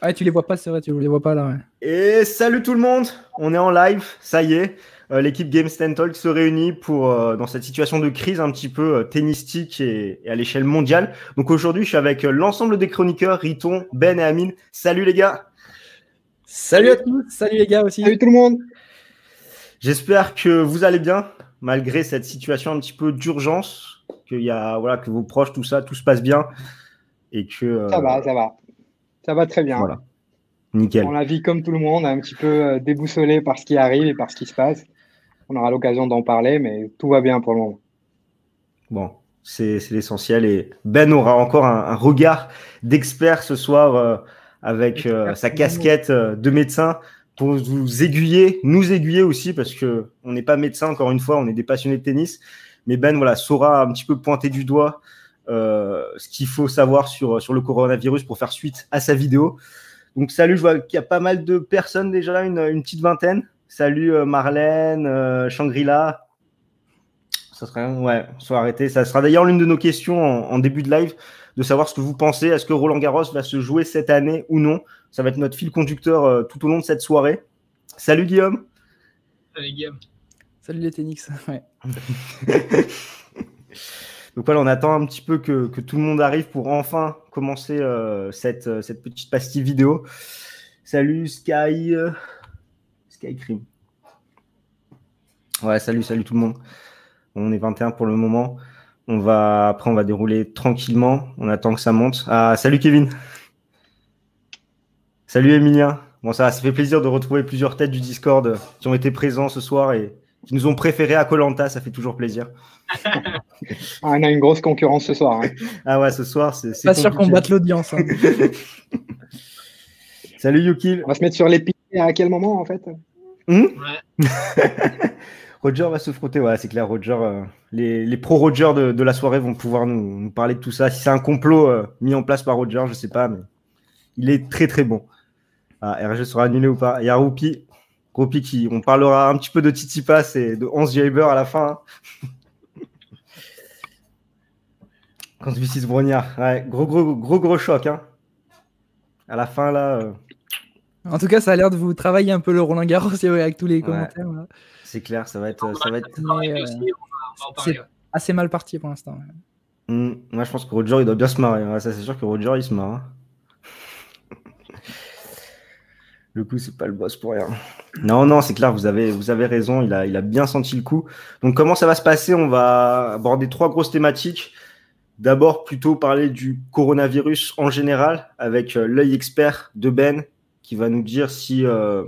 Ah, tu les vois pas, c'est vrai, tu les vois pas là. Ouais. Et salut tout le monde, on est en live, ça y est. Euh, l'équipe Game Stand Talk se réunit pour euh, dans cette situation de crise un petit peu euh, tennistique et, à l'échelle mondiale. Donc aujourd'hui, je suis avec l'ensemble des chroniqueurs, Riton, Ben et Amine. Salut les gars. Salut à tous, salut les gars aussi. Salut tout le monde. J'espère que vous allez bien malgré cette situation un petit peu d'urgence, que y a voilà que vos proches tout ça, tout se passe bien et que ça va, ça va, ça va très bien. Voilà. Nickel. On la vit comme tout le monde, un petit peu déboussolé par ce qui arrive et par ce qui se passe. On aura l'occasion d'en parler, mais tout va bien pour le moment. Bon, c'est l'essentiel. Et Ben aura encore un, regard d'expert ce soir euh, avec euh, sa casquette euh, de médecin pour vous aiguiller, nous aiguiller aussi, parce que on n'est pas médecin, encore une fois, on est des passionnés de tennis. Mais Ben voilà, saura un petit peu pointer du doigt ce qu'il faut savoir sur, sur le coronavirus pour faire suite à sa vidéo. Donc salut, je vois qu'il y a pas mal de personnes déjà, une petite vingtaine. Salut euh, Marlène, euh, Shangri-La. Ça serait, ouais, soit arrêté. Ça sera d'ailleurs l'une de nos questions en, début de live, de savoir ce que vous pensez. Est-ce que Roland Garros va se jouer cette année ou non? Ça va être notre fil conducteur euh, tout au long de cette soirée. Salut Guillaume. Salut Guillaume. Salut les Tenix. Ouais. Donc voilà, on attend un petit peu que, tout le monde arrive pour enfin commencer cette, cette petite pastille vidéo. Salut Sky. Skycream. Ouais, salut, salut tout le monde. On est 21 pour le moment. On va après on va dérouler tranquillement. On attend que ça monte. Ah, salut Kevin. Salut Emilien. Bon ça, ça fait plaisir de retrouver plusieurs têtes du Discord qui ont été présents ce soir et qui nous ont préféré à Colanta. Ça fait toujours plaisir. Ah, on a une grosse concurrence ce soir. Hein. Ah ouais, ce soir c'est. Pas sûr qu'on batte l'audience. Hein. salut Yukil. On va se mettre sur les à quel moment en fait? Hmm? Roger va se frotter, ouais, c'est clair. Roger, euh, les, pro-Roger de, la soirée vont pouvoir nous, parler de tout ça. Si c'est un complot euh, mis en place par Roger, je sais pas, mais il est très très bon. Ah, RG sera annulé ou pas? Il Roupi qui, on parlera un petit peu de Titi Pass et de 11 Jaber à la fin. Hein. Quand se Brognard, ouais, gros gros gros gros choc, hein. À la fin là. Euh, en tout cas, ça a l'air de vous travailler un peu le Roland Garros avec tous les commentaires. C'est clair, ça va être. Ça va être... c'est assez mal parti pour l'instant. Hmm, moi, je pense que Roger, il doit bien se marrer. ça, c'est sûr que Roger, il se marre. Hein. Le coup, c'est pas le boss pour rien. Non, non, c'est clair, vous avez, vous avez raison, il a, il a bien senti le coup. Donc, comment ça va se passer? On va aborder trois grosses thématiques. D'abord, plutôt parler du coronavirus en général, avec euh, l'œil expert de Ben, qui va nous dire si, euh,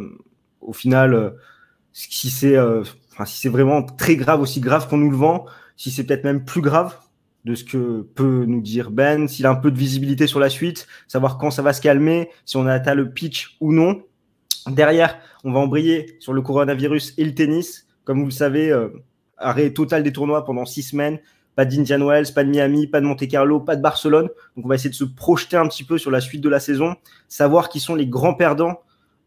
au final, euh, si c'est si vraiment très grave, aussi grave qu'on nous le vend, si c'est peut-être même plus grave de ce que peut nous dire Ben, s'il a un peu de visibilité sur la suite, savoir quand ça va se calmer, si on atteint le pitch ou non. Derrière, on va embrayer sur le coronavirus et le tennis. Comme vous le savez, arrêt total des tournois pendant six semaines, pas d'Indian Wells, pas de Miami, pas de Monte Carlo, pas de Barcelone. Donc on va essayer de se projeter un petit peu sur la suite de la saison, savoir qui sont les grands perdants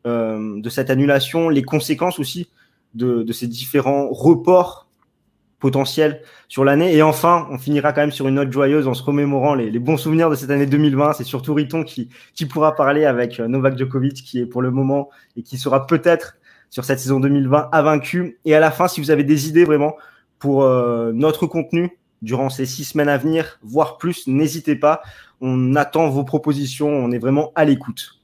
euh, de cette annulation, les conséquences aussi de, ces différents reports potentiels sur l'année. Et enfin, on finira quand même sur une note joyeuse en se remémorant les, bons souvenirs de cette année 2020. C'est surtout Riton qui, qui pourra parler avec euh, Novak Djokovic, qui est pour le moment et qui sera peut-être sur cette saison 2020 à vaincu. Et à la fin, si vous avez des idées vraiment pour euh, notre contenu, durant ces six semaines à venir, voire plus, n'hésitez pas. On attend vos propositions, on est vraiment à l'écoute.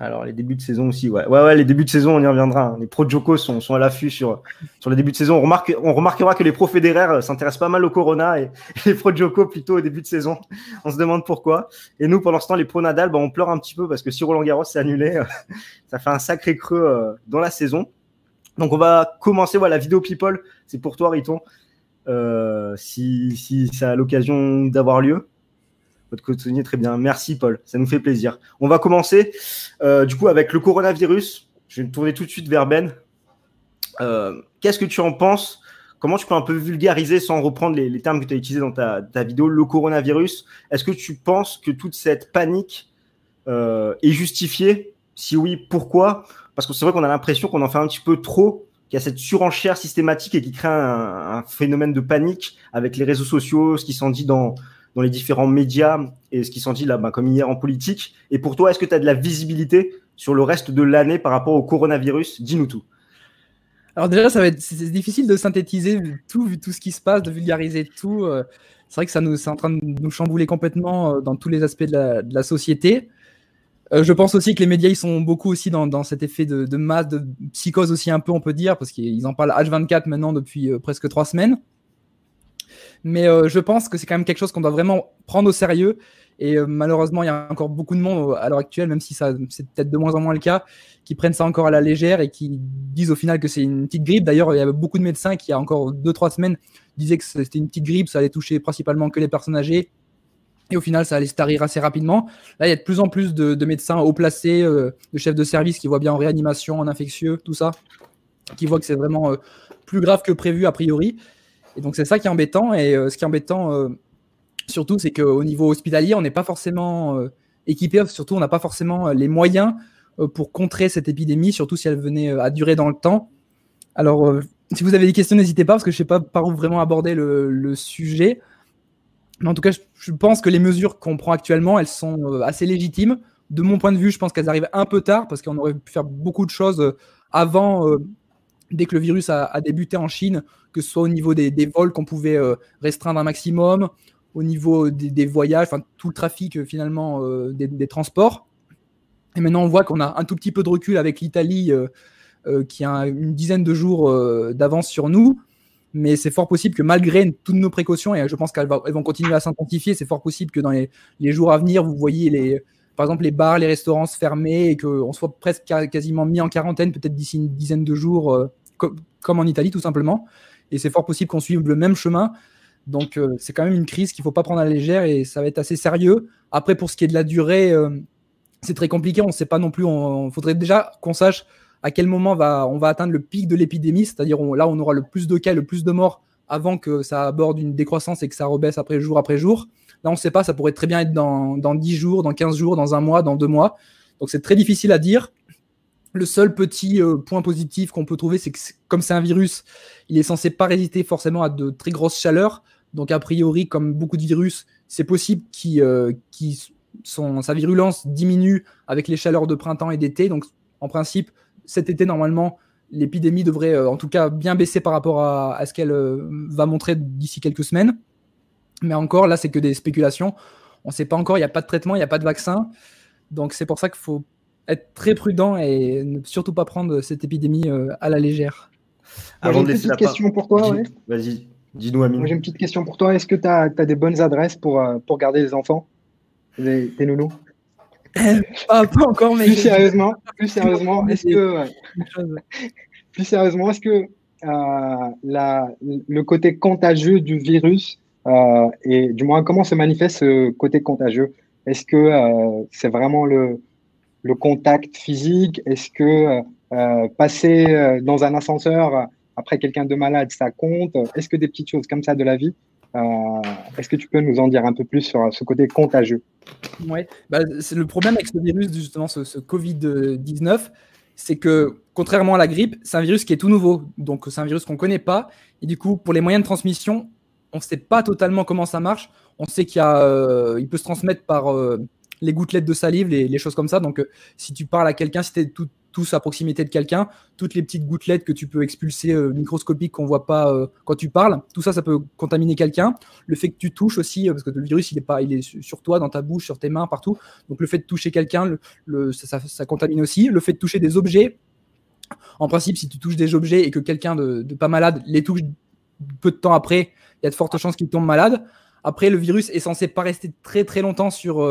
Alors, les débuts de saison aussi, ouais. Ouais, ouais, les débuts de saison, on y reviendra. Hein. Les pros Joko sont, sont à l'affût sur, sur les débuts de saison. On, remarque, on remarquera que les pros fédéraires euh, s'intéressent pas mal au Corona et, les pros Joko plutôt au début de saison. On se demande pourquoi. Et nous, pendant ce temps, les pros Nadal, bah, on pleure un petit peu parce que si Roland Garros s'est annulé, ça fait un sacré creux euh, dans la saison. Donc, on va commencer, voilà, la vidéo People. C'est pour toi, Riton. Euh, si, si, ça a l'occasion d'avoir lieu. Votre contenu très bien. Merci, Paul. Ça nous fait plaisir. On va commencer euh, du coup avec le coronavirus. Je vais me tourner tout de suite vers Ben. Euh, qu'est-ce que tu en penses? Comment tu peux un peu vulgariser sans reprendre les, termes que tu as utilisés dans ta, vidéo, le coronavirus? Est-ce que tu penses que toute cette panique est justifiée? Si oui, pourquoi? Parce que c'est vrai qu'on a l'impression qu'on en fait un petit peu trop qui a cette surenchère systématique et qui crée un, phénomène de panique avec les réseaux sociaux, ce qui s'en dit dans, dans les différents médias et ce qui s'en dit là, bah, comme hier en politique. Et pour toi, est-ce que tu as de la visibilité sur le reste de l'année par rapport au coronavirus? Dis-nous tout. Alors déjà, ça va être c'est difficile de synthétiser tout, vu tout ce qui se passe, de vulgariser tout. Euh, c'est vrai que ça nous, c'est en train de nous chambouler complètement euh, dans tous les aspects de la, société. Euh, je pense aussi que les médias, ils sont beaucoup aussi dans, cet effet de, masse, de psychose aussi un peu, on peut dire, parce qu'ils en parlent H24 maintenant depuis presque trois semaines. Mais je pense que c'est quand même quelque chose qu'on doit vraiment prendre au sérieux et euh, malheureusement, il y a encore beaucoup de monde à l'heure actuelle, même si c'est peut-être de moins en moins le cas, qui prennent ça encore à la légère et qui disent au final que c'est une petite grippe. D'ailleurs, il y avait beaucoup de médecins qui, il y a encore 2-3 semaines, disaient que c'était une petite grippe, ça allait toucher principalement que les personnes âgées. Et au final, ça allait se tarir assez rapidement. Là, il y a de plus en plus de, médecins haut placés, euh, de chefs de service qui voient bien en réanimation, en infectieux, tout ça, qui voient que c'est vraiment euh, plus grave que prévu a priori. Et donc, c'est ça qui est embêtant. Et ce qui est embêtant Surtout, c'est qu'au niveau hospitalier, on n'est pas forcément euh, équipé, surtout, on n'a pas forcément euh, les moyens euh, pour contrer cette épidémie, surtout si elle venait à durer dans le temps. Alors, si vous avez des questions, n'hésitez pas, parce que je ne sais pas par où vraiment aborder le, sujet. Mais en tout cas, je, pense que les mesures qu'on prend actuellement, elles sont assez légitimes. De mon point de vue, je pense qu'elles arrivent un peu tard, parce qu'on aurait pu faire beaucoup de choses avant, dès que le virus a, débuté en Chine, que ce soit au niveau des, vols qu'on pouvait restreindre un maximum, au niveau des, voyages, enfin tout le trafic euh, finalement euh, des, transports. Et maintenant, on voit qu'on a un tout petit peu de recul avec l'Italie euh, qui a une dizaine de jours d'avance sur nous. Mais c'est fort possible que malgré toutes nos précautions, et je pense qu'elles vont continuer à s'intensifier, c'est fort possible que dans les, jours à venir, vous voyez les, par exemple les bars, les restaurants se fermer et qu'on soit presque quasiment mis en quarantaine, peut-être d'ici une dizaine de jours, comme en Italie tout simplement. Et c'est fort possible qu'on suive le même chemin. Donc euh, c'est quand même une crise qu'il ne faut pas prendre à la légère et ça va être assez sérieux. Après, pour ce qui est de la durée, euh, c'est très compliqué. On ne sait pas non plus. Il faudrait déjà qu'on sache à quel moment on va atteindre le pic de l'épidémie, c'est-à-dire là on aura le plus de cas, le plus de morts avant que ça aborde une décroissance et que ça rebaisse après jour après jour. Là on ne sait pas, ça pourrait très bien être dans, dans 10 jours, dans 15 jours, dans un mois, dans deux mois. Donc c'est très difficile à dire. Le seul petit euh, point positif qu'on peut trouver, c'est que comme c'est un virus, il est censé pas résister forcément à de très grosses chaleurs. Donc, a priori, comme beaucoup de virus, c'est possible qu'il euh, sa virulence diminue avec les chaleurs de printemps et d'été. Donc, en principe, cet été, normalement, l'épidémie devrait euh, en tout cas bien baisser par rapport à, ce qu'elle va montrer d'ici quelques semaines. Mais encore, là, c'est que des spéculations. On ne sait pas encore, il n'y a pas de traitement, il n'y a pas de vaccin. Donc, c'est pour ça qu'il faut être très prudent et ne surtout pas prendre cette épidémie à la légère. Avant de laisser la question pour toi. Vas-y. Dis-nous, Amine. J'ai une petite question pour toi. Est-ce que tu as, des bonnes adresses pour, euh, pour garder les enfants, tes nounous? Pas, encore, mais. Plus sérieusement, plus sérieusement, est-ce que. plus sérieusement, est-ce que euh, la, le côté contagieux du virus, euh, et du moins, comment se manifeste ce côté contagieux? Est-ce que c'est vraiment le, le contact physique Est-ce que passer dans un ascenseur après, quelqu'un de malade, ça compte? Est-ce que des petites choses comme ça de la vie, euh, est-ce que tu peux nous en dire un peu plus sur ce côté contagieux? Oui, bah, c'est le problème avec ce virus, justement, ce, Covid-19, c'est que contrairement à la grippe, c'est un virus qui est tout nouveau. Donc, c'est un virus qu'on ne connaît pas. Et du coup, pour les moyens de transmission, on ne sait pas totalement comment ça marche. On sait qu'il euh, peut se transmettre par euh, les gouttelettes de salive, les, choses comme ça. Donc, si tu parles à quelqu'un, si tu es tous à proximité de quelqu'un, toutes les petites gouttelettes que tu peux expulser euh, microscopiques qu'on voit pas euh, quand tu parles, tout ça, ça peut contaminer quelqu'un. Le fait que tu touches aussi, euh, parce que le virus, il est pas, il est sur toi, dans ta bouche, sur tes mains, partout. Donc le fait de toucher quelqu'un, ça, contamine aussi. Le fait de toucher des objets, en principe, si tu touches des objets et que quelqu'un de, pas malade les touche peu de temps après, il y a de fortes chances qu'il tombe malade. Après, le virus est censé pas rester très très longtemps sur,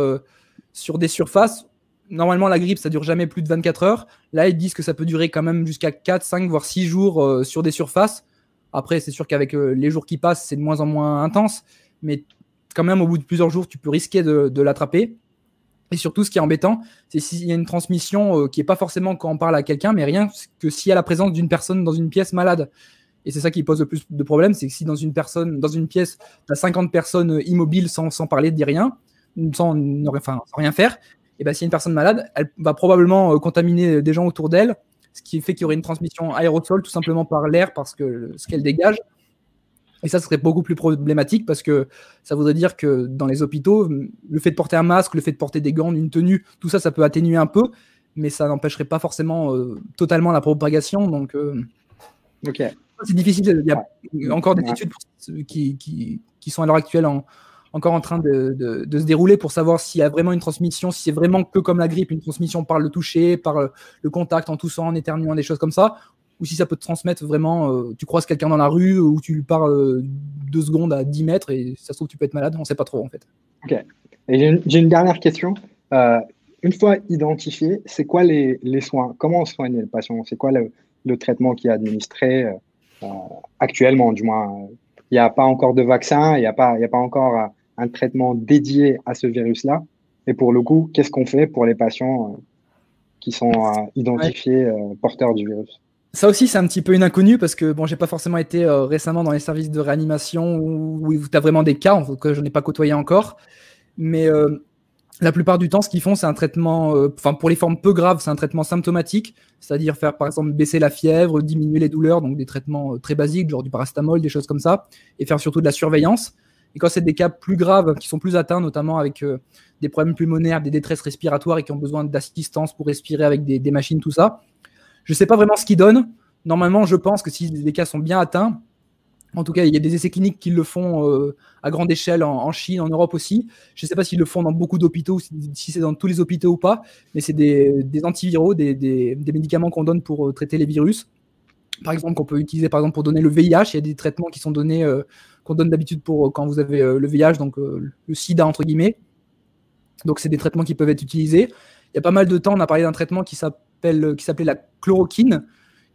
sur des surfaces normalement, la grippe, ça dure jamais plus de 24 heures. Là, ils disent que ça peut durer quand même jusqu'à 4, 5, voire 6 jours euh, sur des surfaces. Après, c'est sûr qu'avec euh, les jours qui passent, c'est de moins en moins intense. Mais quand même, au bout de plusieurs jours, tu peux risquer de, l'attraper. Et surtout, ce qui est embêtant, c'est s'il y a une transmission euh, qui n'est pas forcément quand on parle à quelqu'un, mais rien que s'il y a la présence d'une personne dans une pièce malade. Et c'est ça qui pose le plus de problèmes, c'est que si dans une personne, dans une pièce, tu as 50 personnes immobiles sans, sans parler, de rien, sans, enfin, sans rien faire, et ben, si une personne malade, elle va probablement euh, contaminer des gens autour d'elle, ce qui fait qu'il y aurait une transmission aérosol tout simplement par l'air parce que ce qu'elle dégage. Et ça serait beaucoup plus problématique parce que ça voudrait dire que dans les hôpitaux, le fait de porter un masque, le fait de porter des gants, une tenue, tout ça, ça peut atténuer un peu, mais ça n'empêcherait pas forcément euh, totalement la propagation. Donc, euh, c'est difficile. Il y a encore des études qui, qui, qui, sont à l'heure actuelle en, encore en train de, de, se dérouler pour savoir s'il y a vraiment une transmission, si c'est vraiment que comme la grippe, une transmission par le toucher, par le contact, en toussant, en éternuant, des choses comme ça, ou si ça peut te transmettre vraiment, euh, tu croises quelqu'un dans la rue ou tu lui parles euh, deux secondes à 10 mètres et ça se trouve tu peux être malade, on ne sait pas trop en fait. Ok. Et j'ai une, dernière question. Euh, une fois identifié, c'est quoi les, les, soins? Comment on soigne le patient? C'est quoi le, traitement qui est administré actuellement Du moins, il n'y a pas encore de vaccin, il n'y a, a pas encore un traitement dédié à ce virus-là. Et pour le coup, qu'est-ce qu'on fait pour les patients qui sont identifiés porteurs du virus? Ça aussi, c'est un petit peu une inconnue parce que bon, j'ai pas forcément été euh, récemment dans les services de réanimation où, tu as vraiment des cas que je n'ai pas côtoyé encore. Mais euh, la plupart du temps, ce qu'ils font, c'est un traitement, euh, enfin pour les formes peu graves, c'est un traitement symptomatique, c'est-à-dire faire par exemple baisser la fièvre, diminuer les douleurs, donc des traitements très basiques, genre du paracétamol, des choses comme ça, et faire surtout de la surveillance. Et quand c'est des cas plus graves, qui sont plus atteints, notamment avec des problèmes pulmonaires, des détresses respiratoires et qui ont besoin d'assistance pour respirer avec des, machines, tout ça, je ne sais pas vraiment ce qu'ils donnent. Normalement, je pense que si les cas sont bien atteints, en tout cas, il y a des essais cliniques qui le font euh, à grande échelle en, Chine, en Europe aussi. Je ne sais pas s'ils le font dans beaucoup d'hôpitaux, si c'est dans tous les hôpitaux ou pas, mais c'est des, antiviraux, des, médicaments qu'on donne pour euh, traiter les virus. Par exemple, qu'on peut utiliser par exemple pour donner le VIH. Il y a des traitements qui sont donnés, euh, qu'on donne d'habitude pour quand vous avez le VIH, donc le SIDA entre guillemets. Donc c'est des traitements qui peuvent être utilisés. Il y a pas mal de temps, on a parlé d'un traitement qui s'appelle euh, qui s'appelait la chloroquine,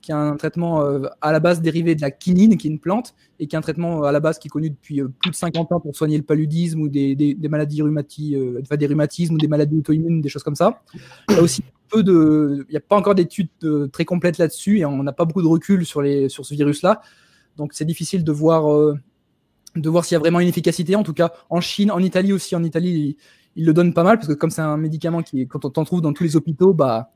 qui est un traitement euh, à la base dérivé de la quinine, qui est une plante, et qui est un traitement euh, à la base qui est connu depuis plus de 50 ans pour soigner le paludisme ou des, des, maladies rhumatiques, des rhumatismes ou des maladies auto-immunes, des choses comme ça. Il y a aussi peu de, il n'y a pas encore d'études très complètes là-dessus et on n'a pas beaucoup de recul sur, les, sur ce virus-là. Donc c'est difficile de voir, de voir s'il y a vraiment une efficacité. En tout cas, en Chine, en Italie aussi, en Italie, ils, le donnent pas mal parce que comme c'est un médicament qui, quand on t'en trouve dans tous les hôpitaux, bah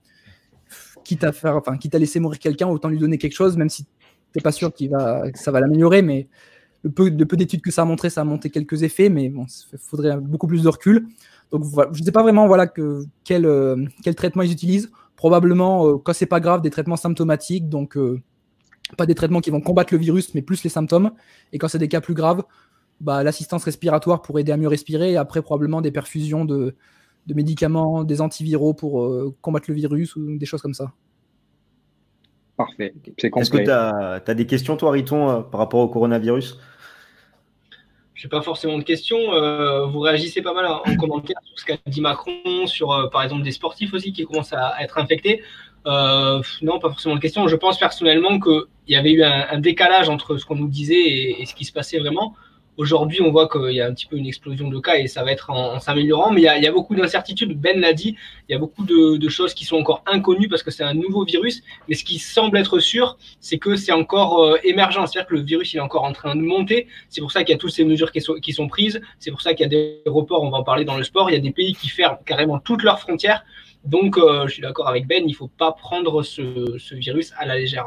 quitte à faire, enfin, quitte à laisser mourir quelqu'un, autant lui donner quelque chose, même si t'es pas sûr qu'il va, que ça va l'améliorer, mais le peu, peu d'études que ça a montré, ça a monté quelques effets, mais il faudrait beaucoup plus de recul. Donc je ne sais pas vraiment voilà que quel, euh, quel traitement ils utilisent. Probablement, euh, quand c'est pas grave, des traitements symptomatiques, donc euh, pas des traitements qui vont combattre le virus, mais plus les symptômes. Et quand c'est des cas plus graves, bah, l'assistance respiratoire pour aider à mieux respirer, et après probablement des perfusions de, de médicaments, des antiviraux pour euh, combattre le virus ou des choses comme ça. Parfait. Est-ce que tu as, des questions, toi, Riton, euh, par rapport au coronavirus? Je n'ai pas forcément de questions. Euh, vous réagissez pas mal en commentaire sur ce qu'a dit Macron, sur par exemple des sportifs aussi qui commencent à être infectés. Non, pas forcément de questions. Je pense personnellement qu'il y avait eu un, décalage entre ce qu'on nous disait et, ce qui se passait vraiment. Aujourd'hui, on voit qu'il y a un petit peu une explosion de cas et ça va être en, s'améliorant, mais il y, a, beaucoup d'incertitudes. Ben l'a dit, il y a beaucoup de, choses qui sont encore inconnues parce que c'est un nouveau virus, mais ce qui semble être sûr, c'est que c'est encore euh, émergent, c'est-à-dire que le virus il est encore en train de monter. C'est pour ça qu'il y a toutes ces mesures qui sont, prises. C'est pour ça qu'il y a des reports, on va en parler dans le sport. Il y a des pays qui ferment carrément toutes leurs frontières. Donc, euh, je suis d'accord avec Ben, il ne faut pas prendre ce virus à la légère.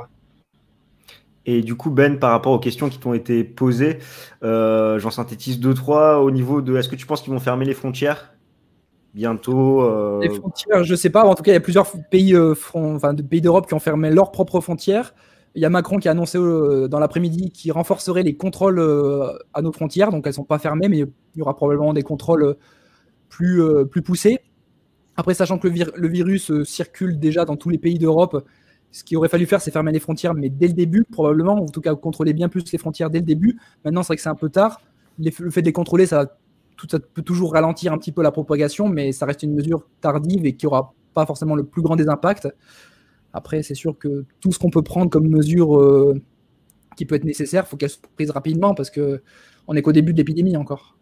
Et du coup, Ben, par rapport aux questions qui t'ont été posées, euh, j'en synthétise deux, trois au niveau de est-ce que tu penses qu'ils vont fermer les frontières bientôt euh? Les frontières, je ne sais pas. En tout cas, il y a plusieurs pays, euh, pays d'Europe qui ont fermé leurs propres frontières. Il y a Macron qui a annoncé dans l'après-midi qu'il renforcerait les contrôles à nos frontières. Donc, elles ne sont pas fermées, mais il y aura probablement des contrôles plus, plus poussés. Après, sachant que le virus circule déjà dans tous les pays d'Europe, ce qu'il aurait fallu faire, c'est fermer les frontières, mais dès le début, probablement, en tout cas contrôler bien plus les frontières dès le début. Maintenant, c'est vrai que c'est un peu tard. Le fait de les contrôler, ça, peut toujours ralentir un petit peu la propagation, mais ça reste une mesure tardive et qui n'aura pas forcément le plus grand des impacts. Après, c'est sûr que tout ce qu'on peut prendre comme mesure euh, qui peut être nécessaire, il faut qu'elle soit prise rapidement parce qu'on n'est qu'au début de l'épidémie encore.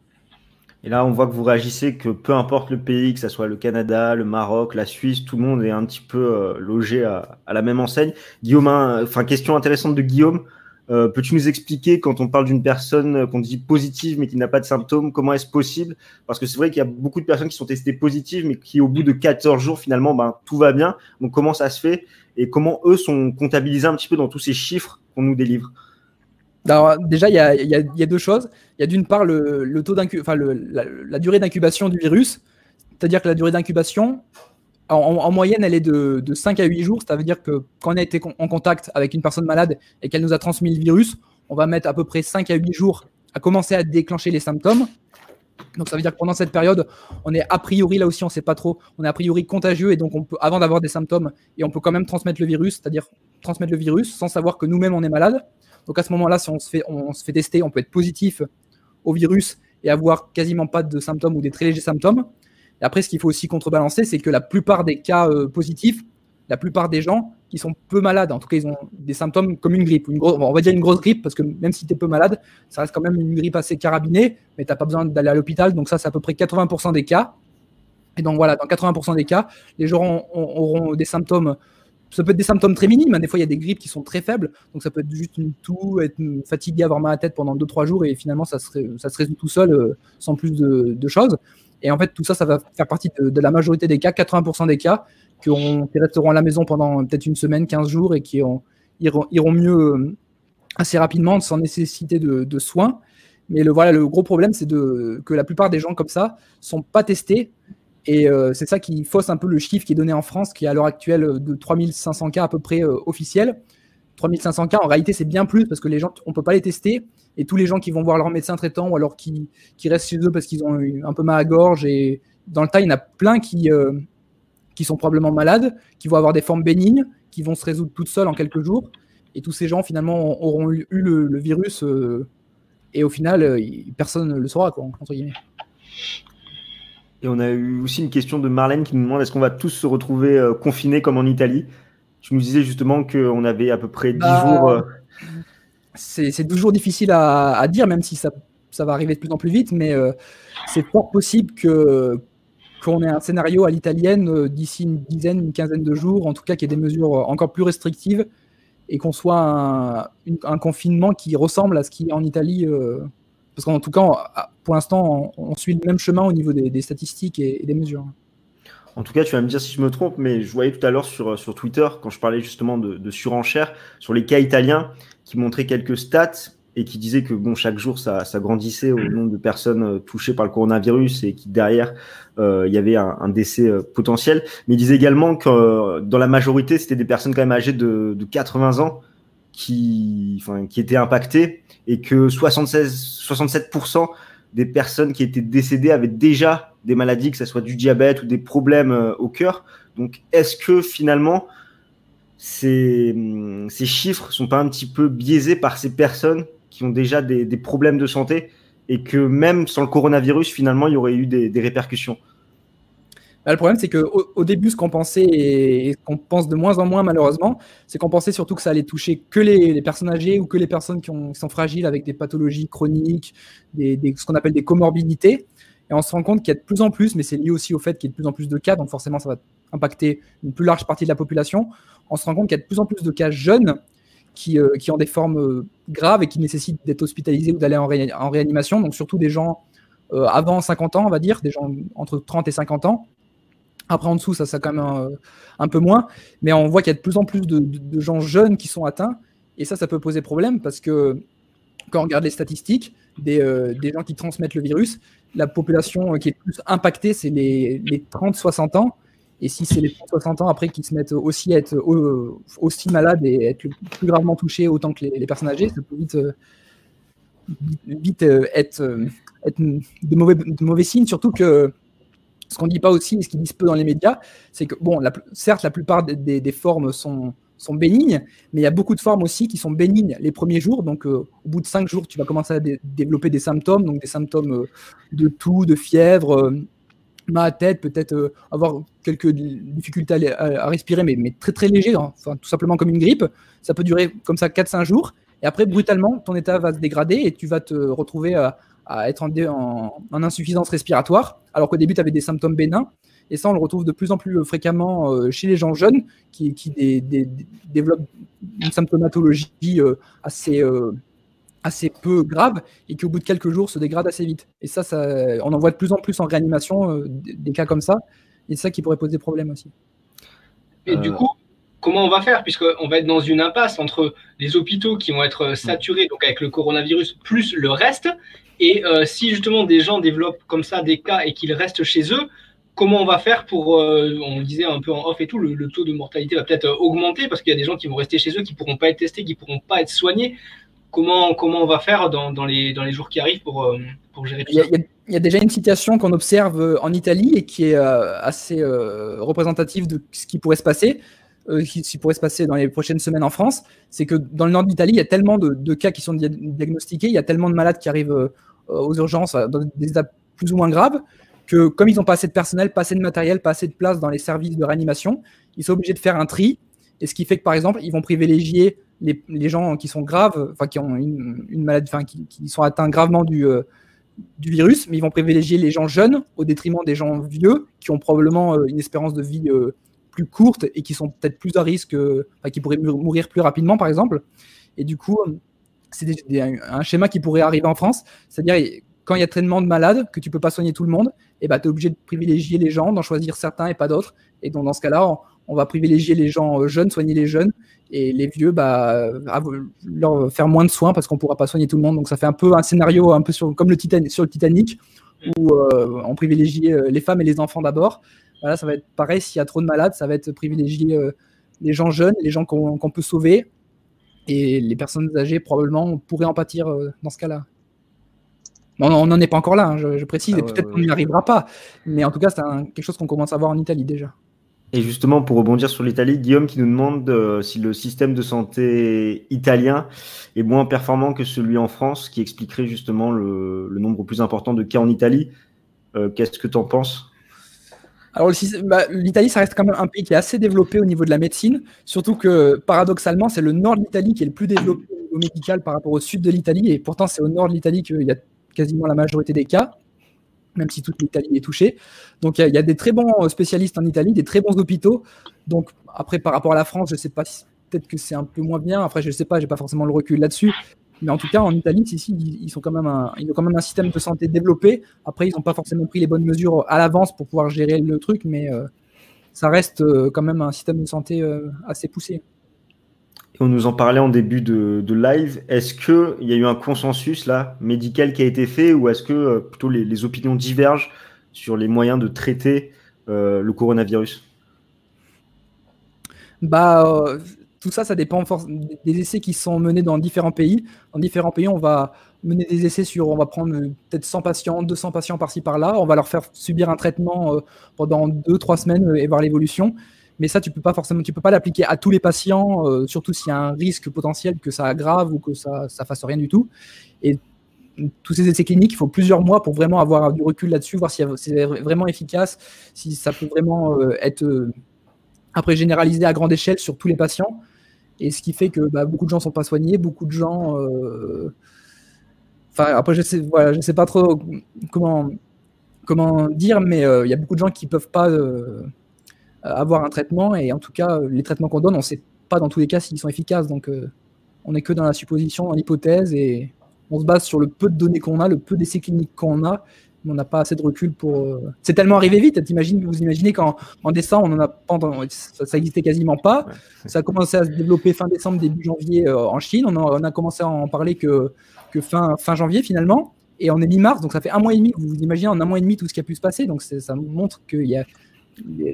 Et là, on voit que vous réagissez que peu importe le pays, que ce soit le Canada, le Maroc, la Suisse, tout le monde est un petit peu euh, logé à, la même enseigne. Guillaume, enfin, question intéressante de Guillaume. Euh, peux-tu nous expliquer quand on parle d'une personne qu'on dit positive mais qui n'a pas de symptômes, comment est-ce possible? Parce que c'est vrai qu'il y a beaucoup de personnes qui sont testées positives mais qui au bout de 14 jours finalement ben, tout va bien. Donc comment ça se fait? Et comment eux sont comptabilisés un petit peu dans tous ces chiffres qu'on nous délivre? Déjà, il y a, deux choses. Il y a d'une part le, taux enfin, la, durée d'incubation du virus, c'est-à-dire que la durée d'incubation, en, moyenne, elle est de, 5 à 8 jours. Ça veut dire que quand on a été en contact avec une personne malade et qu'elle nous a transmis le virus, on va mettre à peu près 5 à 8 jours à commencer à déclencher les symptômes. Donc ça veut dire que pendant cette période, on est a priori, là aussi on ne sait pas trop, on est a priori contagieux et donc on peut, avant d'avoir des symptômes, et on peut quand même transmettre le virus, c'est-à-dire transmettre le virus sans savoir que nous-mêmes on est malade. Donc à ce moment-là, si on se, fait, on se fait tester, on peut être positif au virus et avoir quasiment pas de symptômes ou des très légers symptômes. Et après, ce qu'il faut aussi contrebalancer, c'est que la plupart des cas euh, positifs, la plupart des gens qui sont peu malades, en tout cas, ils ont des symptômes comme une grippe, une on va dire une grosse grippe, parce que même si tu es peu malade, ça reste quand même une grippe assez carabinée, mais tu n'as pas besoin d'aller à l'hôpital. Donc ça, c'est à peu près 80% des cas. Et donc voilà, dans 80% des cas, les gens auront des symptômes ça peut être des symptômes très minimes. Hein. Des fois, il y a des grippes qui sont très faibles. Donc, ça peut être juste une toux, être fatigué, avoir mal à la tête pendant 2-3 jours et finalement, ça se, résout tout seul euh, sans plus de, choses. Et en fait, tout ça, ça va faire partie de, la majorité des cas, 80% des cas, qui, resteront à la maison pendant peut-être une semaine, 15 jours et qui iront, mieux euh, assez rapidement sans nécessité de, soins. Mais le, voilà, le gros problème, c'est que la plupart des gens comme ça sont pas testés et euh, c'est ça qui fausse un peu le chiffre qui est donné en France, qui est à l'heure actuelle euh, de 3500 cas à peu près euh, officiels. 3500 cas, en réalité, c'est bien plus parce que les gens, on ne peut pas les tester. Et tous les gens qui vont voir leur médecin traitant ou alors qui, qui restent chez eux parce qu'ils ont un peu mal à gorge. Et dans le tas, il y en a plein qui, qui sont probablement malades, qui vont avoir des formes bénignes, qui vont se résoudre toutes seules en quelques jours. Et tous ces gens, finalement, auront eu, le, virus. et au final, personne ne le saura, quoi, entre guillemets. Et on a eu aussi une question de Marlène qui nous demande est-ce qu'on va tous se retrouver euh, confinés comme en Italie? Tu nous disais justement qu'on avait à peu près 10 bah, jours. Euh, c'est toujours difficile à, dire, même si ça, ça, va arriver de plus en plus vite, mais euh, c'est fort possible que qu'on ait un scénario à l'italienne d'ici une dizaine, une quinzaine de jours, en tout cas qu'il y ait des mesures encore plus restrictives et qu'on soit un, un, confinement qui ressemble à ce qui est en Italie parce qu'en tout cas, pour l'instant, on, suit le même chemin au niveau des, statistiques et, des mesures. En tout cas, tu vas me dire si je me trompe, mais je voyais tout à l'heure sur, Twitter, quand je parlais justement de, de surenchère, sur les cas italiens, qui montraient quelques stats et qui disaient que bon, chaque jour, ça, grandissait au nombre de personnes euh, touchées par le coronavirus et qui derrière, euh, il y avait un, décès euh, potentiel. Mais ils disaient également que dans la majorité, c'était des personnes quand même âgées de 80 ans qui, enfin, qui étaient impactées et que 76, 67% des personnes qui étaient décédées avaient déjà des maladies, que ce soit du diabète ou des problèmes euh, au cœur. Donc, est-ce que finalement, ces, hum, ces chiffres sont pas un petit peu biaisés par ces personnes qui ont déjà des, des problèmes de santé et que même sans le coronavirus, finalement, il y aurait eu des, des répercussions? Bah, le problème, c'est qu'au au début, ce qu'on pensait et, ce qu'on pense de moins en moins, malheureusement, c'est qu'on pensait surtout que ça allait toucher que les, personnes âgées ou que les personnes qui, sont fragiles avec des pathologies chroniques, des, ce qu'on appelle des comorbidités. Et on se rend compte qu'il y a de plus en plus, mais c'est lié aussi au fait qu'il y a de plus en plus de cas, donc forcément, ça va impacter une plus large partie de la population. On se rend compte qu'il y a de plus en plus de cas jeunes qui, euh, qui ont des formes euh, graves et qui nécessitent d'être hospitalisés ou d'aller en, réanimation, donc surtout des gens euh, avant 50 ans, on va dire, des gens entre 30 et 50 ans. Après, en dessous, ça, ça quand même un, peu moins. Mais on voit qu'il y a de plus en plus de, gens jeunes qui sont atteints. Et ça, ça peut poser problème parce que quand on regarde les statistiques des, euh, gens qui transmettent le virus, la population qui est plus impactée, c'est les, 30-60 ans. Et si c'est les 30-60 ans après qui se mettent aussi à être aussi malades et être plus gravement touchés autant que les, personnes âgées, ça peut vite, euh, vite euh, être, être de, mauvais, de mauvais signes, surtout que ce qu'on ne dit pas aussi, et ce qu'ils disent peu dans les médias, c'est que, bon, certes, la plupart des, formes sont, sont bénignes, mais il y a beaucoup de formes aussi qui sont bénignes les premiers jours. Donc, euh, au bout de cinq jours, tu vas commencer à développer des symptômes, donc des symptômes euh, de toux, de fièvre, euh, à tête, peut-être avoir quelques difficultés à, respirer, mais, mais, très très léger, hein. enfin, tout simplement comme une grippe. Ça peut durer comme ça 4-5 jours. Et après, brutalement, ton état va se dégrader et tu vas te retrouver à, à être en, insuffisance respiratoire, alors qu'au début, tu avais des symptômes bénins. Et ça, on le retrouve de plus en plus fréquemment euh, chez les gens jeunes qui, développent une symptomatologie euh, assez, euh, assez peu grave et qui, au bout de quelques jours, se dégrade assez vite. Et ça, ça on en voit de plus en plus en réanimation des cas comme ça. Et c'est ça qui pourrait poser problème aussi. Et du coup, comment on va faire Puisqu'on va être dans une impasse entre les hôpitaux qui vont être saturés, donc avec le coronavirus, plus le reste. Et si justement des gens développent comme ça des cas et qu'ils restent chez eux, comment on va faire pour, on le disait un peu en off et tout, le, taux de mortalité va peut-être augmenter parce qu'il y a des gens qui vont rester chez eux, qui pourront pas être testés, qui pourront pas être soignés. Comment, comment on va faire dans, dans, les, dans les jours qui arrivent pour, pour gérer tout ça il y a déjà une situation qu'on observe euh, en Italie et qui est euh, assez euh, représentative de ce qui pourrait se passer, qui, pourrait se passer dans les prochaines semaines en France. C'est que dans le nord d'Italie, il y a tellement de, cas qui sont diagnostiqués, il y a tellement de malades qui arrivent aux urgences dans des états plus ou moins graves que comme ils n'ont pas assez de personnel, pas assez de matériel, pas assez de place dans les services de réanimation, ils sont obligés de faire un tri. Et ce qui fait que par exemple, ils vont privilégier les, gens qui sont graves, enfin qui ont une, maladie, enfin qui, sont atteints gravement du du virus, mais ils vont privilégier les gens jeunes au détriment des gens vieux qui ont probablement euh, une espérance de vie euh, plus courte et qui sont peut-être plus à risque, euh, qui pourraient mourir plus rapidement, par exemple. Et du coup, c'est un schéma qui pourrait arriver en France, c'est-à-dire quand il y a tellement de malades que tu peux pas soigner tout le monde, et eh ben, tu es obligé de privilégier les gens, d'en choisir certains et pas d'autres. Et donc dans ce cas-là, on va privilégier les gens jeunes, soigner les jeunes, et les vieux, bah, leur faire moins de soins parce qu'on pourra pas soigner tout le monde. Donc ça fait un peu un scénario un peu sur, comme le Titanic, sur le Titanic où euh, on privilégie euh, les femmes et les enfants d'abord. Voilà, ça va être pareil. S'il y a trop de malades, ça va être privilégier euh, les gens jeunes, les gens qu'on peut sauver, et les personnes âgées probablement pourraient en pâtir dans ce cas-là. on n'en est pas encore là, hein, je, précise, ah et peut-être qu'on n'y arrivera pas. Mais en tout cas, c'est quelque chose qu'on commence à voir en Italie déjà. Et justement, pour rebondir sur l'Italie, Guillaume qui nous demande euh, si le système de santé italien est moins performant que celui en France, qui expliquerait justement le, nombre plus important de cas en Italie. Euh, qu'est-ce que tu en penses? Alors, bah, l'Italie, ça reste quand même un pays qui est assez développé au niveau de la médecine, surtout que paradoxalement, c'est le nord de l'Italie qui est le plus développé au médical par rapport au sud de l'Italie, et pourtant, c'est au nord de l'Italie qu'il y a quasiment la majorité des cas même si toute l'Italie est touchée. Donc il y, a des très bons euh, spécialistes en Italie, des très bons hôpitaux. Donc après, par rapport à la France, je ne sais pas, si, peut-être que c'est un peu moins bien. Après, je ne sais pas, j'ai pas forcément le recul là-dessus. Mais en tout cas, en Italie, ils, sont quand même un, ils ont quand même un système de santé développé. Après, ils n'ont pas forcément pris les bonnes mesures à l'avance pour pouvoir gérer le truc, mais euh, ça reste euh, quand même un système de santé assez poussé. On nous en parlait en début de, live. Est-ce qu'il y a eu un consensus là, médical qui a été fait ou est-ce que euh, plutôt les, opinions divergent sur les moyens de traiter euh, le coronavirus? Bah, euh, Tout ça, ça dépend des essais qui sont menés dans différents pays. Dans différents pays, on va mener des essais sur, on va prendre peut-être 100 patients, 200 patients par-ci par-là. On va leur faire subir un traitement pendant 2-3 semaines et voir l'évolution mais ça, tu peux pas forcément, tu peux pas l'appliquer à tous les patients, euh, surtout s'il y a un risque potentiel que ça aggrave ou que ça, ça fasse rien du tout. Et tous ces essais cliniques, il faut plusieurs mois pour vraiment avoir du recul là-dessus, voir si c'est vraiment efficace, si ça peut vraiment euh, être euh, après généralisé à grande échelle sur tous les patients. Et ce qui fait que bah, beaucoup de gens sont pas soignés, beaucoup de gens. Enfin, après, je sais, voilà, sais pas trop comment comment dire, mais il y a beaucoup de gens qui peuvent pas euh, avoir un traitement. Et en tout cas, les traitements qu'on donne, on ne sait pas dans tous les cas s'ils sont efficaces. Donc, euh, on n'est que dans la supposition, dans l'hypothèse, et on se base sur le peu de données qu'on a, le peu d'essais cliniques qu'on a. On n'a pas assez de recul pour. Euh, c'est tellement arrivé vite. vous imaginez qu'en en décembre, on en a pendant, ça, ça existait quasiment pas. Ça a commencé à se développer fin décembre, début janvier en Chine. On, on, a commencé à en parler que, que fin, fin janvier finalement. Et on est mi-mars, donc ça fait un mois et demi. Vous vous imaginez en un mois et demi tout ce qui a pu se passer. Donc ça montre qu'il y a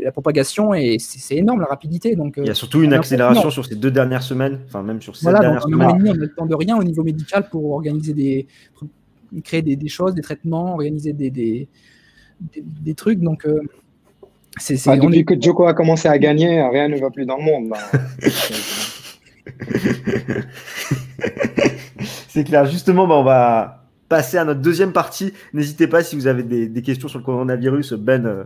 la propagation et c'est énorme la rapidité. Donc, il y a surtout une accélération sur ces deux dernières semaines, enfin même sur ces dernières semaines. on n'a le temps de rien au niveau médical pour organiser des, créer des, choses, des traitements, organiser des, des, des, trucs. Donc, euh, c'est, ah, depuis que Joko a commencé à gagner, rien ne va plus dans le monde. c'est clair. Justement, bah, on va passer à notre deuxième partie. N'hésitez pas si vous avez des, questions sur le coronavirus. Ben euh,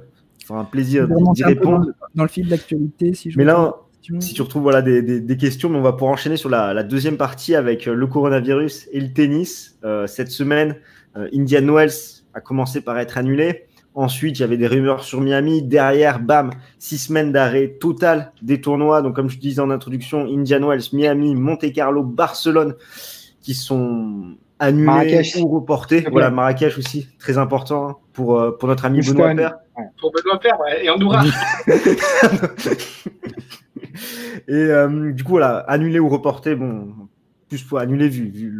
un plaisir d'y répondre. Dans, le fil de l'actualité, si je Mais là, si tu retrouves voilà, des, des, questions, mais on va pouvoir enchaîner sur la, la, deuxième partie avec euh, le coronavirus et le tennis. Euh, cette semaine, euh, Indian Wells a commencé par être annulé. Ensuite, il y avait des rumeurs sur Miami. Derrière, bam, six semaines d'arrêt total des tournois. Donc, comme je disais en introduction, Indian Wells, Miami, Monte Carlo, Barcelone, qui sont annulés ou reportés. Voilà, Marrakech aussi, très important hein, pour, pour notre ami Benoît Père. Pour Benoît Père, ouais, et Andorra. Et euh, du coup, voilà, annuler ou reporter, bon, plus pour annuler vu,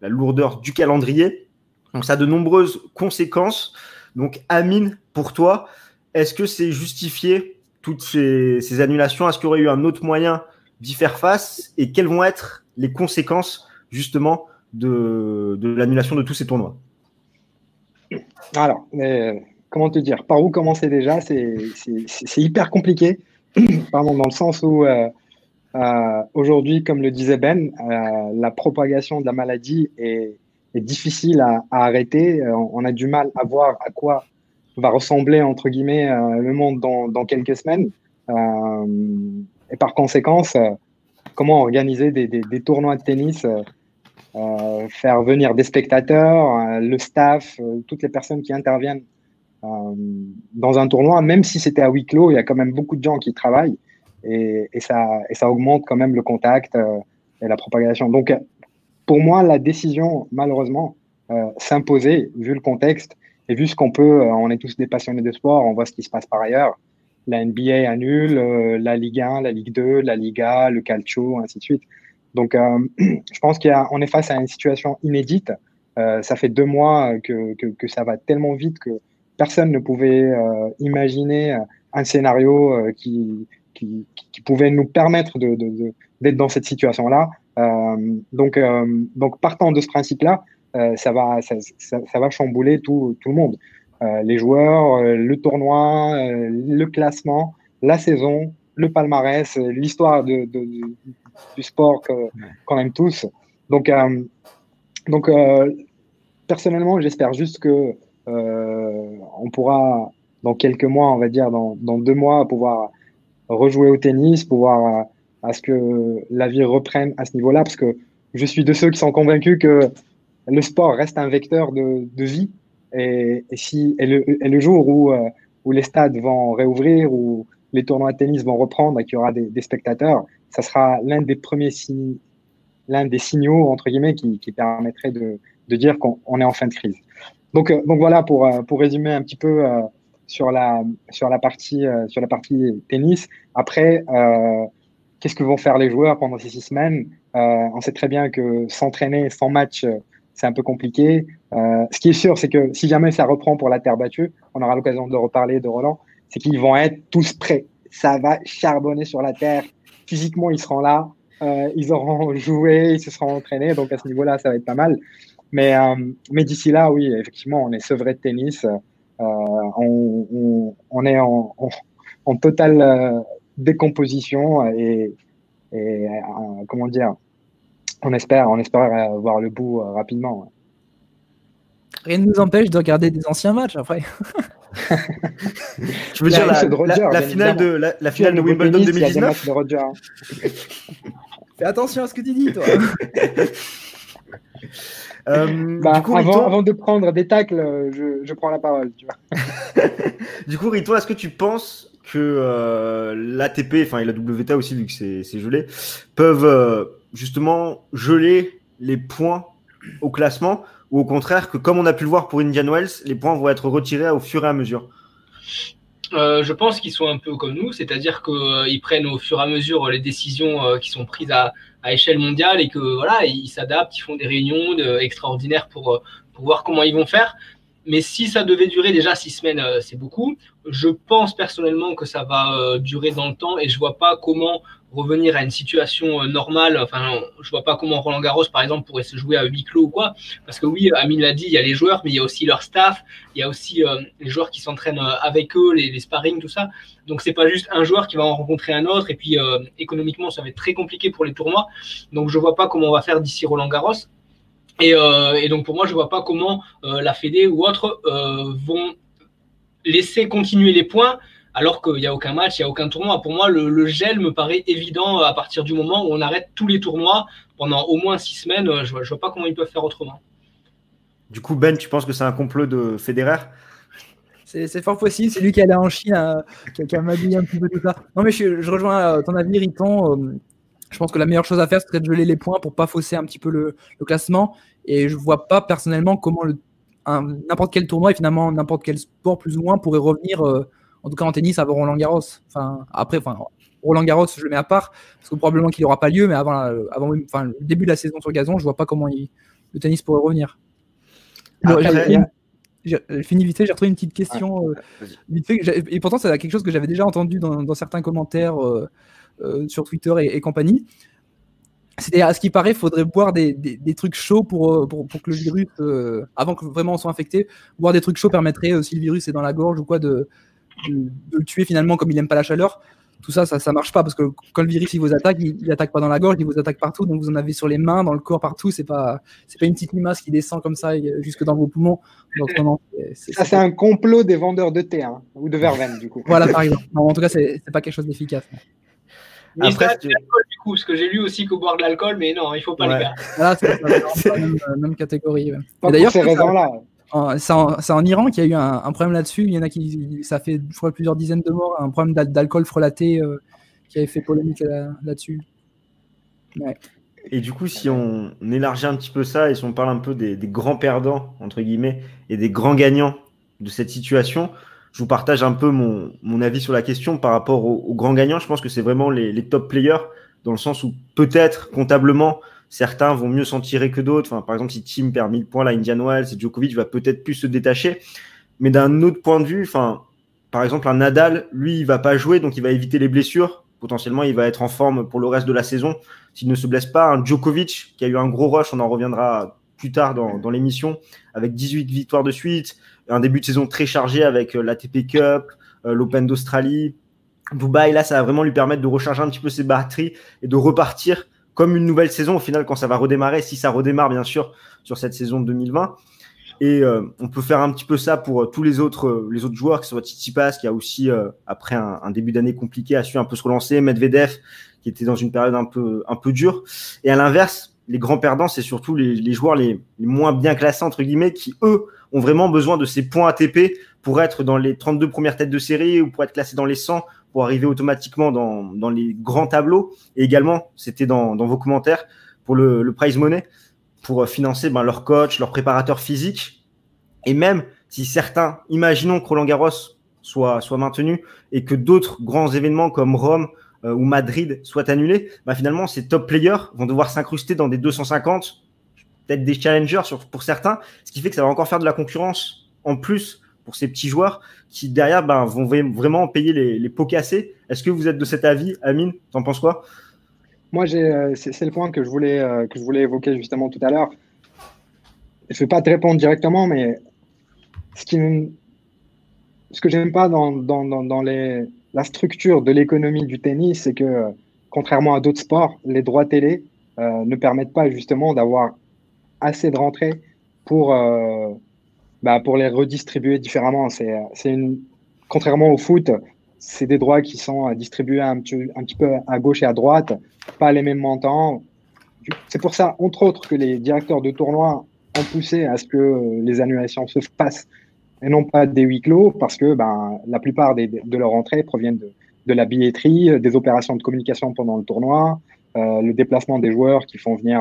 la lourdeur du calendrier. Donc ça a de nombreuses conséquences. Donc Amine, pour toi, est-ce que c'est justifié toutes ces, annulations? Est-ce qu'il y aurait eu un autre moyen d'y faire face? Et quelles vont être les conséquences justement de, de l'annulation de tous ces tournois? Alors, euh, comment te dire? Par où commencer déjà? C'est hyper compliqué. Pardon, dans le sens où euh, euh, aujourd'hui, comme le disait Ben, euh, la propagation de la maladie est, difficile à, arrêter. On a du mal à voir à quoi va ressembler, entre guillemets, le monde dans, quelques semaines. et par conséquent, comment organiser des, tournois de tennis faire venir des spectateurs, le staff, toutes les personnes qui interviennent dans un tournoi, même si c'était à huis clos, il y a quand même beaucoup de gens qui travaillent et, ça, augmente quand même le contact euh, et la propagation. Donc, pour moi, la décision, malheureusement, euh, s'imposait, vu le contexte et vu ce qu'on peut, euh, on est tous des passionnés de sport, on voit ce qui se passe par ailleurs. La NBA annule, euh, la Ligue 1, la Ligue 2, la Liga, le Calcio, ainsi de suite. Donc, euh, je pense qu'on est face à une situation inédite. Euh, ça fait deux mois que, ça va tellement vite que personne ne pouvait imaginer un scénario qui, qui, pouvait nous permettre d'être dans cette situation-là. Euh, donc, euh, partant de ce principe-là, euh, ça, va, chambouler tout, le monde. Euh, les joueurs, euh, le tournoi, euh, le classement, la saison, le palmarès, l'histoire du sport qu'on aime tous. Donc personnellement, j'espère juste que on pourra, dans quelques mois, on va dire, dans, deux mois, pouvoir rejouer au tennis, pouvoir à ce que la vie reprenne à ce niveau-là, parce que je suis de ceux qui sont convaincus que le sport reste un vecteur de, vie. Et, si, et, le, jour où, euh, où les stades vont réouvrir, où les tournois de tennis vont reprendre et qu'il y aura des, spectateurs, ça sera l'un des premiers signes, l'un des signaux, entre guillemets, qui, qui permettrait de dire qu'on est en fin de crise. Donc, euh, donc voilà, pour, euh, pour résumer un petit peu euh, sur, la, partie, tennis. Après, qu'est-ce que vont faire les joueurs pendant ces six semaines? On sait très bien que s'entraîner sans match c'est un peu compliqué. Ce qui est sûr, c'est que si jamais ça reprend pour la terre battue, on aura l'occasion de reparler de Roland, c'est qu'ils vont être tous prêts. Ça va charbonner sur la terre. Physiquement, ils seront là. Ils auront joué, ils se seront entraînés. Donc à ce niveau-là, ça va être pas mal. Mais, euh, mais d'ici là, oui, effectivement, on est sevré de tennis. Euh, on, on, on, est en, en, en totale euh, décomposition et, et comment dire on espère, on espère euh, voir le bout euh, rapidement. Ouais. Rien ne nous empêche de regarder des anciens matchs après. Je veux dire, la, Roger, la, la finale de, la, la finale de Wimbledon 2019. De Roger, hein. Fais attention à ce que tu dis, toi. euh, bah, coup, avant, Rito... avant, de prendre des tacles, je, je prends la parole. Tu vois. du coup, Rito, est-ce que tu penses que euh, l'ATP, enfin et la WTA aussi, vu que c'est gelé, peuvent euh, justement geler les points au classement? Ou au contraire que comme on a pu le voir pour Indian Wells, les points vont être retirés au fur et à mesure? Euh, je pense qu'ils sont un peu comme nous, c'est-à-dire qu'ils euh, prennent au fur et à mesure les décisions euh, qui sont prises à, échelle mondiale et que voilà, ils s'adaptent, ils font des réunions extraordinaires pour, pour voir comment ils vont faire. Mais si ça devait durer déjà six semaines, euh, c'est beaucoup. Je pense personnellement que ça va euh, durer dans le temps et je vois pas comment revenir à une situation euh, normale. Enfin, je vois pas comment Roland Garros, par exemple, pourrait se jouer à huis clos ou quoi. Parce que oui, Amine l'a dit, il y a les joueurs, mais il y a aussi leur staff, il y a aussi euh, les joueurs qui s'entraînent avec eux, les, sparring, tout ça. Donc c'est pas juste un joueur qui va en rencontrer un autre. Et puis euh, économiquement, ça va être très compliqué pour les tournois. Donc je vois pas comment on va faire d'ici Roland Garros. Et, euh, donc pour moi, je vois pas comment euh, la Fédé ou autres euh, vont laisser continuer les points alors qu'il n'y a aucun match, il n'y a aucun tournoi. Pour moi, le, le, gel me paraît évident à partir du moment où on arrête tous les tournois pendant au moins six semaines. Je vois, je vois pas comment ils peuvent faire autrement. Du coup, Ben, tu penses que c'est un complot de Federer? C'est fort possible, c'est lui qui allait en Chine, euh, qui, a magouillé un petit peu tout ça. Non, mais je, je rejoins ton avis, Riton je pense que la meilleure chose à faire, serait de geler les points pour pas fausser un petit peu le, le classement. Et je vois pas personnellement comment n'importe quel tournoi et finalement n'importe quel sport plus ou moins pourrait revenir, euh, en tout cas en tennis, avant Roland Garros. Enfin, après, enfin, Roland Garros, je le mets à part, parce que probablement qu'il n'aura pas lieu, mais avant, avant enfin, le début de la saison sur gazon, je vois pas comment le tennis pourrait revenir. J'ai fini vite fait, j'ai retrouvé une petite question vite fait, et pourtant c'est quelque chose que j'avais déjà entendu dans, certains commentaires sur Twitter et compagnie. C'était à ce qui paraît, il faudrait boire des, des, trucs chauds pour, euh, pour, pour, que le virus, euh, avant que vraiment on soit infecté, boire des trucs chauds permettrait, euh, si le virus est dans la gorge ou quoi, de, de, le tuer finalement comme il n'aime pas la chaleur. Tout ça, ça, ça marche pas parce que quand le virus il vous attaque, il, il, attaque pas dans la gorge, il vous attaque partout, donc vous en avez sur les mains, dans le corps, partout. C'est pas, c'est pas une petite limace qui descend comme ça jusque dans vos poumons. Donc, non, ça, c'est un complot des vendeurs de thé hein, ou de verveine du coup. voilà, par exemple. en tout cas, c'est pas quelque chose d'efficace. Mais Après, du coup, parce que j'ai lu aussi qu'au boire de l'alcool, mais non, il faut pas les faire. Voilà, c'est la même, même, catégorie. D'ailleurs, ces raisons-là. C'est en, Iran qu'il y a eu un, problème là-dessus. Il y en a qui, ça fait je plusieurs dizaines de morts, un problème d'alcool frelaté euh, qui avait fait polémique là-dessus. Et du coup, si on élargit un petit peu ça et si on parle un peu des, grands perdants, entre guillemets, et des grands gagnants de cette situation, je vous partage un peu mon, avis sur la question par rapport aux, grands gagnants. Je pense que c'est vraiment les, top players, dans le sens où peut-être comptablement, certains vont mieux s'en tirer que d'autres. Enfin, par exemple, si Tim perd 1000 points, là, Indian Wells Djokovic va peut-être plus se détacher. Mais d'un autre point de vue, enfin, par exemple, un Nadal, lui, il va pas jouer, donc il va éviter les blessures. Potentiellement, il va être en forme pour le reste de la saison s'il ne se blesse pas. Un Djokovic qui a eu un gros rush, on en reviendra plus tard dans, dans l'émission, avec 18 victoires de suite, un début de saison très chargé avec euh, l'ATP Cup, euh, l'Open d'Australie, Dubaï. Là, ça va vraiment lui permettre de recharger un petit peu ses batteries et de repartir comme une nouvelle saison au final quand ça va redémarrer, si ça redémarre bien sûr sur cette saison de 2020. Et euh, on peut faire un petit peu ça pour tous les autres, les autres joueurs, que ce soit Tsitsipas, qui a aussi, après un, un, début d'année compliqué, a su un peu se relancer, Medvedev, qui était dans une période un peu, un peu dure. Et à l'inverse, les grands perdants, c'est surtout les, les joueurs les, les, moins bien classés, entre guillemets, qui, eux, ont vraiment besoin de ces points ATP pour être dans les 32 premières têtes de série ou pour être classés dans les 100 pour arriver automatiquement dans, dans les grands tableaux. Et également, c'était dans, dans, vos commentaires pour le, le prize money, pour financer ben, leur coach, leur préparateur physique. Et même si certains, imaginons que Roland Garros soit, soit maintenu et que d'autres grands événements comme Rome euh, ou Madrid soient annulés, ben, finalement, ces top players vont devoir s'incruster dans des 250 peut-être des challengers sur, pour certains, ce qui fait que ça va encore faire de la concurrence en plus pour ces petits joueurs qui derrière ben, vont vraiment payer les, pots cassés. Est-ce que vous êtes de cet avis, Amine? T'en penses quoi? Moi, euh, c'est le point que je, voulais, euh, que je voulais évoquer justement tout à l'heure. Je ne vais pas te répondre directement, mais ce, qui, ce que j'aime pas dans, la structure de l'économie du tennis, c'est que contrairement à d'autres sports, les droits télé euh, ne permettent pas justement d'avoir assez de rentrées pour, bah, pour les redistribuer différemment. C'est, c'est une, contrairement au foot, c'est des droits qui sont distribués un petit, un petit peu à gauche et à droite, pas les mêmes montants. C'est pour ça, entre autres, que les directeurs de tournois ont poussé à ce que les annulations se fassent et non pas des huis clos, parce que ben, la plupart des, de leurs rentrées proviennent de, de, la billetterie, des opérations de communication pendant le tournoi, euh, le déplacement des joueurs qui font venir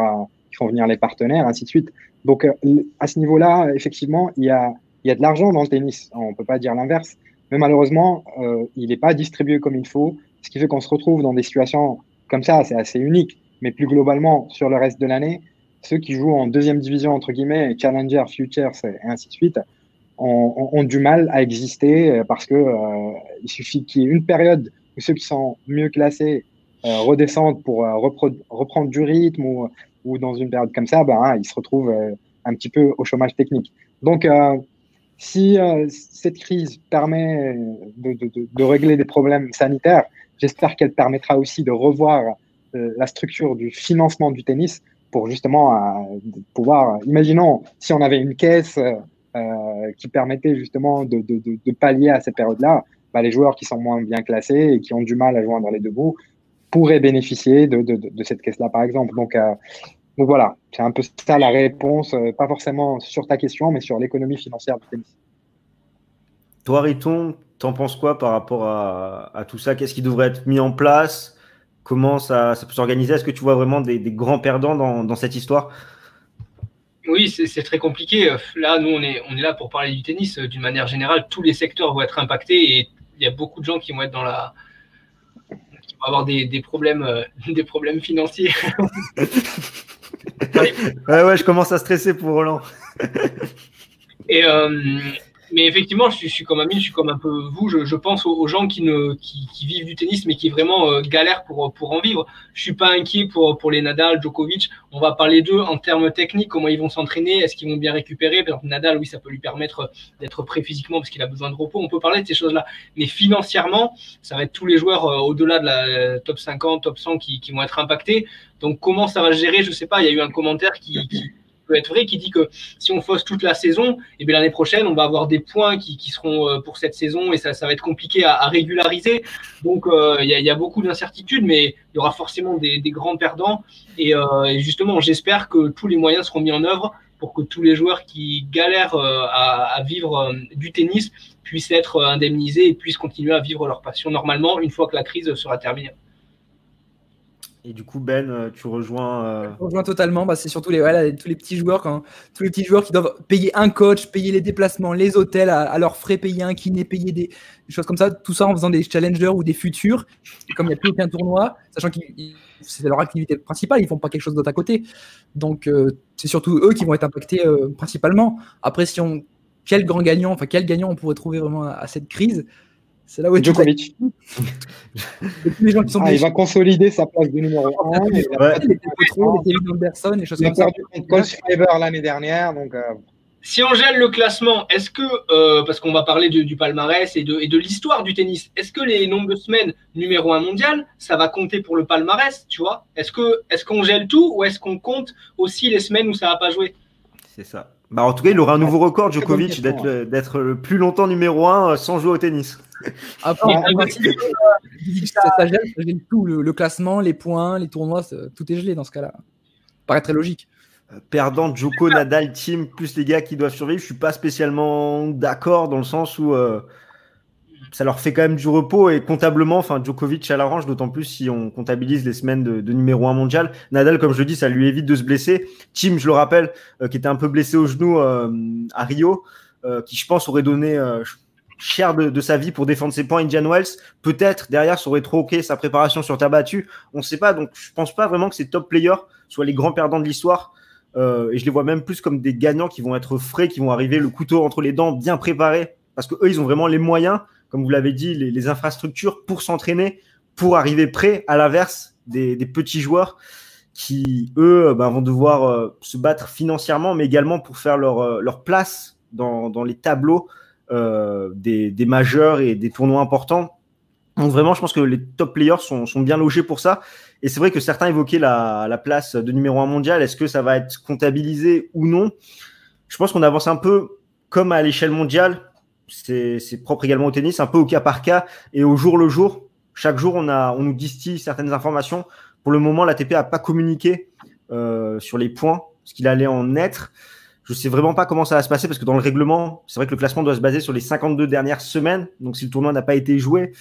font venir les partenaires, ainsi de suite. Donc, euh, à ce niveau-là, effectivement, il y a, de l'argent dans le tennis. On ne peut pas dire l'inverse. Mais malheureusement, euh, il n'est pas distribué comme il faut, ce qui fait qu'on se retrouve dans des situations comme ça, c'est assez unique. Mais plus globalement, sur le reste de l'année, ceux qui jouent en deuxième division, entre guillemets, Challenger, Futures et ainsi de suite, ont, du mal à exister euh, parce que euh, il suffit qu'il y ait une période où ceux qui sont mieux classés redescendent pour reprendre du rythme ou dans une période comme ça, ben, hein, il se retrouve euh, un petit peu au chômage technique. Donc, euh, si euh, cette crise permet de, régler des problèmes sanitaires, j'espère qu'elle permettra aussi de revoir la structure du financement du tennis pour justement pouvoir, imaginons si on avait une caisse qui permettait justement de, pallier à cette période-là, bah, les joueurs qui sont moins bien classés et qui ont du mal à joindre les deux bouts pourraient bénéficier de, cette caisse-là, par exemple. Donc, donc voilà, c'est un peu ça la réponse, euh, pas forcément sur ta question, mais sur l'économie financière du tennis. Toi, Riton, t'en penses quoi par rapport à, tout ça? Qu'est-ce qui devrait être mis en place? Comment ça, peut s'organiser? Est-ce que tu vois vraiment des, grands perdants dans, cette histoire? Oui, c'est très compliqué. Là, nous, on est, on est là pour parler du tennis. D'une manière générale, tous les secteurs vont être impactés et il y a beaucoup de gens qui vont être dans la, on va avoir des, problèmes, des problèmes financiers. ouais, ouais, je commence à stresser pour Roland. Et, mais effectivement, je suis, comme Amine, je suis comme un peu vous. Je, pense aux, gens qui, ne, vivent du tennis, mais qui vraiment euh, galèrent pour, en vivre. Je suis pas inquiet pour, pour les Nadal, Djokovic. On va parler d'eux en termes techniques, comment ils vont s'entraîner, est-ce qu'ils vont bien récupérer. Par exemple, Nadal, oui, ça peut lui permettre d'être prêt physiquement parce qu'il a besoin de repos. On peut parler de ces choses-là. Mais financièrement, ça va être tous les joueurs euh, au-delà de la euh, top 50, top 100 qui, qui vont être impactés. Donc, comment ça va se gérer Je sais pas. Il y a eu un commentaire qui, qui peut être vrai, qui dit que si on fausse toute la saison, et eh bien l'année prochaine, on va avoir des points qui, qui, seront euh, pour cette saison et ça, ça va être compliqué à, régulariser. Donc euh, il y, a, beaucoup d'incertitudes, mais il y aura forcément des, grands perdants. Et, euh, et justement, j'espère que tous les moyens seront mis en œuvre pour que tous les joueurs qui galèrent à, vivre du tennis puissent être indemnisés et puissent continuer à vivre leur passion normalement une fois que la crise sera terminée. Et du coup, Ben, euh, tu rejoins. Euh, Je rejoins totalement. Bah, c'est surtout les, tous les petits joueurs, quand, tous les petits joueurs qui doivent payer un coach, payer les déplacements, les hôtels, à, leurs frais, payer un kiné, payer des, choses comme ça. Tout ça en faisant des challengers ou des futurs. comme il n'y a plus aucun tournoi, sachant que c'est leur activité principale, ils font pas quelque chose d'autre à côté. Donc, euh, c'est surtout eux qui vont être impactés principalement. Après, si on quel grand gagnant, enfin quel gagnant on pourrait trouver vraiment à cette crise? C'est là où Djokovic. les gens qui sont ah, il va consolider sa place de numéro 1. Il a perdu contre Fiber l'année dernière. Donc, euh, Si on gèle le classement, est-ce que, euh, parce qu'on va parler du palmarès et de, et de l'histoire du tennis, est-ce que les nombres de semaines numéro 1 mondial, ça va compter pour le palmarès, tu vois? Est-ce qu'on est qu'on gèle tout ou est-ce qu'on compte aussi les semaines où ça n'a pas joué C'est ça. Bah, en tout cas, il aura un nouveau record, Djokovic, d'être le plus longtemps numéro 1 euh, sans jouer au tennis. Après, ça, gêne, tout, le, classement, les points, les tournois, tout est gelé dans ce cas-là. Paraît très logique. Euh, perdant Djoko, Nadal, Team, plus les gars qui doivent survivre, je suis pas spécialement d'accord dans le sens où euh, ça leur fait quand même du repos et comptablement, enfin Djokovic à l'arrange, d'autant plus si on comptabilise les semaines de, numéro 1 mondial. Nadal, comme je le dis, ça lui évite de se blesser. Team, je le rappelle, euh, qui était un peu blessé au genou à Rio, qui je pense aurait donné cher de, sa vie pour défendre ses points. Indian Wells, peut-être derrière, ça aurait troqué sa préparation sur terre battue. On ne sait pas. Donc, je pense pas vraiment que ces top players soient les grands perdants de l'histoire. Euh, et je les vois même plus comme des gagnants qui vont être frais, qui vont arriver le couteau entre les dents, bien préparés. Parce que eux, ils ont vraiment les moyens, comme vous l'avez dit, les, infrastructures pour s'entraîner, pour arriver prêts, à l'inverse des, petits joueurs qui, eux, ben, vont devoir euh, se battre financièrement, mais également pour faire leur, euh, place dans, les tableaux euh, des, majeurs et des tournois importants. Donc vraiment, je pense que les top players sont, bien logés pour ça. Et c'est vrai que certains évoquaient la, place de numéro un mondial. Est-ce que ça va être comptabilisé ou non? Je pense qu'on avance un peu comme à l'échelle mondiale. C'est propre également au tennis, un peu au cas par cas et au jour le jour. Chaque jour, on, a, on nous distille certaines informations. Pour le moment, l'ATP n'a pas communiqué euh, sur les points, ce qu'il allait en être. Je sais vraiment pas comment ça va se passer parce que dans le règlement, c'est vrai que le classement doit se baser sur les 52 dernières semaines. Donc si le tournoi n'a pas été joué,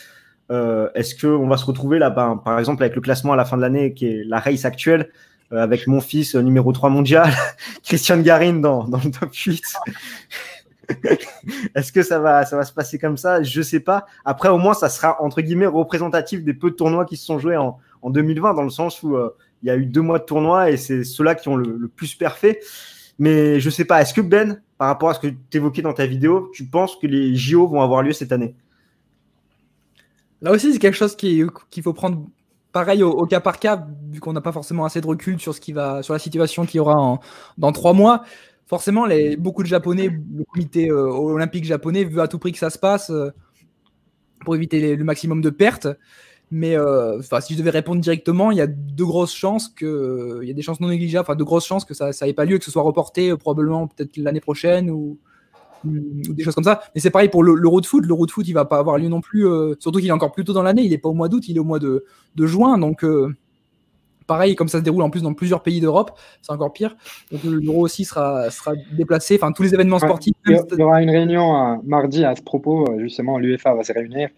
euh, est-ce qu'on va se retrouver là, ben, par exemple, avec le classement à la fin de l'année qui est la race actuelle, euh, avec mon fils numéro 3 mondial, Christian Garin dans, dans le top 8 Est-ce que ça va, se passer comme ça? Je sais pas. Après, au moins, ça sera entre guillemets représentatif des peu de tournois qui se sont joués en, en 2020, dans le sens où il y a eu deux mois de tournoi et c'est ceux-là qui ont le, plus parfait. Mais je sais pas, est-ce que Ben, par rapport à ce que tu évoquais dans ta vidéo, tu penses que les JO vont avoir lieu cette année? Là aussi, c'est quelque chose qu'il faut prendre pareil au, cas par cas, vu qu'on n'a pas forcément assez de recul sur, ce qui va, sur la situation qu'il y aura dans trois mois. Forcément, beaucoup de Japonais, le comité euh, olympique japonais veut à tout prix que ça se passe euh, pour éviter le maximum de pertes. Mais euh, si je devais répondre directement, il y a de grosses chances que, il y a des chances non négligeables, enfin de grosses chances que ça n'ait pas lieu, que ce soit reporté probablement peut-être l'année prochaine ou, des choses comme ça. Mais c'est pareil pour l'Euro de foot. L'Euro de foot, il va pas avoir lieu non plus, surtout qu'il est encore plus tôt dans l'année. Il n'est pas au mois d'août, il est au mois de, de juin. Donc pareil, comme ça se déroule en plus dans plusieurs pays d'Europe, c'est encore pire. Donc l'Euro aussi sera, sera déplacé. Enfin, tous les événements sportifs. Il y aura une réunion mardi à ce propos. Justement, l'UEFA va se réunir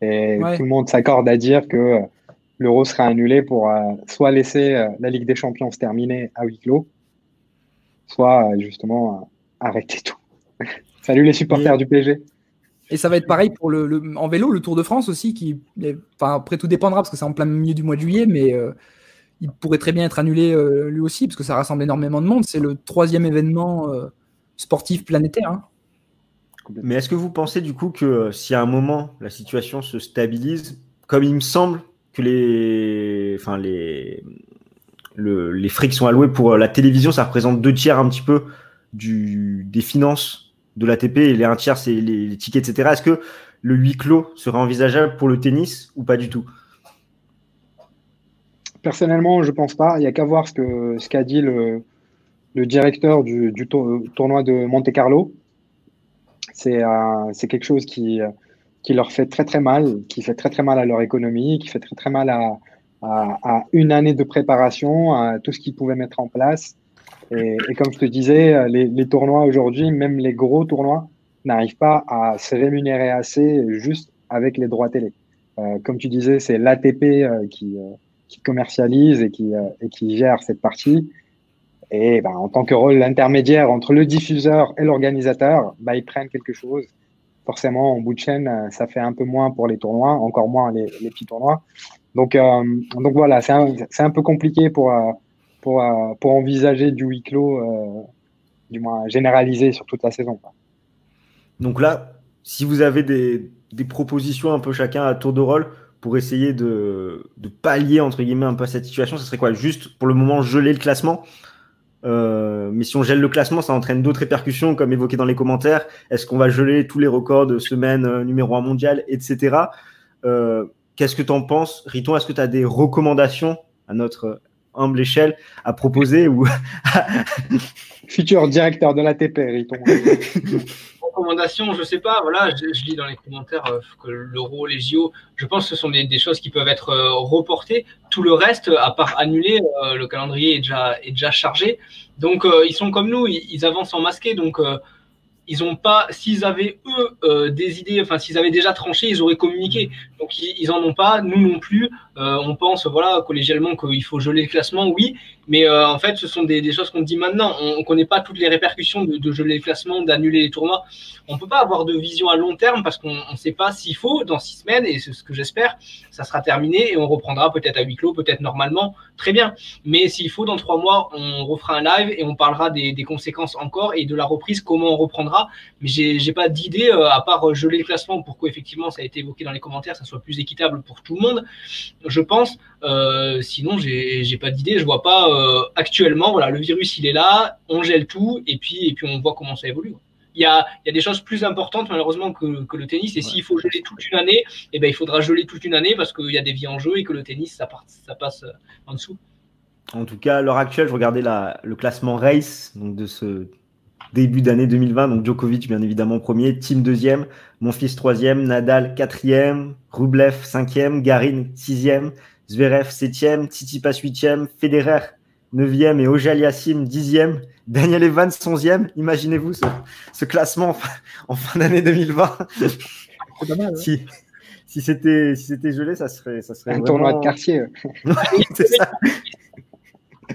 et tout le monde s'accorde à dire que l'euro sera annulé pour euh, soit laisser euh, la Ligue des Champions se terminer à huis clos, soit euh, justement arrêter tout. Salut les supporters du PSG. Et ça va être pareil pour le, en vélo, le Tour de France aussi, qui, enfin, après tout dépendra parce que c'est en plein milieu du mois de juillet, mais euh, il pourrait très bien être annulé euh, lui aussi parce que ça rassemble énormément de monde. C'est le troisième événement euh, sportif planétaire. Hein. Mais est-ce que vous pensez du coup que si à un moment la situation se stabilise, comme il me semble que les, enfin les, les frais qui sont alloués pour la télévision, ça représente deux tiers un petit peu des finances de l'ATP et les un tiers, c'est les, tickets, etc. Est-ce que le huis clos serait envisageable pour le tennis ou pas du tout? Personnellement, je pense pas. Il n'y a qu'à voir ce qu'a ce dit le, directeur du, du, tournoi de Monte Carlo. C'est euh, quelque chose qui, qui leur fait très très mal, qui fait très très mal à leur économie, qui fait très très mal à, à, une année de préparation, à tout ce qu'ils pouvaient mettre en place. Et, comme je te disais, les, tournois aujourd'hui, même les gros tournois, n'arrivent pas à se rémunérer assez juste avec les droits télé. Euh, comme tu disais, c'est l'ATP euh, qui, euh, qui, commercialise et qui, euh, et qui gère cette partie. Et ben, en tant que rôle intermédiaire entre le diffuseur et l'organisateur, ben, ils prennent quelque chose. Forcément, en bout de chaîne, ça fait un peu moins pour les tournois, encore moins les, les petits tournois. Donc, donc voilà, c'est un, un, peu compliqué pour pour, euh, pour envisager du huis clos, euh, du moins généralisé sur toute la saison. Donc là, si vous avez des, des, propositions un peu chacun à tour de rôle pour essayer de, de, pallier entre guillemets un peu cette situation, ce serait quoi? Juste pour le moment geler le classement? Euh, mais si on gèle le classement, ça entraîne d'autres répercussions, comme évoqué dans les commentaires. Est-ce qu'on va geler tous les records de semaine euh, numéro 1 mondial, etc. Euh, Qu'est-ce que tu en penses? Riton, est-ce que tu as des recommandations à notre humble échelle à proposer ou futur directeur de l'ATP, Riton Recommandation, je sais pas. Voilà, je, lis dans les commentaires euh, que l'euro, les JO, je pense que ce sont des, choses qui peuvent être euh, reportées. Tout le reste, à part annuler, euh, le calendrier est déjà, chargé. Donc, ils sont comme nous, ils, avancent en masqué. Donc, ils ont pas, s'ils avaient eux euh, des idées, enfin s'ils avaient déjà tranché, ils auraient communiqué. Donc ils, ils en ont pas, nous non plus. Euh, on pense voilà collégialement qu'il faut geler le classement, oui, mais euh, en fait ce sont des, choses qu'on dit maintenant. On, ne connaît pas toutes les répercussions de, geler le classement, d'annuler les tournois. On peut pas avoir de vision à long terme parce qu'on ne sait pas s'il faut dans six semaines et c'est ce que j'espère, ça sera terminé et on reprendra peut-être à huis clos, peut-être normalement, très bien. Mais s'il faut dans trois mois, on refera un live et on parlera des, conséquences encore et de la reprise, comment on reprendra mais j'ai pas d'idée euh, à part geler le classement pour qu'effectivement ça a été évoqué dans les commentaires, ça soit plus équitable pour tout le monde. Je pense. Euh, sinon, j'ai pas d'idée. Je vois pas euh, actuellement. Voilà, le virus il est là, on gèle tout et puis et puis on voit comment ça évolue. Il y, a, il y a, des choses plus importantes malheureusement que, que le tennis. Et s'il faut geler toute une année, eh ben, il faudra geler toute une année parce qu'il y a des vies en jeu et que le tennis, ça, part, ça passe en dessous. En tout cas, à l'heure actuelle, je regardais la, le classement race donc de ce début d'année 2020. Donc Djokovic, bien évidemment, premier, Team deuxième, mon fils troisième, Nadal quatrième, Rublev cinquième, Garin sixième, Zverev septième, Tsitsipas huitième, Federer neuvième et Ojal Yassim dixième, Daniel Evans onzième. Imaginez-vous ce, ce, classement en fin, d'année 2020. Hein. si, si c'était si c'était gelé, ça serait ça serait un tournoi de quartier. c'est ça.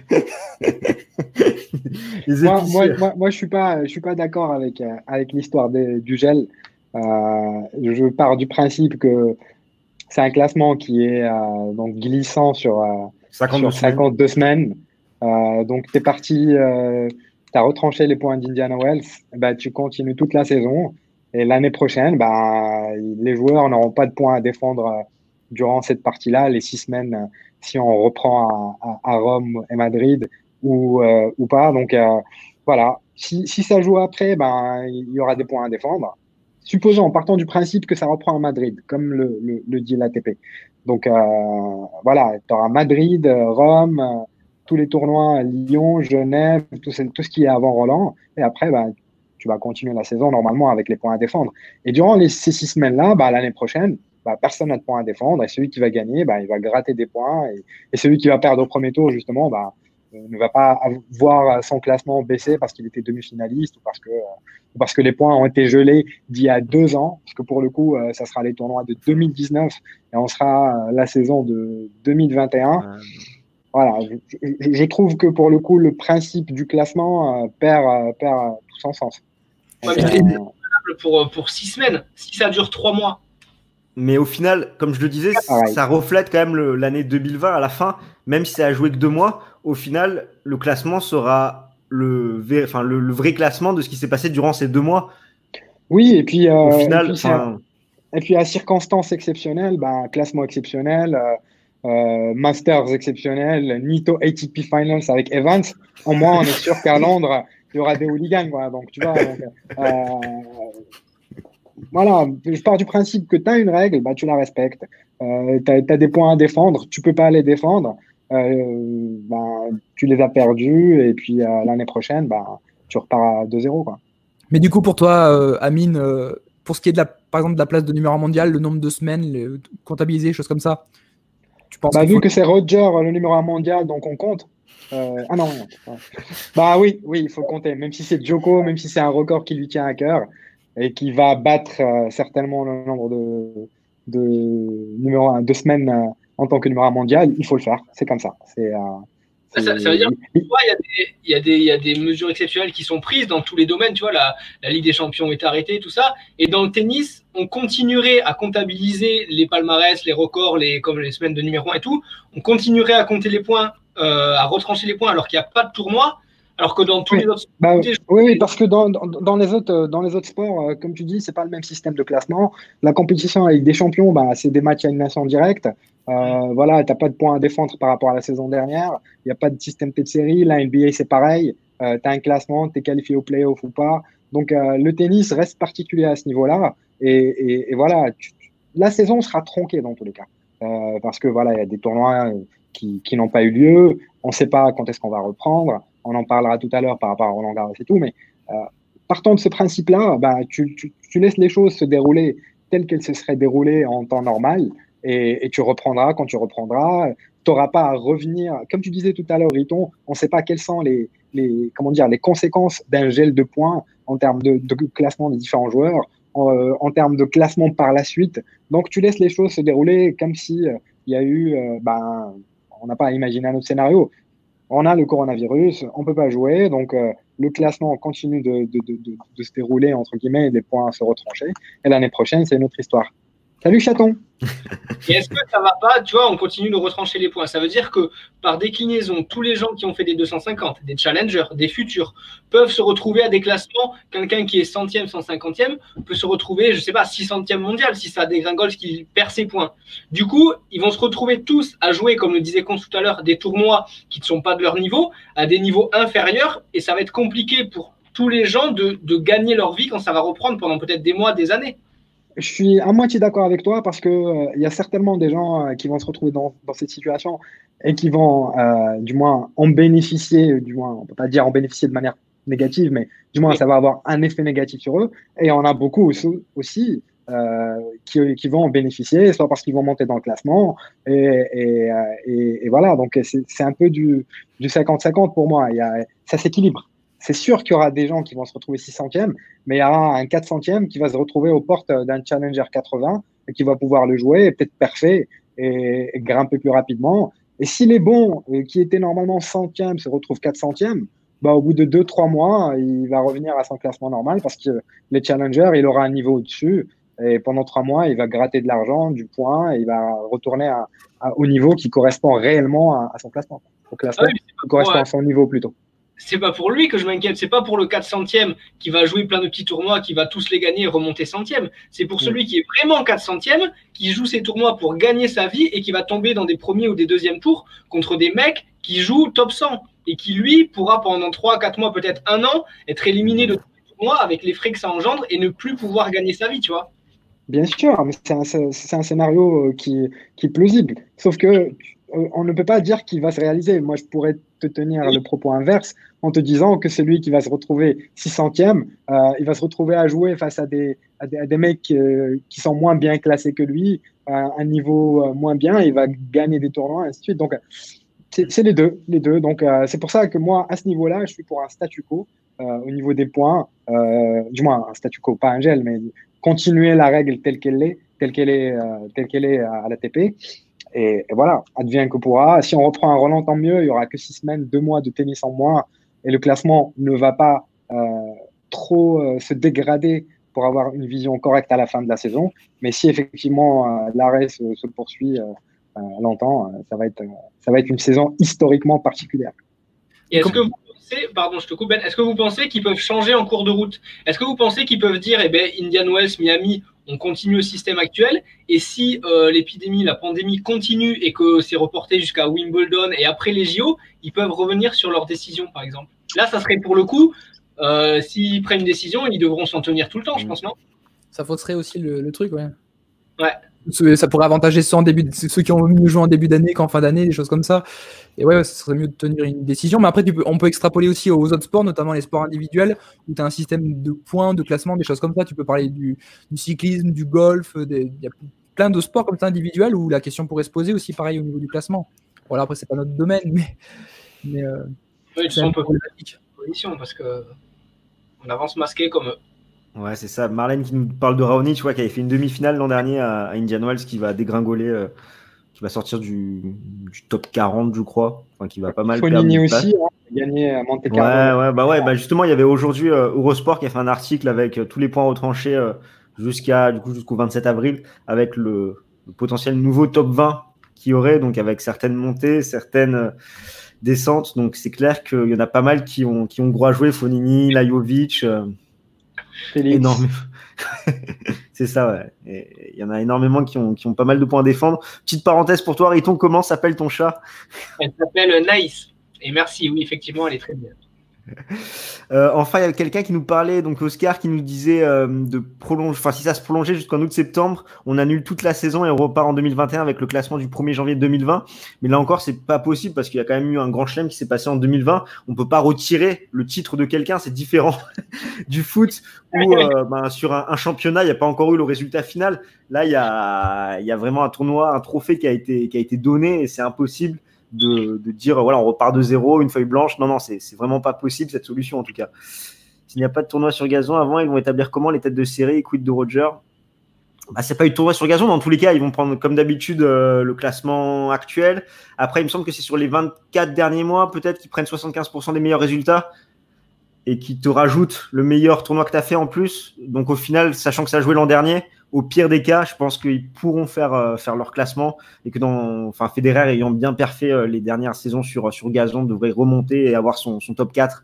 moi, moi, moi, moi, je suis pas, je suis pas d'accord avec euh, avec l'histoire du gel. Euh, je pars du principe que c'est un classement qui est euh, donc glissant sur, 52 sur 52 semaines. semaines. Donc tu es parti, tu as retranché les points d'Indiana Wells, bah, tu continues toute la saison. Et l'année prochaine, bah, les joueurs n'auront pas de points à défendre durant cette partie-là, les six semaines, si on reprend à, Rome et Madrid, ou, euh, ou pas. Donc euh, voilà, si, ça joue après, ben, il y aura des points à défendre. Supposons, en partant du principe que ça reprend à Madrid, comme le, le, le dit l'ATP. Donc euh, voilà, tu auras Madrid, Rome, tous les tournois, Lyon, Genève, tout, ce qui est avant Roland. Et après, ben, tu vas continuer la saison normalement avec les points à défendre. Et durant les, ces six semaines-là, bah, l'année prochaine, bah, personne n'a de points à défendre. Et celui qui va gagner, bah, il va gratter des points. Et, celui qui va perdre au premier tour, justement, bah, ne va pas voir son classement baisser parce qu'il était demi-finaliste ou parce que parce que les points ont été gelés d'il y a deux ans, parce que pour le coup, euh, ça sera les tournois de 2019 et on sera la saison de 2021. Voilà, je, je, trouve que pour le coup, le principe du classement euh, perd, euh, perd tout son sens. Ouais, pour, pour six semaines. Si ça dure trois mois, mais au final, comme je le disais, ça reflète quand même l'année 2020 à la fin, même si ça a joué que deux mois. Au final, le classement sera le, enfin, le, vrai classement de ce qui s'est passé durant ces deux mois. Oui, et puis, euh, au final, et puis, à circonstances exceptionnelles, bah, classement exceptionnel, euh, euh, Masters exceptionnel, Nito ATP Finals avec Evans. Au moins, on est sûr qu'à Londres, il y aura des hooligans. Donc, vois, voilà, je pars du principe que tu as une règle, bah, tu la respectes. Euh, tu as, des points à défendre, tu peux pas les défendre, euh, bah, tu les as perdus, et puis euh, l'année prochaine, bah, tu repars à 2-0. Mais du coup, pour toi, Amine, pour ce qui est de la, par exemple de la place de numéro mondial, le nombre de semaines les, comptabilisé, choses comme ça, tu penses bah, Vu que c'est Roger le numéro 1 mondial, donc on compte. ah non, non, bah oui, oui, il faut compter. Même si c'est Joko, même si c'est un record qui lui tient à cœur, et qui va battre euh, certainement le nombre de, de, numéro un, de semaines euh, en tant que numéro un mondial, il faut le faire. C'est comme ça. C'est, ça, veut dire qu'il y, y, y, a des mesures exceptionnelles qui sont prises dans tous les domaines. Tu vois, la, la, Ligue des Champions est arrêtée, tout ça. Et dans le tennis, on continuerait à comptabiliser les palmarès, les records, les, comme les semaines de numéro 1 et tout. On continuerait à compter les points, euh, à retrancher les points alors qu'il n'y a pas de tournoi. Alors que dans tous les autres bah, oui, oui, parce que dans, dans, les autres, euh, dans les autres sports, euh, comme tu dis, c'est pas le même système de classement. La compétition avec des champions, bah, c'est des matchs à élimination directe. Euh, voilà, tu n'as pas de points à défendre par rapport à la saison dernière. Il n'y a pas de système de série. La NBA, c'est pareil. Euh, tu as un classement, tu es qualifié au playoff ou pas. Donc, euh, le tennis reste particulier à ce niveau-là. Et, et, et, voilà, la saison sera tronquée dans tous les cas. parce que voilà, il y a des tournois qui, qui n'ont pas eu lieu. On ne sait pas quand est-ce qu'on va reprendre on en parlera tout à l'heure par rapport à Roland Garros et tout, mais euh, partant de ce principe-là, bah, tu, laisses les choses se dérouler telles qu'elles se seraient déroulées en temps normal, et, tu reprendras quand tu reprendras. Tu n'auras pas à revenir, comme tu disais tout à l'heure, Riton, on ne sait pas quelles sont les, comment dire, les conséquences d'un gel de points en termes de, classement des différents joueurs, en, termes de classement par la suite. Donc tu laisses les choses se dérouler comme si euh, il y a eu, euh, ben, on n'a pas à imaginer un autre scénario on a le coronavirus, on peut pas jouer, donc euh, le classement continue de, de, se dérouler, entre guillemets, et les points se retrancher. Et l'année prochaine, c'est une autre histoire. Salut chaton Et est-ce que ça va pas, tu vois, on continue de retrancher les points. Ça veut dire que par déclinaison, tous les gens qui ont fait des 250, des challengers, des futurs, peuvent se retrouver à des classements. Quelqu'un qui est centième, 150e peut se retrouver, je sais pas, 600e mondial si ça dégringole, qu'il perd ses points. Du coup, ils vont se retrouver tous à jouer, comme le disait Con tout à l'heure, des tournois qui ne sont pas de leur niveau, à des niveaux inférieurs. Et ça va être compliqué pour tous les gens de gagner leur vie quand ça va reprendre pendant peut-être des mois, des années. Je suis à moitié d'accord avec toi parce que euh, il y a certainement des gens euh, qui vont se retrouver dans, dans cette situation et qui vont, euh, du moins, en bénéficier, du moins, on peut pas dire en bénéficier de manière négative, mais du moins, ça va avoir un effet négatif sur eux. Et on a beaucoup aussi, aussi euh, qui, qui, vont en bénéficier, soit parce qu'ils vont monter dans le classement. Et, et, et, et voilà, donc c'est un peu du 50-50 pour moi. Y a, ça s'équilibre c'est sûr qu'il y aura des gens qui vont se retrouver 600e, mais il y aura un 400e qui va se retrouver aux portes d'un Challenger 80 et qui va pouvoir le jouer, peut-être parfait et, grimper plus rapidement. Et si les bons, qui étaient normalement 100e, se retrouvent 400e, bah, au bout de 2-3 mois, il va revenir à son classement normal parce que les challengers, il aura un niveau au-dessus. Et pendant 3 mois, il va gratter de l'argent, du point, et il va retourner à, au niveau qui correspond réellement à, son classement. Au classement ah qui correspond à son niveau plutôt c'est pas pour lui que je m'inquiète, c'est pas pour le 400e qui va jouer plein de petits tournois, qui va tous les gagner et remonter centième. C'est pour mm. celui qui est vraiment 400e, qui joue ses tournois pour gagner sa vie et qui va tomber dans des premiers ou des deuxièmes tours contre des mecs qui jouent top 100 et qui lui pourra pendant 3, 4 mois, peut-être un an, être éliminé de tous les tournois avec les frais que ça engendre et ne plus pouvoir gagner sa vie, tu vois. Bien sûr, mais c'est un, scénario euh, qui, qui est plausible. Sauf que on ne peut pas dire qu'il va se réaliser. Moi, je pourrais te tenir le propos inverse en te disant que c'est lui qui va se retrouver 600e, euh, il va se retrouver à jouer face à des, à des, mecs euh, qui sont moins bien classés que lui, à un niveau euh, moins bien, il va gagner des tournois, ainsi de suite. Donc, c'est les deux, les deux. Donc, euh, c'est pour ça que moi, à ce niveau-là, je suis pour un statu quo au niveau des points, du moins un statu quo, pas un gel, mais continuer la règle telle qu'elle est, telle qu'elle est, telle qu'elle est à, à l'ATP. Et, et, voilà, advient que pourra. Si on reprend un Roland, tant mieux. Il y aura que six semaines, deux mois de tennis en moins, et le classement ne va pas euh, trop euh, se dégrader pour avoir une vision correcte à la fin de la saison. Mais si effectivement l'arrêt se, poursuit longtemps, ça va être ça va être une saison historiquement particulière. Et est-ce que vous pensez, pardon, je te coupe, Ben, est-ce que vous pensez qu'ils peuvent changer en cours de route? Est-ce que vous pensez qu'ils peuvent dire, eh ben, Indian Wells, Miami, on continue le système actuel, et si euh, l'épidémie, la pandémie continue et que c'est reporté jusqu'à Wimbledon et après les JO, ils peuvent revenir sur leur décision, par exemple. Là, ça serait pour le coup, euh, s'ils prennent une décision, ils devront s'en tenir tout le temps, je pense, non? Ça fausserait aussi le, le truc, ouais. Ouais ça pourrait avantager ceux, en début, ceux qui ont mieux joué en début d'année qu'en fin d'année, des choses comme ça. Et ouais, ce serait mieux de tenir une décision. Mais après, on peut extrapoler aussi aux autres sports, notamment les sports individuels, où tu as un système de points, de classement, des choses comme ça. Tu peux parler du, cyclisme, du golf, il y a plein de sports comme ça individuels où la question pourrait se poser aussi pareil au niveau du classement. Voilà, après, c'est pas notre domaine, mais. mais euh, oui, c'est un peu problématique. Parce que on avance masqué comme eux. Ouais, c'est ça. Marlène qui nous parle de Raonic, vois, qui avait fait une demi-finale l'an dernier à, Indian Wells, qui va dégringoler, euh, qui va sortir du, top 40, je crois. Enfin, qui va pas mal Fonini aussi, hein, gagné à Monte Carlo. Ouais, ouais, bah ouais, bah justement, il y avait aujourd'hui euh, Eurosport qui a fait un article avec euh, tous les points retranchés jusqu'à du coup jusqu'au 27 avril, avec le, potentiel nouveau top 20 qui y aurait, donc avec certaines montées, certaines descentes. Donc c'est clair qu'il y en a pas mal qui ont qui ont gros à jouer, Fonini, Lajovic. Énorme. c'est ça, ouais. Il y en a énormément qui ont, qui ont pas mal de points à défendre. Petite parenthèse pour toi, Riton, comment s'appelle ton chat? Elle s'appelle Nice. Et merci, oui, effectivement, elle est très bien. Euh, enfin, il y a quelqu'un qui nous parlait, donc Oscar, qui nous disait euh, de prolonger, enfin, si ça se prolongeait jusqu'en août-septembre, on annule toute la saison et on repart en 2021 avec le classement du 1er janvier 2020. Mais là encore, c'est pas possible parce qu'il y a quand même eu un grand chelem qui s'est passé en 2020. On peut pas retirer le titre de quelqu'un, c'est différent du foot où euh, ben, sur un, championnat, il n'y a pas encore eu le résultat final. Là, il y a, y a vraiment un tournoi, un trophée qui a été, qui a été donné et c'est impossible de, dire voilà, on repart de zéro, une feuille blanche. Non, non, c'est vraiment pas possible cette solution en tout cas. S'il n'y a pas de tournoi sur gazon avant, ils vont établir comment les têtes de série, quid de Roger? Bah, c'est pas eu de tournoi sur gazon. Dans tous les cas, ils vont prendre comme d'habitude euh, le classement actuel. Après, il me semble que c'est sur les 24 derniers mois, peut-être qu'ils prennent 75% des meilleurs résultats et qui te rajoutent le meilleur tournoi que tu as fait en plus. Donc au final, sachant que ça a joué l'an dernier, au pire des cas, je pense qu'ils pourront faire, euh, faire leur classement et que dans, enfin, Federer ayant bien perfait euh, les dernières saisons sur, sur gazon devrait remonter et avoir son, son top 4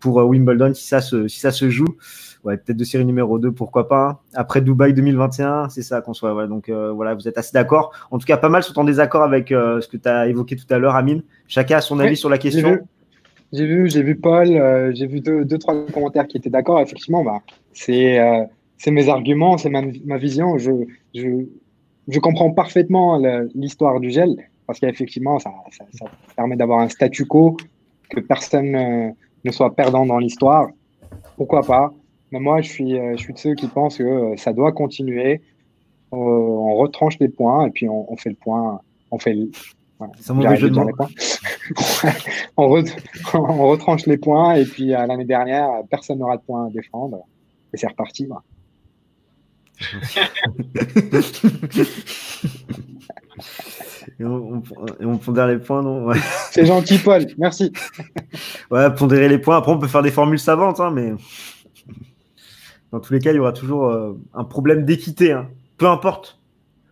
pour euh, Wimbledon si ça se, si ça se joue. Ouais, peut-être de série numéro 2, pourquoi pas. Hein. Après Dubaï 2021, c'est ça qu'on soit. Ouais, donc voilà, vous êtes assez d'accord. En tout cas, pas mal sont en désaccord avec ce que tu as évoqué tout à l'heure, Amine. Chacun a son avis sur la question. J'ai vu, j'ai vu Paul, j'ai vu deux, deux, trois commentaires qui étaient d'accord. Effectivement, bah, c'est c'est mes arguments, c'est ma, ma, vision. Je, je, je comprends parfaitement l'histoire du gel parce qu'effectivement, ça, ça, ça, permet d'avoir un statu quo, que personne euh, ne soit perdant dans l'histoire. Pourquoi pas? Mais moi, je suis, euh, je suis de ceux qui pensent que euh, ça doit continuer. on retranche les points et puis on, on fait le point. On fait le, c'est mauvais jeu de mots. on, on, retranche les points et puis l'année dernière, personne n'aura de points à défendre et c'est reparti. Voilà et, on, on, pondère les points, non? C'est gentil, Paul. Merci. ouais, pondérer les points. Après, on peut faire des formules savantes, hein, mais dans tous les cas, il y aura toujours euh, un problème d'équité. Hein. Peu importe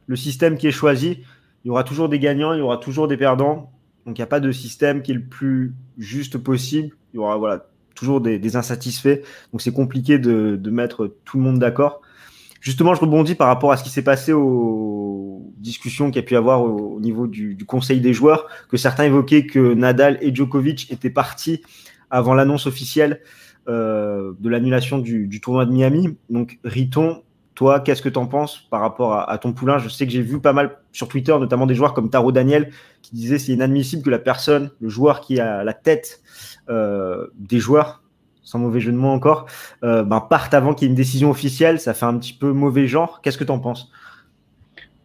le système qui est choisi, il y aura toujours des gagnants, il y aura toujours des perdants. Donc, il n'y a pas de système qui est le plus juste possible. Il y aura voilà, toujours des, insatisfaits. Donc, c'est compliqué de, de mettre tout le monde d'accord. Justement, je rebondis par rapport à ce qui s'est passé aux discussions qu'il y a pu avoir au, niveau du, conseil des joueurs, que certains évoquaient que Nadal et Djokovic étaient partis avant l'annonce officielle euh, de l'annulation du, tournoi de Miami. Donc, Riton, toi, qu'est-ce que tu en penses par rapport à, ton poulain? Je sais que j'ai vu pas mal sur Twitter, notamment des joueurs comme Taro Daniel, qui disaient c'est inadmissible que la personne, le joueur qui a la tête euh, des joueurs, sans mauvais jeu de mots encore, euh, ben, partent avant qu'il y ait une décision officielle. Ça fait un petit peu mauvais genre. Qu'est-ce que tu en penses?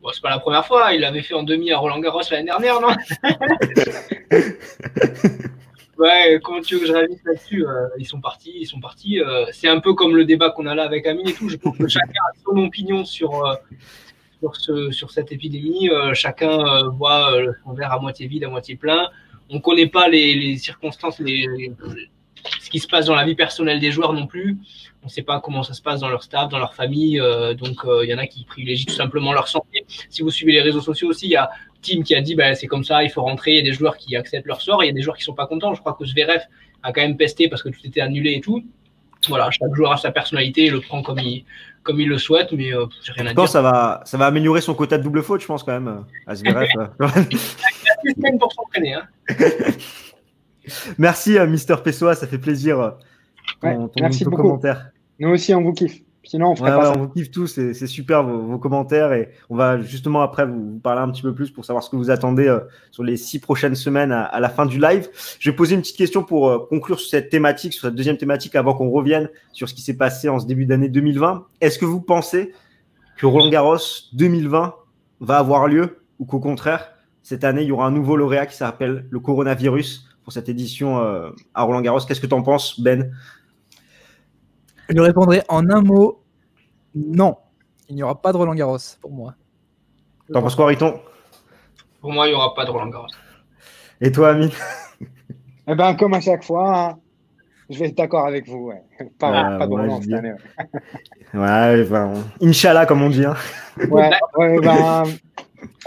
Bon, C'est pas la première fois. Il l'avait fait en demi à Roland Garros l'année dernière, non? Ouais, comment tu veux que je réalise là-dessus euh, Ils sont partis, ils sont partis. Euh, c'est un peu comme le débat qu'on a là avec Amine et tout. Je pense que chacun a son opinion sur, sur, ce, sur cette épidémie. chacun voit son verre à moitié vide, à moitié plein. On ne connaît pas les, les circonstances, les, ce qui se passe dans la vie personnelle des joueurs non plus. On ne sait pas comment ça se passe dans leur staff, dans leur famille. donc, il y en a qui privilégient tout simplement leur santé. Si vous suivez les réseaux sociaux aussi, il y a Tim qui a dit bah, c'est comme ça, il faut rentrer. Il y a des joueurs qui acceptent leur sort et il y a des joueurs qui sont pas contents. Je crois que Zverev a quand même pesté parce que tout était annulé et tout. Voilà, chaque joueur a sa personnalité et le prend comme il, comme il le souhaite, mais euh, j'ai rien à dire. Ça va, ça va améliorer son quota de double faute, je pense, quand même, euh, à Zverev. il a pour s'entraîner. Hein. Merci, euh, Mister Pessoa, ça fait plaisir. ton, merci beaucoup. commentaire. Nous aussi, on vous kiffe. Sinon, on ferait pas ça. On vous kiffe tous, c'est super vos, commentaires et on va justement après vous, parler un petit peu plus pour savoir ce que vous attendez euh, sur les six prochaines semaines à, la fin du live. Je vais poser une petite question pour euh, conclure sur cette thématique, sur cette deuxième thématique, avant qu'on revienne sur ce qui s'est passé en ce début d'année 2020. Est-ce que vous pensez que Roland Garros 2020 va avoir lieu ou qu'au contraire, cette année, il y aura un nouveau lauréat qui s'appelle le coronavirus? Pour cette édition euh, à Roland Garros Qu'est-ce que tu en penses, Ben? Je répondrai en un mot non. Il n'y aura pas de Roland Garros pour moi. T'en penses quoi, Riton? Pour moi, il n'y aura pas de Roland Garros. Et toi, Amine? Eh ben, comme à chaque fois, hein, je vais être d'accord avec vous. Pas, pas de Roland cette année. Ouais, ben, Inch'Allah, comme on dit. Hein. Ouais, ben,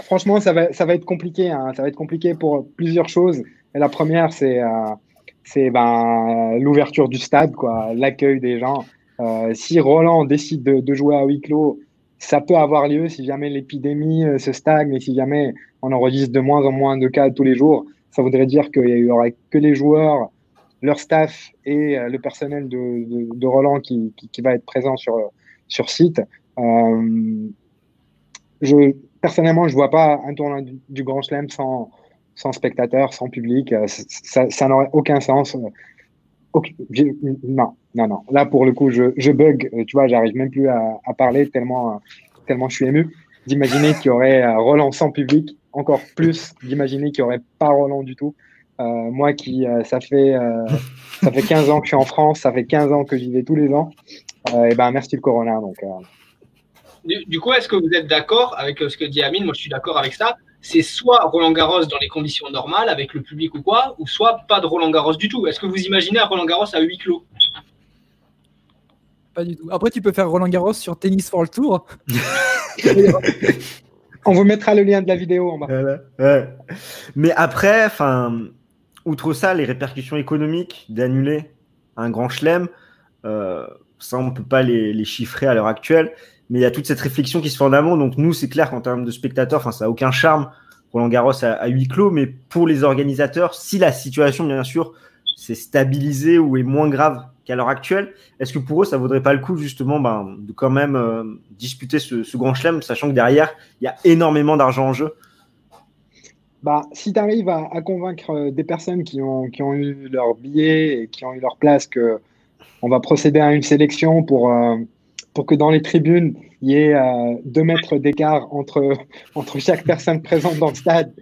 franchement, ça va, ça va être compliqué. Hein. Ça va être compliqué pour plusieurs choses. La première, c'est euh, ben, l'ouverture du stade, l'accueil des gens. Euh, si Roland décide de, jouer à huis clos, ça peut avoir lieu si jamais l'épidémie euh, se stagne et si jamais on enregistre de moins en moins de cas tous les jours. Ça voudrait dire qu'il y aurait que les joueurs, leur staff et le personnel de, Roland qui, va être présent sur, site. personnellement, je vois pas un tournoi du, Grand Chelem sans, sans spectateurs, sans public. Ça, n'aurait aucun sens. non, non, non. Là, pour le coup, je, bug. Tu vois, j'arrive même plus à, parler tellement, tellement je suis ému. D'imaginer qu'il y aurait euh, Roland sans public, encore plus d'imaginer qu'il n'y aurait pas Roland du tout. Euh, moi qui, euh, ça, fait, ça fait 15 ans que je suis en France, ça fait 15 ans que j'y vais tous les ans. et ben, merci le Corona. Donc, du, coup, est-ce que vous êtes d'accord avec ce que dit Amine? Moi, je suis d'accord avec ça. C'est soit Roland Garros dans les conditions normales, avec le public ou quoi, ou soit pas de Roland Garros du tout. Est-ce que vous imaginez un Roland Garros à huis clos? Pas du tout. Après, tu peux faire Roland Garros sur Tennis for le Tour. On vous mettra le lien de la vidéo en bas. Mais après, enfin, outre ça, les répercussions économiques d'annuler un grand chelem, euh, ça, on ne peut pas les, les chiffrer à l'heure actuelle mais il y a toute cette réflexion qui se fait en amont. Donc nous, c'est clair qu'en termes de spectateurs, enfin, ça n'a aucun charme. Roland Garros à, huis clos, mais pour les organisateurs, si la situation, bien sûr, s'est stabilisée ou est moins grave qu'à l'heure actuelle, est-ce que pour eux, ça vaudrait pas le coup justement ben, de quand même euh, disputer ce, grand chelem, sachant que derrière, il y a énormément d'argent en jeu? Bah, si tu arrives à, convaincre euh, des personnes qui ont, qui ont eu leur billet et qui ont eu leur place que on va procéder à une sélection pour, euh, pour que dans les tribunes, il y ait euh, deux mètres d'écart entre, entre chaque personne présente dans le stade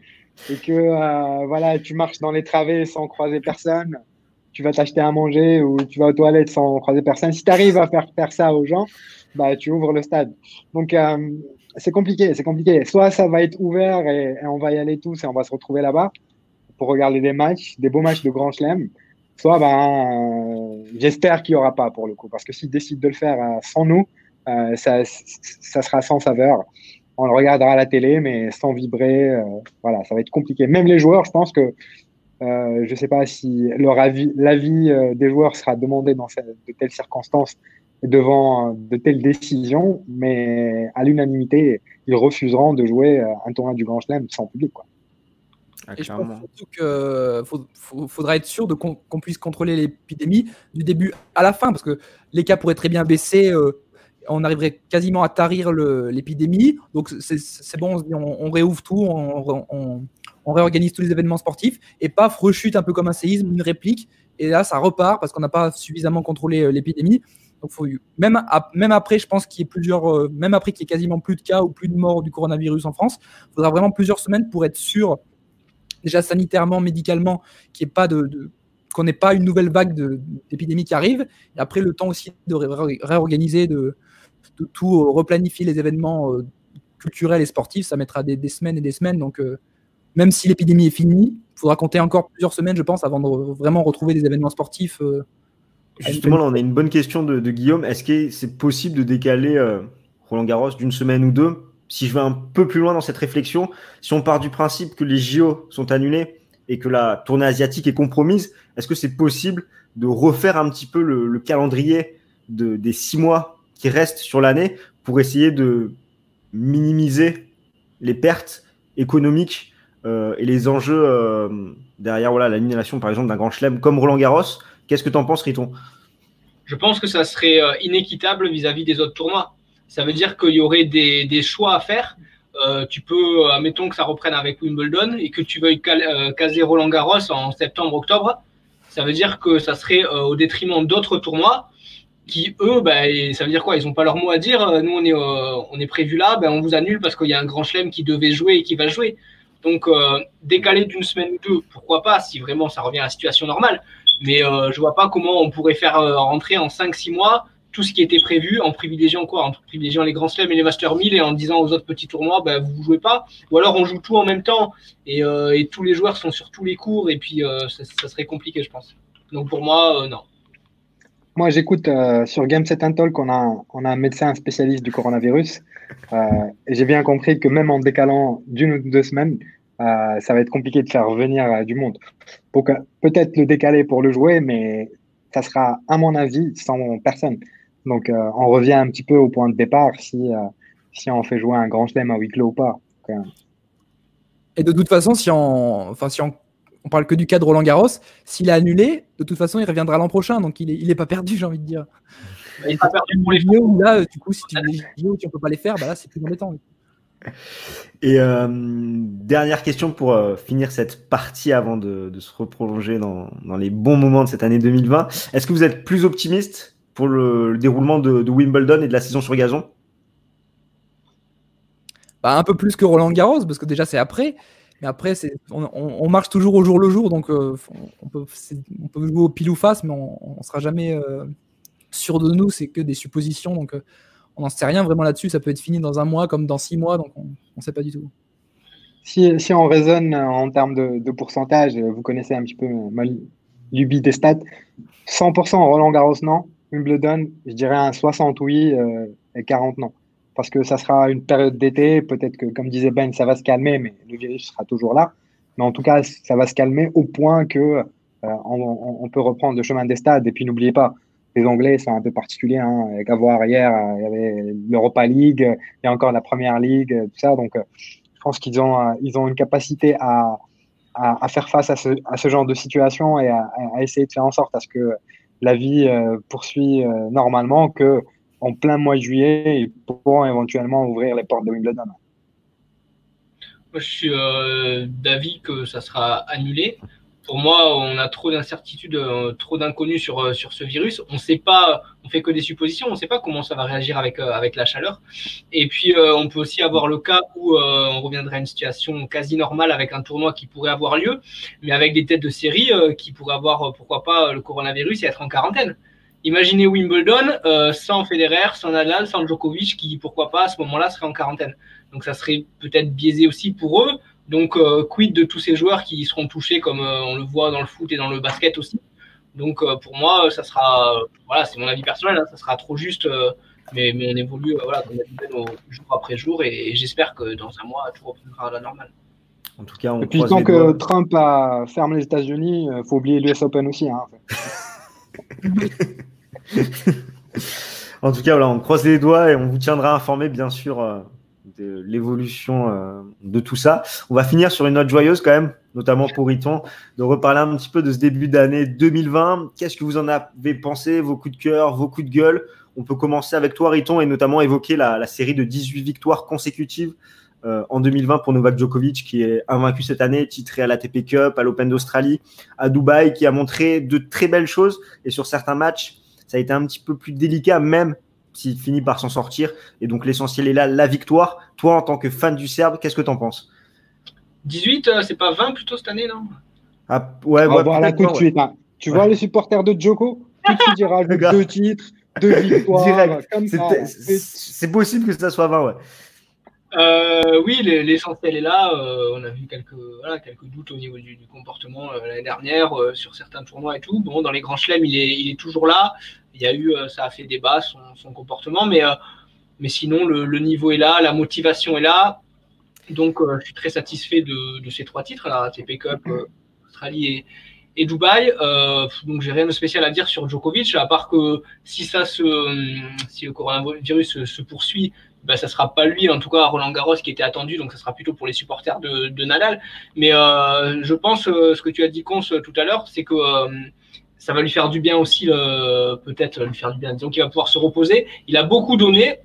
et que euh, voilà, tu marches dans les travées sans croiser personne, tu vas t'acheter à manger ou tu vas aux toilettes sans croiser personne. Si tu arrives à faire faire ça aux gens, bah, tu ouvres le stade. Donc, euh, c'est compliqué, c'est compliqué. Soit ça va être ouvert et, on va y aller tous et on va se retrouver là-bas pour regarder des matchs, des beaux matchs de Grand Chelem soit ben, j'espère qu'il n'y aura pas pour le coup, parce que s'ils décident de le faire euh, sans nous, euh, ça, ça, sera sans saveur. On le regardera à la télé, mais sans vibrer. Euh, voilà, ça va être compliqué. Même les joueurs, je pense que je ne sais pas si leur avis, l'avis des joueurs sera demandé dans de telles circonstances devant de telles décisions, mais à l'unanimité, ils refuseront de jouer un tournoi du Grand Chelem sans public. Quoi. Ah, et je pense surtout qu'il faudra être sûr qu'on puisse contrôler l'épidémie du début à la fin, parce que les cas pourraient très bien baisser. Euh, on arriverait quasiment à tarir l'épidémie. Donc c'est bon, on, réouvre tout, on, réorganise tous les événements sportifs, et paf, rechute un peu comme un séisme, une réplique. Et là, ça repart parce qu'on n'a pas suffisamment contrôlé euh, l'épidémie. Donc, faut, même, même après, je pense qu'il y ait plusieurs, euh, même après qu'il y ait quasiment plus de cas ou plus de morts du coronavirus en France, il faudra vraiment plusieurs semaines pour être sûr déjà sanitairement, médicalement, qu'il pas de, qu'on n'ait pas une nouvelle vague d'épidémie qui arrive. Et après, le temps aussi de réorganiser, de, tout euh, replanifier les événements euh, culturels et sportifs, ça mettra des, semaines et des semaines. Donc, euh, même si l'épidémie est finie, faudra compter encore plusieurs semaines, je pense, avant de vraiment retrouver des événements sportifs. Justement, là, on a une bonne question de, Guillaume. Est-ce que c'est possible de décaler Roland Garros d'une semaine ou deux Si je vais un peu plus loin dans cette réflexion, si on part du principe que les JO sont annulés et que la tournée asiatique est compromise, est-ce que c'est possible de refaire un petit peu le, calendrier de, des six mois qui restent sur l'année pour essayer de minimiser les pertes économiques euh, et les enjeux euh, derrière voilà, l'annulation, par exemple, d'un grand chelem comme Roland Garros? Qu'est-ce que tu en penses, Riton? Je pense que ça serait euh, inéquitable vis-à-vis des autres tournois. Ça veut dire qu'il y aurait des, choix à faire. tu peux, admettons que ça reprenne avec Wimbledon et que tu veuilles caser Roland Garros en septembre-octobre. Ça veut dire que ça serait au détriment d'autres tournois qui eux, ben, ça veut dire quoi? Ils n'ont pas leur mot à dire. Nous, on est, euh, on est prévu là, ben, on vous annule parce qu'il y a un grand chelem qui devait jouer et qui va jouer. Donc, euh, décaler d'une semaine ou deux, pourquoi pas, si vraiment ça revient à la situation normale. Mais euh, je vois pas comment on pourrait faire rentrer en 5-6 mois tout ce qui était prévu en privilégiant quoi? En privilégiant les grands chelems et les Master 1000 et en disant aux autres petits tournois, ben, vous jouez pas. Ou alors on joue tout en même temps et, et tous les joueurs sont sur tous les cours et puis ça, ça, serait compliqué, je pense. Donc pour moi, non. Moi, j'écoute euh, sur Game Set Talk, on a, on a un médecin spécialiste du coronavirus. Euh, et j'ai bien compris que même en décalant d'une ou deux semaines, euh, ça va être compliqué de faire venir du monde. Donc, peut-être le décaler pour le jouer, mais ça sera, à mon avis, sans personne. Donc, on revient un petit peu au point de départ si, si on fait jouer un grand chelem à huis clos ou pas. et de toute façon, si on, enfin, si on on parle que du cas de Roland Garros. S'il est annulé, de toute façon, il reviendra l'an prochain, donc il n'est il est pas perdu, j'ai envie de dire. Il n'est pas perdu pour les JO. Là, du coup, si tu ne peux pas les faire, bah là, c'est plus embêtant. Et euh, dernière question pour euh, finir cette partie avant de, se reprolonger dans, les bons moments de cette année 2020. Est-ce que vous êtes plus optimiste pour le, déroulement de, Wimbledon et de la saison sur gazon bah, Un peu plus que Roland Garros, parce que déjà c'est après. Mais après, on, marche toujours au jour le jour, donc euh, on, peut, jouer au pile ou face, mais on ne sera jamais euh, sûr de nous. C'est que des suppositions, donc euh, on n'en sait rien vraiment là-dessus. Ça peut être fini dans un mois comme dans six mois, donc on ne sait pas du tout. Si, si, on raisonne en termes de, pourcentage, vous connaissez un petit peu ma lubie des stats. 100% Roland Garros, non. Wimbledon, je dirais un 60 oui et 40 non parce que ça sera une période d'été. Peut-être que, comme disait Ben, ça va se calmer, mais le virus sera toujours là. Mais en tout cas, ça va se calmer au point que euh, on, peut reprendre le chemin des stades. Et puis, n'oubliez pas, les Anglais sont un peu particuliers. Hein. Avec voir hier, euh, il y avait l'Europa League, il y a encore la Première League, tout ça. Donc, euh, je pense qu'ils ont, ils ont une capacité à, à, faire face à ce, à ce, genre de situation et à, à, essayer de faire en sorte à ce que la vie poursuit normalement, que en plein mois de juillet et pourront éventuellement ouvrir les portes de Wimbledon. Moi, je suis euh, d'avis que ça sera annulé. Pour moi, on a trop d'incertitudes, euh, trop d'inconnus sur, euh, sur ce virus. On sait pas, on fait que des suppositions, on ne sait pas comment ça va réagir avec, avec la chaleur. Et puis, on peut aussi avoir le cas où on reviendrait à une situation quasi normale avec un tournoi qui pourrait avoir lieu, mais avec des têtes de série qui pourraient avoir, pourquoi pas, le coronavirus et être en quarantaine. Imaginez Wimbledon euh, sans Federer, sans Nadal, sans Djokovic, qui pourquoi pas à ce moment-là serait en quarantaine. Donc ça serait peut-être biaisé aussi pour eux. Donc euh, quid de tous ces joueurs qui seront touchés comme euh, on le voit dans le foot et dans le basket aussi? Donc pour moi, ça sera, voilà, c'est mon avis personnel, hein, ça sera trop juste. Mais, mais, on évolue voilà, comme jour après jour et, j'espère que dans un mois, tout reprendra à la normale. En tout cas, on et puis tant que Trump a fermé les États-Unis, il faut oublier l'US Open aussi. Hein, en tout cas, voilà, on croise les doigts et on vous tiendra informé, bien sûr, euh, de l'évolution euh, de tout ça. On va finir sur une note joyeuse quand même, notamment pour Riton, de reparler un petit peu de ce début d'année 2020. Qu'est-ce que vous en avez pensé, vos coups de cœur, vos coups de gueule? On peut commencer avec toi, Riton, et notamment évoquer la, série de 18 victoires consécutives euh, en 2020 pour Novak Djokovic, qui est invaincu cette année, titré à l'ATP Cup, à l'Open d'Australie, à Dubaï, qui a montré de très belles choses. Et sur certains matchs, ça a été un petit peu plus délicat, même s'il finit par s'en sortir. Et donc l'essentiel est là, la victoire. Toi, en tant que fan du Serbe, qu'est-ce que tu en penses? 18, euh, c'est pas 20 plutôt cette année, non? Ah, Ouais, ouais, voilà tout de suite. Hein. Tu vois les supporters de Djoko? Suite, ils deux titres, deux victoires. C'est possible que ça soit 20, ouais. Euh, oui, l'essentiel est là. Euh, on a vu quelques, doutes au niveau du, comportement euh, l'année dernière sur certains tournois et tout. Bon, dans les grands chelems, il est, toujours là. Il y a eu, ça a fait débat son, comportement, mais, sinon le, niveau est là, la motivation est là. Donc, je suis très satisfait de, ces trois titres, la TP Cup, Australie et, Dubaï. donc, j'ai rien de spécial à dire sur Djokovic, à part que si ça se, si le coronavirus se poursuit, bah, ça sera pas lui, en tout cas Roland Garros qui était attendu, donc ça sera plutôt pour les supporters de, de Nadal. Mais euh, je pense, euh, ce que tu as dit, Cons, euh, tout à l'heure, c'est que ça va lui faire du bien aussi, peut-être lui faire du bien, disons qu'il va pouvoir se reposer. Il a beaucoup donné,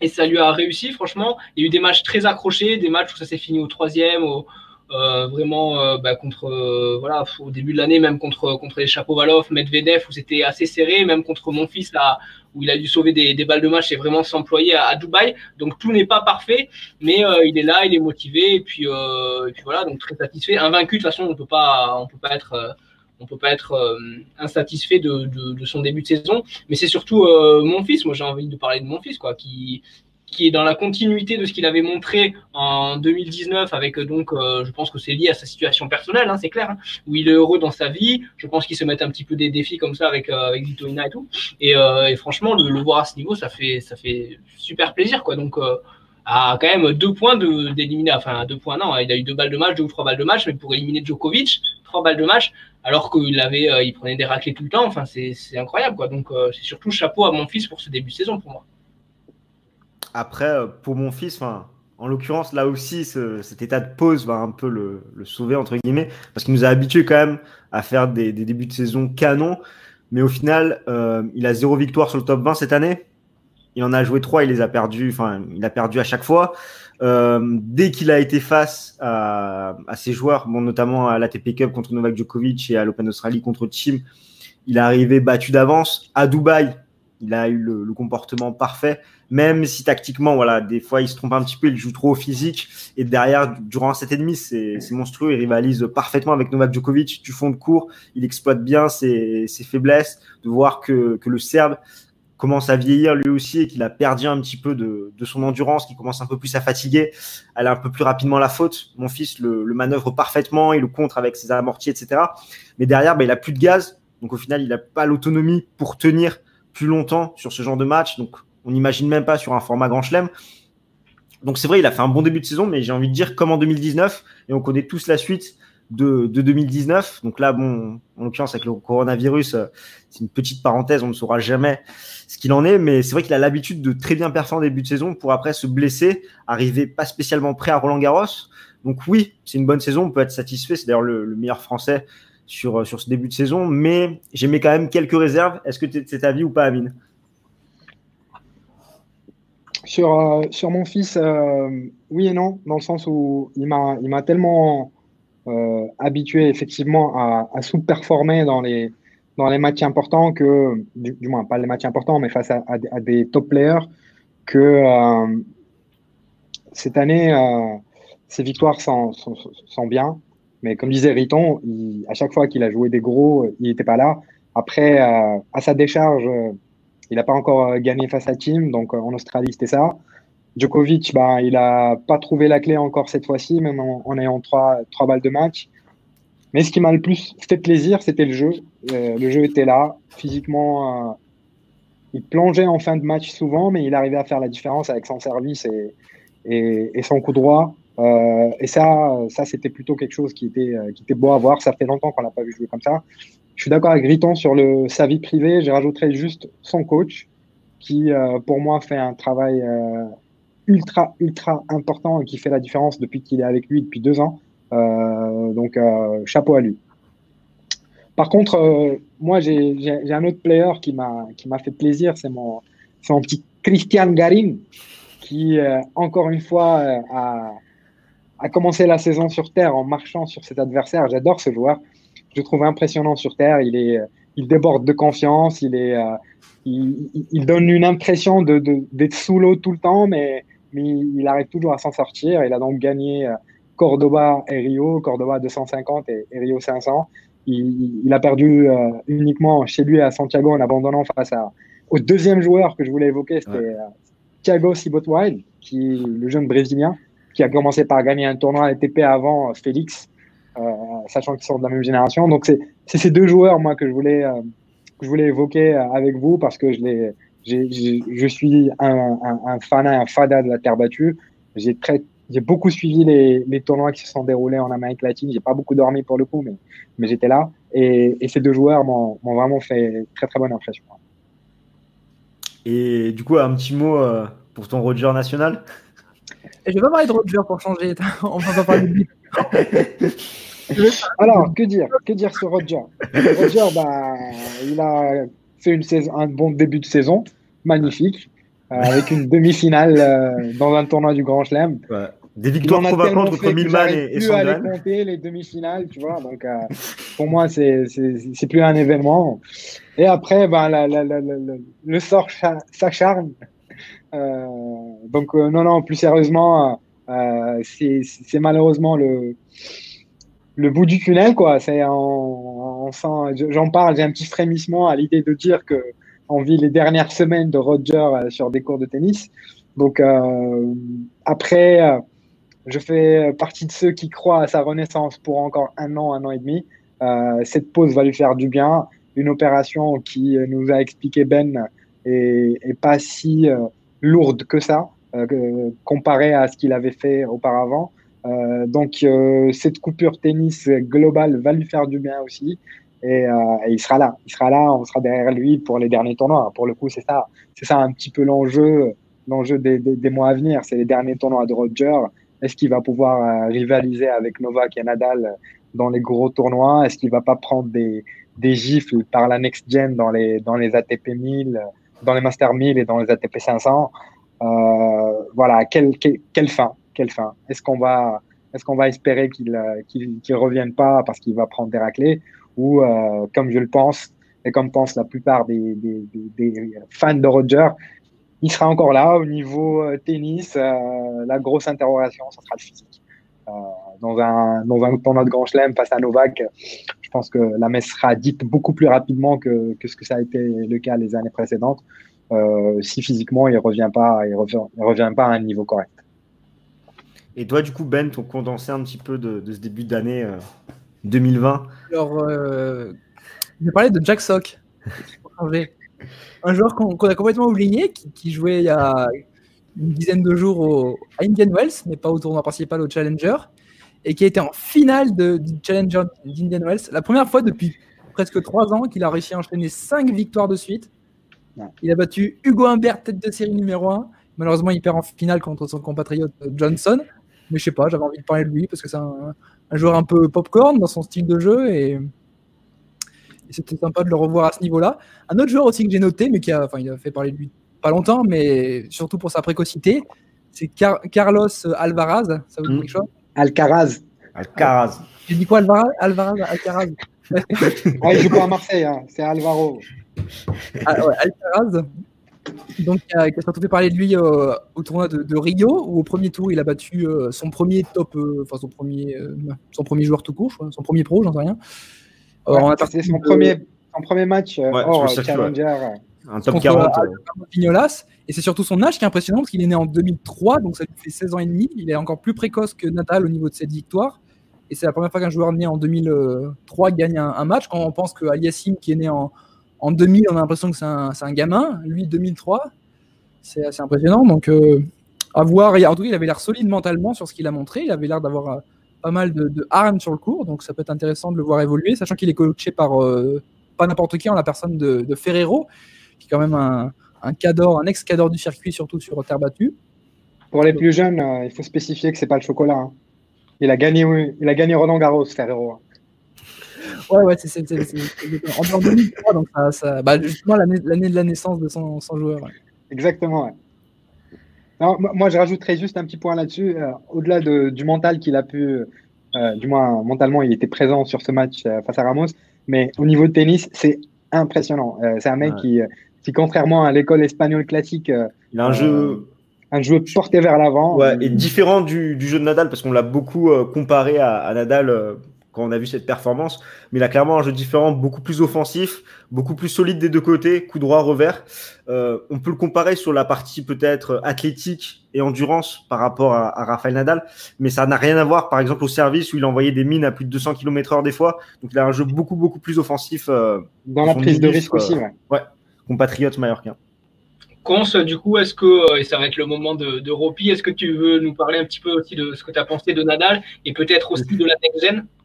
et ça lui a réussi, franchement. Il y a eu des matchs très accrochés, des matchs où ça s'est fini au troisième, au, euh, vraiment euh, bah, contre euh, voilà au début de l'année même contre contre les Chapovalov, Medvedev où c'était assez serré, même contre mon fils là où il a dû sauver des, des balles de match et vraiment s'employer à, Dubaï. Donc tout n'est pas parfait, mais il est là, il est motivé et puis et puis voilà donc très satisfait. Invaincu de toute façon on peut pas on peut pas être on peut pas être insatisfait de, de, de, son début de saison, mais c'est surtout mon fils. Moi, j'ai envie de parler de mon fils, quoi, qui qui est dans la continuité de ce qu'il avait montré en 2019 avec donc euh, je pense que c'est lié à sa situation personnelle hein, c'est clair hein, où il est heureux dans sa vie je pense qu'il se met un petit peu des défis comme ça avec euh, avec Vitoina et tout. Et, euh, et franchement le, le, voir à ce niveau ça fait ça fait super plaisir quoi. Donc à quand même deux points de d'éliminer enfin deux points non il a eu deux balles de match deux ou trois balles de match mais pour éliminer Djokovic trois balles de match alors qu'il avait il prenait des raclés tout le temps. Enfin c'est incroyable quoi. Donc c'est surtout chapeau à mon fils pour ce début de saison pour moi après, euh, pour mon fils, en l'occurrence, là aussi, cet état de pause va un peu le, sauver, entre guillemets, parce qu'il nous a habitués quand même à faire des, débuts de saison canon. Mais au final, euh, il a zéro victoire sur le top 20 cette année. Il en a joué trois, il les a perdus, enfin, il a perdu à chaque fois. Euh, dès qu'il a été face à, ses joueurs, bon, notamment à l'ATP Cup contre Novak Djokovic et à l'Open Australie contre Chim, il est arrivé battu d'avance. À Dubaï, il a eu le, comportement parfait, même si tactiquement, voilà, des fois il se trompe un petit peu, il joue trop physique. Et derrière, durant cet et demi, c'est monstrueux. Il rivalise parfaitement avec Novak Djokovic du fond de cours. Il exploite bien ses, faiblesses. De voir que, le Serbe commence à vieillir lui aussi et qu'il a perdu un petit peu de, son endurance, qu'il commence un peu plus à fatiguer, elle a un peu plus rapidement la faute. Mon fils le, manœuvre parfaitement, il le contre avec ses amortis, etc. Mais derrière, bah, il a plus de gaz. Donc au final, il n'a pas l'autonomie pour tenir plus longtemps sur ce genre de match. Donc, on n'imagine même pas sur un format Grand Chelem. Donc, c'est vrai, il a fait un bon début de saison, mais j'ai envie de dire comme en 2019, et on connaît tous la suite de, 2019. Donc là, bon, en l'occurrence, avec le coronavirus, euh, c'est une petite parenthèse, on ne saura jamais ce qu'il en est, mais c'est vrai qu'il a l'habitude de très bien performer en début de saison pour après se blesser, arriver pas spécialement prêt à Roland Garros. Donc oui, c'est une bonne saison, on peut être satisfait. C'est d'ailleurs le meilleur français sur, euh, sur ce début de saison, mais j'ai mis quand même quelques réserves. Est-ce que c'est ta vie ou pas, Amine? Sur, euh, sur mon fils, euh, oui et non, dans le sens où il m'a tellement habitué effectivement à, à sous-performer dans les, dans les matchs importants que, du, moins pas les matchs importants, mais face à, à, des top players, que cette année, ses victoires sont, sont, sont, bien. Mais comme disait Riton, à chaque fois qu'il a joué des gros, il n'était pas là. Après, euh, à sa décharge, euh, il n'a pas encore euh, gagné face à Team, donc en Australie, c'était ça. Djokovic, bah, il n'a pas trouvé la clé encore cette fois-ci, même en, ayant trois, trois balles de match. Mais ce qui m'a le plus fait plaisir, c'était le jeu. le jeu était là. Physiquement, il plongeait en fin de match souvent, mais il arrivait à faire la différence avec son service et, et son coup droit. Euh, et ça, ça c'était plutôt quelque chose qui était, euh, qui était beau à voir. Ça fait longtemps qu'on l'a pas vu jouer comme ça. Je suis d'accord avec Riton sur le, sa vie privée. J'ai rajouté juste son coach, qui euh, pour moi fait un travail ultra, ultra important et qui fait la différence depuis qu'il est avec lui depuis deux ans. donc, chapeau à lui. Par contre, moi, j'ai un autre player qui m'a fait plaisir. C'est mon, mon petit Christian Garin, qui, encore une fois, a a commencé la saison sur terre en marchant sur cet adversaire. J'adore ce joueur. Je le trouve impressionnant sur terre. Il est, il déborde de confiance. Il est, euh, il, donne une impression de, d'être sous l'eau tout le temps, mais, mais il arrive toujours à s'en sortir. Il a donc gagné euh, Cordoba et Rio, Cordoba 250 et, Rio 500. Il, il a perdu euh, uniquement chez lui à Santiago en abandonnant face à, au deuxième joueur que je voulais évoquer, c'était Thiago Sibotwild, qui le jeune brésilien, qui a commencé par gagner un tournoi ATP avant Félix, sachant qu'ils sont de la même génération. Donc c'est ces deux joueurs moi que je voulais que je voulais évoquer avec vous parce que je suis un, un, un fan, un fada de la terre battue. J'ai beaucoup suivi les, tournois qui se sont déroulés en Amérique latine. J'ai pas beaucoup dormi pour le coup, mais, j'étais là. Et, et, ces deux joueurs m'ont vraiment fait très très bonne impression. Et du coup, un petit mot euh, pour ton Roger national? Je vais pas parler de Roger pour changer. On va pas parler de Alors, que dire Que dire sur Roger? Roger, bah, il a fait une saison, un bon début de saison, magnifique. Euh, avec une demi-finale euh, dans un tournoi du Grand Chelem. Ouais. Des victoires probables contre Milman et, et plus à les compter les demi-finales, tu vois. Donc euh, pour moi, c'est c'est plus un événement. Et après, ben la, la, la, le sort s'acharne. Euh, donc non, non, plus sérieusement, c'est malheureusement le le bout du tunnel, quoi. C'est j'en parle, j'ai un petit frémissement à l'idée de dire que on vit les dernières semaines de Roger euh, sur des cours de tennis. Donc euh, après, euh, je fais partie de ceux qui croient à sa renaissance pour encore un an, un an et demi. cette pause va lui faire du bien. Une opération qui nous a expliqué Ben est, pas si lourde que ça, comparé à ce qu'il avait fait auparavant. donc cette coupure tennis globale va lui faire du bien aussi. Euh, et, il sera là. Il sera là, on sera derrière lui pour les derniers tournois. Pour le coup, c'est ça, c'est ça un petit peu l'enjeu, des, mois à venir. C'est les derniers tournois de Roger. Est-ce qu'il va pouvoir euh, rivaliser avec Novak et Nadal dans les gros tournois? Est-ce qu'il va pas prendre des, des gifles par la next gen dans les ATP 1000, dans les Master 1000 et dans les ATP 500 euh, Voilà, quelle, quelle, fin Quelle fin Est-ce qu'on va est-ce qu'on va espérer qu'il qu'il revienne pas parce qu'il va prendre des raclés ou euh, comme je le pense, et comme pensent la plupart des, des, des, fans de Roger, il sera encore là au niveau euh, tennis. Euh, la grosse interrogation, ce sera le physique. Dans un dans un tournoi de Grand Chelem face à Novak, je pense que la messe sera dite beaucoup plus rapidement que, que ce que ça a été le cas les années précédentes. Euh, si physiquement il revient pas, il revient, il revient pas à un niveau correct. Et toi, du coup, Ben, ton condensé un petit peu de, de ce début d'année 2020 Alors, euh, je vais parler de Jack Sock. un joueur qu'on a complètement oublié, qui, jouait il y a une dizaine de jours au, à Indian Wells, mais pas au tournoi principal, au Challenger, et qui a été en finale de, du Challenger d'Indian Wells. La première fois depuis presque trois ans qu'il a réussi à enchaîner cinq victoires de suite. Il a battu Hugo Humbert, tête de série numéro 1. Malheureusement, il perd en finale contre son compatriote Johnson. Mais je sais pas, j'avais envie de parler de lui parce que c'est un, un joueur un peu popcorn dans son style de jeu et, c'était sympa de le revoir à ce niveau-là. Un autre joueur aussi que j'ai noté, mais qui a, enfin, il a fait parler de lui pas longtemps, mais surtout pour sa précocité, c'est Carlos Alvaraz. Ça vous dit quelque chose? Alcaraz. Alcaraz. J'ai dit quoi, Alvaraz Alvaraz, Alcaraz? ah, il joue pas à Marseille, hein. c'est Alvaro. Ah, ouais, Alcaraz. Donc, qui a, surtout fait parler de lui euh, au tournoi de, Rio, où au premier tour, il a battu euh, son premier top, euh, enfin son premier, son premier joueur tout court, son premier pro, j'en sais rien. C'est son, premier, son premier match hors Challenger. Un top 40. Vignolas. Et c'est surtout son âge qui est impressionnant, parce qu'il est né en 2003, donc ça lui fait 16 ans et demi. Il est encore plus précoce que Natal au niveau de cette victoire. Et c'est la première fois qu'un joueur né en 2003 gagne un, match, quand on pense que qui est né en, en 2000, on a l'impression que c'est un, un, gamin. Lui, 2003, c'est assez impressionnant. Donc, euh, à voir. En tout cas, il avait l'air solide mentalement sur ce qu'il a montré. Il avait l'air d'avoir euh, pas mal de, de armes sur le cours. Donc, ça peut être intéressant de le voir évoluer, sachant qu'il est coaché par euh, pas n'importe qui, en la personne de, de, Ferrero, qui est quand même un, un cador, un ex-cador du circuit, surtout sur terre battue. Pour les plus jeunes, il faut spécifier que c'est pas le chocolat. Hein. Il a gagné, il a gagné Roland Garros, Ferrero. Hein. Ouais, ouais, c'est en 2003, donc ça, ça bah, justement l'année de la naissance de son, son joueur. Exactement, ouais. Non, moi, je rajouterais juste un petit point là-dessus. Euh, au-delà de, du mental qu'il a pu, euh, du moins mentalement, il était présent sur ce match euh, face à Ramos, mais au niveau de tennis, c'est impressionnant. c'est un mec qui, qui, contrairement à l'école espagnole classique, il a un jeu. Un jeu porté vers l'avant. Ouais, et différent du, du, jeu de Nadal, parce qu'on l'a beaucoup comparé à, à Nadal quand on a vu cette performance. Mais il a clairement un jeu différent, beaucoup plus offensif, beaucoup plus solide des deux côtés, coup droit, revers. Euh, on peut le comparer sur la partie peut-être athlétique et endurance par rapport à, à Rafael Nadal, mais ça n'a rien à voir, par exemple, au service où il envoyait des mines à plus de 200 km/h des fois. Donc il a un jeu beaucoup, beaucoup plus offensif. Euh, Dans la prise de risque aussi, ouais. ouais. Compatriote mallorquin. Cons, du coup, est-ce que, et ça va être le moment de, de Ropi, est-ce que tu veux nous parler un petit peu aussi de ce que tu as pensé de Nadal et peut-être aussi de la next gen?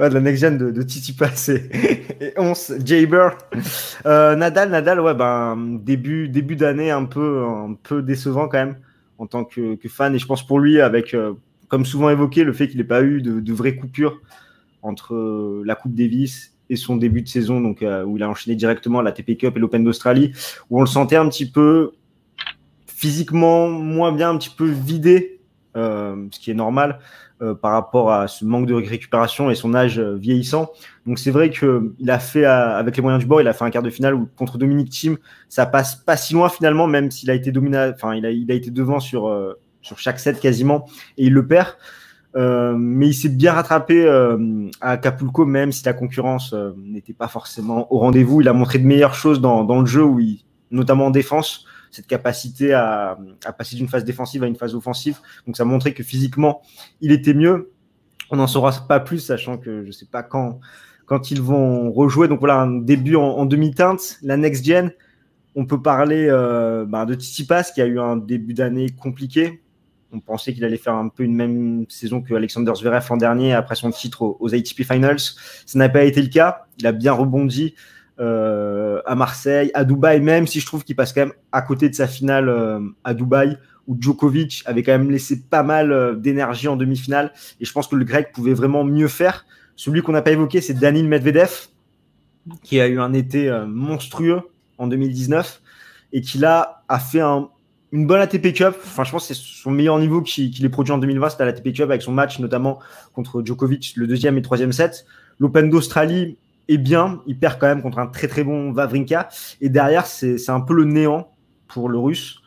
Ouais, de la next gen de, de Titi Pass et, et 11, Jaber. Euh, Nadal, Nadal, ouais, ben, début, début d'année un peu, un peu décevant quand même en tant que, que fan. Et je pense pour lui, avec, euh, comme souvent évoqué, le fait qu'il n'ait pas eu de, de vraies coupures entre euh, la Coupe Davis et son début de saison, donc euh, où il a enchaîné directement la TP Cup et l'Open d'Australie, où on le sentait un petit peu physiquement moins bien, un petit peu vidé, euh, ce qui est normal euh, par rapport à ce manque de récupération et son âge euh, vieillissant. Donc c'est vrai que il a fait euh, avec les moyens du bord, il a fait un quart de finale où, contre Dominique Thiem, ça passe pas si loin finalement, même s'il a été enfin il a, il a été devant sur sur chaque set quasiment et il le perd. Euh, mais il s'est bien rattrapé euh, à Acapulco, même si la concurrence euh, n'était pas forcément au rendez-vous. Il a montré de meilleures choses dans, le jeu, notamment en défense, cette capacité à, passer d'une phase défensive à une phase offensive. Donc ça a montré que physiquement, il était mieux. On n'en saura pas plus, sachant que je ne sais pas quand, ils vont rejouer. Donc voilà, un début en, demi-teinte. La next-gen, on peut parler bah, de Tsitsipas, qui a eu un début d'année compliqué. On pensait qu'il allait faire un peu une même saison que Alexander Zverev l'an dernier après son titre aux, ATP Finals. Ça n'a pas été le cas. Il a bien rebondi euh, à Marseille, à Dubaï, même si je trouve qu'il passe quand même à côté de sa finale euh, à Dubaï, où Djokovic avait quand même laissé pas mal euh, d'énergie en demi-finale. Et je pense que le grec pouvait vraiment mieux faire. Celui qu'on n'a pas évoqué, c'est Danil Medvedev, qui a eu un été monstrueux en 2019 et qui là a fait un, une bonne ATP Cup. Enfin, je pense que c'est son meilleur niveau qu'il qu ait produit en 2020, c'était à l'ATP Cup avec son match notamment contre Djokovic, le deuxième et troisième set. L'Open d'Australie est bien, il perd quand même contre un très très bon Vavrinka. Et derrière, c'est un peu le néant pour le Russe.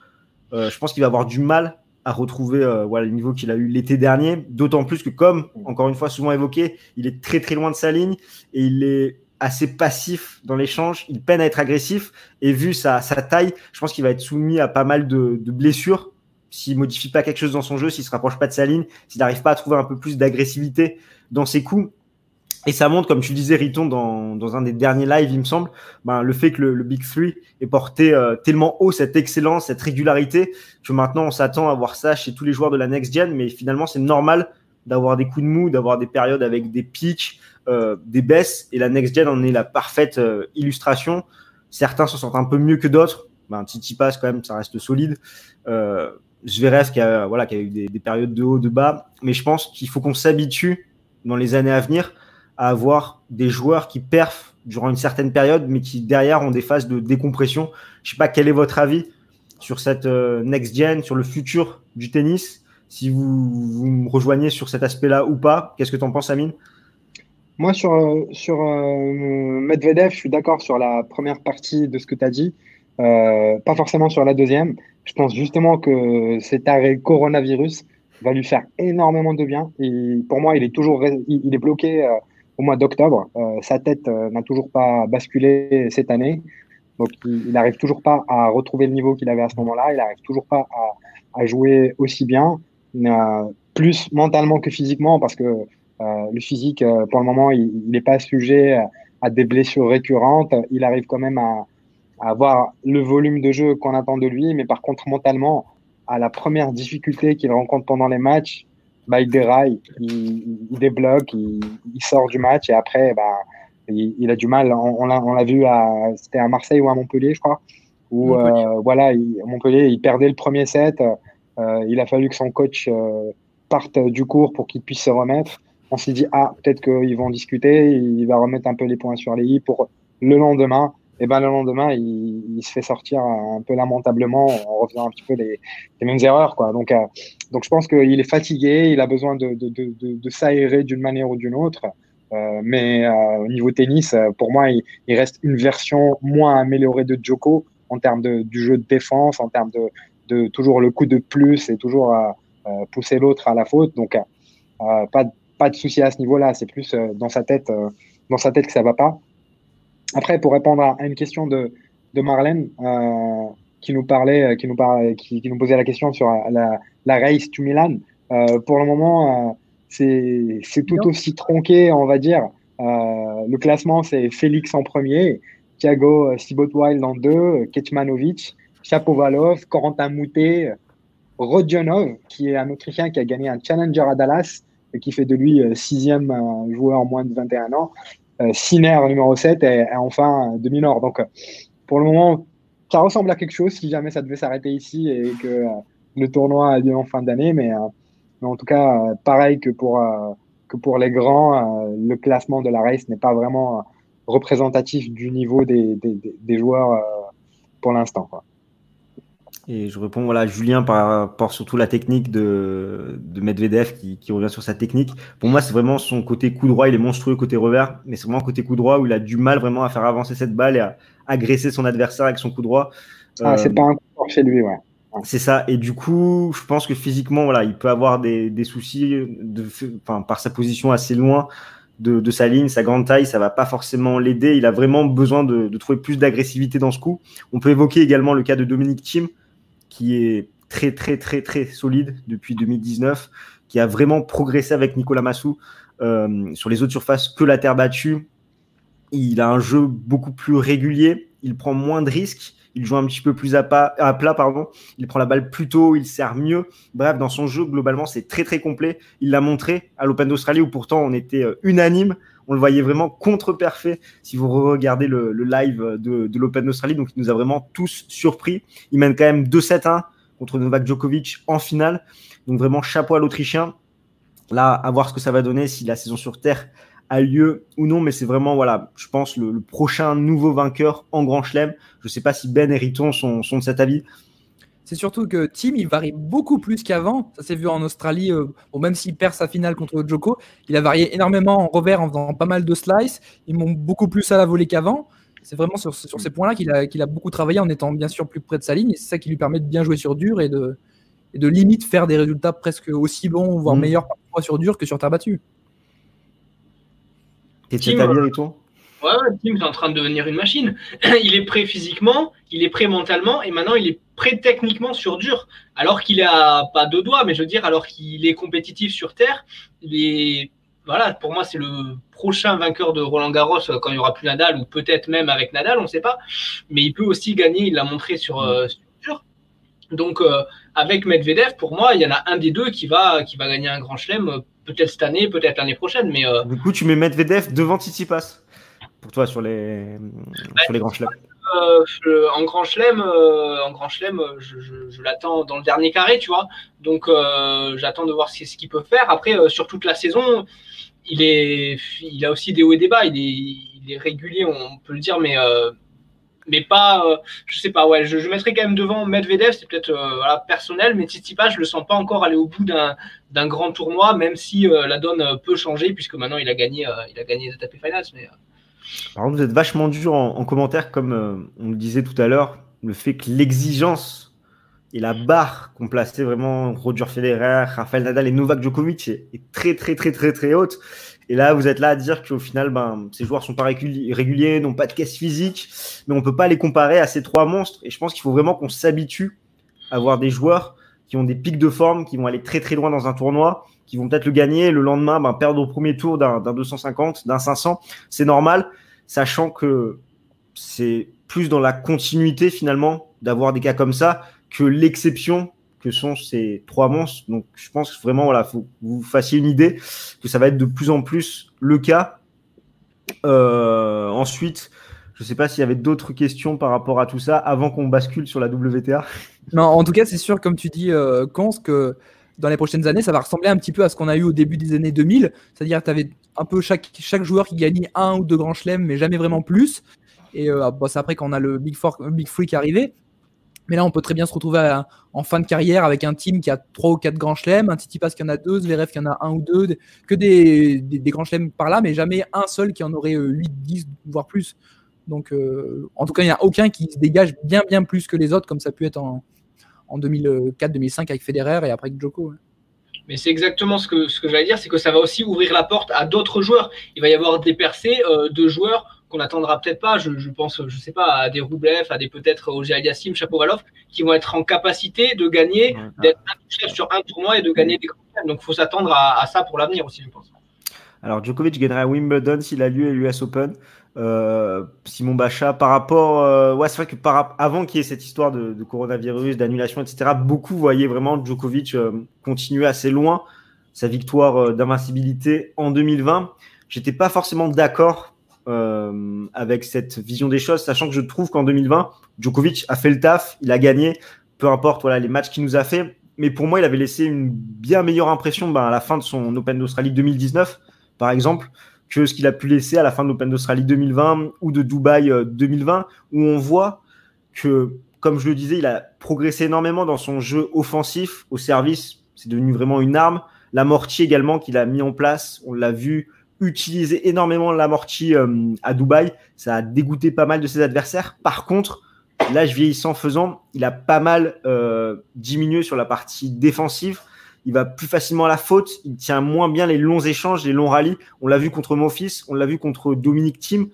Euh, je pense qu'il va avoir du mal à retrouver euh, voilà, le niveau qu'il a eu l'été dernier. D'autant plus que, comme encore une fois souvent évoqué, il est très très loin de sa ligne et il est assez passif dans l'échange. Il peine à être agressif et vu sa, sa taille, je pense qu'il va être soumis à pas mal de, de blessures s'il modifie pas quelque chose dans son jeu, s'il se rapproche pas de sa ligne, s'il n'arrive pas à trouver un peu plus d'agressivité dans ses coups. Et ça montre, comme tu disais, Riton, dans, dans un des derniers lives, il me semble, ben, le fait que le, le Big Three ait porté euh, tellement haut cette excellence, cette régularité, que maintenant on s'attend à voir ça chez tous les joueurs de la Next Gen, mais finalement c'est normal d'avoir des coups de mou, d'avoir des périodes avec des pics, euh, des baisses, et la Next Gen en est la parfaite euh, illustration. Certains s'en sortent un peu mieux que d'autres, ben, Titi passe quand même, ça reste solide. Euh, Zverev qui a, voilà, qui a eu des, des périodes de haut, de bas, mais je pense qu'il faut qu'on s'habitue dans les années à venir à avoir des joueurs qui perfent durant une certaine période, mais qui derrière ont des phases de décompression. Je sais pas quel est votre avis sur cette euh, next gen, sur le futur du tennis, si vous, vous me rejoignez sur cet aspect-là ou pas. Qu'est-ce que tu en penses, Amine? Moi, sur, sur euh, Medvedev, je suis d'accord sur la première partie de ce que tu as dit, euh, pas forcément sur la deuxième. Je pense justement que cet arrêt coronavirus va lui faire énormément de bien. Et pour moi, il est toujours il, est bloqué euh, au mois d'octobre. Euh, sa tête euh, n'a toujours pas basculé cette année. Donc, il n'arrive toujours pas à retrouver le niveau qu'il avait à ce moment-là. Il n'arrive toujours pas à, à, jouer aussi bien, euh, plus mentalement que physiquement, parce que le physique, pour le moment, il n'est pas sujet à des blessures récurrentes. Il arrive quand même à, à avoir le volume de jeu qu'on attend de lui, mais par contre, mentalement, à la première difficulté qu'il rencontre pendant les matchs, bah, il déraille, il, il débloque, il, il, sort du match et après, bah, il, il a du mal. On, on l'a vu à, c'était à Marseille ou à Montpellier, je crois, où euh, voilà, il, Montpellier, il perdait le premier set. Euh, il a fallu que son coach euh, parte du cours pour qu'il puisse se remettre. On s'est dit ah peut-être qu'ils vont discuter, il va remettre un peu les points sur les i pour le lendemain. Et ben le lendemain il, il, se fait sortir un peu lamentablement. En refaisant un petit peu les, les mêmes erreurs quoi. Donc euh, donc je pense qu'il est fatigué il a besoin de de, de, de, s'aérer d'une manière ou d'une autre. Euh, mais euh, au niveau tennis pour moi il, il, reste une version moins améliorée de Djoko en termes de, du jeu de défense en termes de, de toujours le coup de plus et toujours pousser l'autre à la faute. Donc pas pas de souci à ce niveau-là. C'est plus dans sa tête, dans sa tête que ça va pas. Après, pour répondre à, une question de, de Marlène, qui nous parlait, qui nous parlait, qui, nous posait la question sur la, la race to Milan. pour le moment, c'est tout aussi tronqué, on va dire. le classement, c'est Félix en premier, Thiago Sibotwild en deux, Ketmanovic, Chapovalov, Corentin Moutet, Rodionov, qui est un Autrichien qui a gagné un Challenger à Dallas qui fait de lui euh, sixième euh, joueur en moins de 21 ans. Euh, Siner, numéro 7, et, enfin demi-nord. Donc, pour le moment, ça ressemble à quelque chose si jamais ça devait s'arrêter ici et que le tournoi a lieu en fin d'année. Mais, en tout cas, pareil que pour, que pour les grands, le classement de la race n'est pas vraiment représentatif du niveau des, des, des joueurs pour l'instant. Et je réponds voilà, Julien par rapport surtout la technique de, de Medvedev qui, qui, revient sur sa technique. Pour moi, c'est vraiment son côté coup droit, il est monstrueux côté revers, mais c'est vraiment côté coup droit où il a du mal vraiment à faire avancer cette balle et à agresser son adversaire avec son coup droir. Ah, c'est euh, pas un coup chez lui, ouais. C'est ça. Et du coup, je pense que physiquement, voilà, il peut avoir des, des soucis de, enfin, par sa position assez loin de, de, sa ligne, sa grande taille, ça va pas forcément l'aider. Il a vraiment besoin de, de trouver plus d'agressivité dans ce coup. On peut évoquer également le cas de Dominique Thiem, qui est très, très, très, très solide depuis 2019, qui a vraiment progressé avec Nicolas Massou euh, sur les autres surfaces que la terre battue. Il a un jeu beaucoup plus régulier, il prend moins de risques, il joue un petit peu plus à, plat, il prend la balle plus tôt, il sert mieux. Bref, dans son jeu, globalement, c'est très très complet. Il l'a montré à l'Open d'Australie où pourtant on était euh, unanime. On le voyait vraiment contre-parfait si vous regardez le, live de, l'Open d'Australie. Donc il nous a vraiment tous surpris. Il mène quand même 2-7-1 contre Novak Djokovic en finale. Donc vraiment chapeau à l'Autrichien. Là, à voir ce que ça va donner si la saison sur Terre a lieu ou non, mais c'est vraiment, voilà, je pense, le, prochain nouveau vainqueur en Grand Chelem. Je ne sais pas si Ben et Riton sont de cet avis. C'est surtout que Tim, il varie beaucoup plus qu'avant. Ça s'est vu en Australie, euh, même s'il perd sa finale contre Joko, il a varié énormément en revers en faisant pas mal de slices. Il monte beaucoup plus à la volée qu'avant. C'est vraiment sur, sur ces points-là qu'il a, beaucoup travaillé en étant bien sûr plus près de sa ligne. Et c'est ça qui lui permet de bien jouer sur dur et de, et de limite faire des résultats presque aussi bons, voire mm. meilleurs parfois sur dur que sur terre battue. Et tu avec toi? Ouais, Tim est en train de devenir une machine. il est prêt physiquement, il est prêt mentalement et maintenant il est prêt techniquement sur dur. Alors qu'il a pas deux doigts, mais je veux dire, alors qu'il est compétitif sur terre, il est. Voilà, pour moi, c'est le prochain vainqueur de Roland Garros euh, quand il y aura plus Nadal ou peut-être même avec Nadal, on ne sait pas. Mais il peut aussi gagner, il l'a montré sur, euh, dur. Donc, euh, avec Medvedev, pour moi, il y en a un des deux qui va, qui va gagner un grand chelem, peut-être cette année, peut-être l'année prochaine. Mais, Du coup, tu mets Medvedev devant Tsitsipas pour toi sur les, sur les grands chelems euh, En grand chelem, euh, en grand chelem je, je, l'attends dans le dernier carré, tu vois. Donc euh, j'attends de voir ce, ce qu'il peut faire. Après, sur toute la saison, il, est, il a aussi des hauts et des bas. Il est, il est régulier, on peut le dire, mais mais pas, je sais pas, ouais, je, je mettrais quand même devant Medvedev, c'est peut-être voilà, personnel, mais Tsitsipas, je le sens pas encore aller au bout d'un grand tournoi, même si la donne peut changer, puisque maintenant il a gagné, il a gagné les ATP Finals. Mais, par contre, vous êtes vachement dur en, commentaire, comme euh, on le disait tout à l'heure, le fait que l'exigence et la barre qu'ont placé vraiment Roger Federer, Rafael Nadal et Novak Djokovic est, très très très très très haute. Et là, vous êtes là à dire qu'au final, ben, ces joueurs sont pas réguliers, n'ont pas de caisse physique, mais on peut pas les comparer à ces trois monstres. Et je pense qu'il faut vraiment qu'on s'habitue à voir des joueurs qui ont des pics de forme, qui vont aller très très loin dans un tournoi, qui vont peut-être le gagner, le lendemain ben, perdre au premier tour d'un 250, d'un 500. C'est normal, sachant que c'est plus dans la continuité finalement d'avoir des cas comme ça que l'exception que sont ces trois monstres. Donc je pense vraiment, voilà, faut que vous fassiez une idée que ça va être de plus en plus le cas. Euh, ensuite, je sais pas s'il y avait d'autres questions par rapport à tout ça avant qu'on bascule sur la WTA. Non, en tout cas, c'est sûr, comme tu dis, euh, que dans les prochaines années, ça va ressembler un petit peu à ce qu'on a eu au début des années 2000. C'est-à-dire que tu avais un peu chaque, joueur qui gagnait un ou deux grands chelems, mais jamais vraiment plus. Et euh, c'est après qu'on a le Big, Four, Big Free qui est arrivé. Mais là, on peut très bien se retrouver en fin de carrière avec un team qui a trois ou quatre grands chelems, un Pass qui en a deux, Zverev qui en a un ou deux, que des, des, grands chelems par là, mais jamais un seul qui en aurait 8, euh, 10, voire plus. Donc, euh, en tout cas, il n'y a aucun qui se dégage bien, bien plus que les autres, comme ça a pu être en, en 2004-2005 avec Federer et après avec Djoko. Mais c'est exactement ce que, ce que j'allais dire, c'est que ça va aussi ouvrir la porte à d'autres joueurs. Il va y avoir des percées de joueurs qu'on n'attendra peut-être pas. Je, pense, je sais pas, à des Roublev, à des peut-être Oger Aliassim, Chapovalov, qui vont être en capacité de gagner, d'être chef sur un tournoi et de gagner des grands Donc, il faut s'attendre à, ça pour l'avenir aussi, je pense. Alors, Djokovic gagnerait à Wimbledon s'il a lieu et l'US Open. Euh, Simon Bacha, par rapport, euh, ouais, c'est vrai que par, avant qu'il y ait cette histoire de, coronavirus, d'annulation, etc., beaucoup voyaient vraiment Djokovic euh, continuer assez loin sa victoire d'invincibilité en 2020. J'étais pas forcément d'accord euh, avec cette vision des choses, sachant que je trouve qu'en 2020, Djokovic a fait le taf, il a gagné, peu importe voilà, les matchs qu'il nous a fait. Mais pour moi, il avait laissé une bien meilleure impression ben, à la fin de son Open d'Australie 2019, par exemple, que ce qu'il a pu laisser à la fin de l'Open d'Australie 2020 ou de Dubaï 2020, euh, où on voit que, comme je le disais, il a progressé énormément dans son jeu offensif au service. C'est devenu vraiment une arme. L'amorti également qu'il a mis en place, on l'a vu utilisé énormément l'amorti euh, à Dubaï. Ça a dégoûté pas mal de ses adversaires. Par contre, l'âge vieillissant faisant, il a pas mal euh, diminué sur la partie défensive. Il va plus facilement à la faute. Il tient moins bien les longs échanges, les longs rallyes. On l'a vu contre Monfils, on l'a vu contre Dominique Thiem.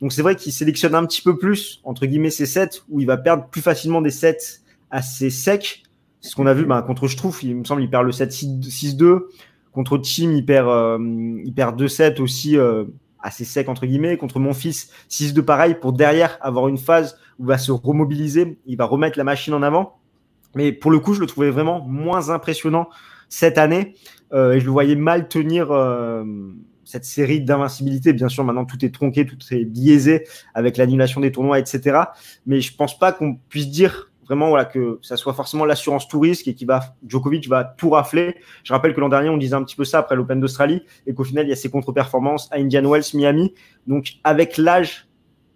Donc c'est vrai qu'il sélectionne un petit peu plus, entre guillemets, ses sets, où il va perdre plus facilement des sets assez secs. C'est ce qu'on a vu bah, contre trouve il me semble, il perd le set 6-2. Contre Team, il perd, euh, il perd 2-7 aussi euh, assez sec entre guillemets. Contre mon fils, 6-2 pareil pour derrière avoir une phase où il va se remobiliser, il va remettre la machine en avant. Mais pour le coup, je le trouvais vraiment moins impressionnant cette année euh, et je le voyais mal tenir cette série d'invincibilité. Bien sûr, maintenant tout est tronqué, tout est biaisé avec l'annulation des tournois, etc. Mais je pense pas qu'on puisse dire vraiment voilà que ça soit forcément l'assurance tout risque et qui va Djokovic va tout rafler. Je rappelle que l'an dernier on disait un petit peu ça après l'Open d'Australie et qu'au final il y a ces contre-performances à Indian Wells, Miami. Donc avec l'âge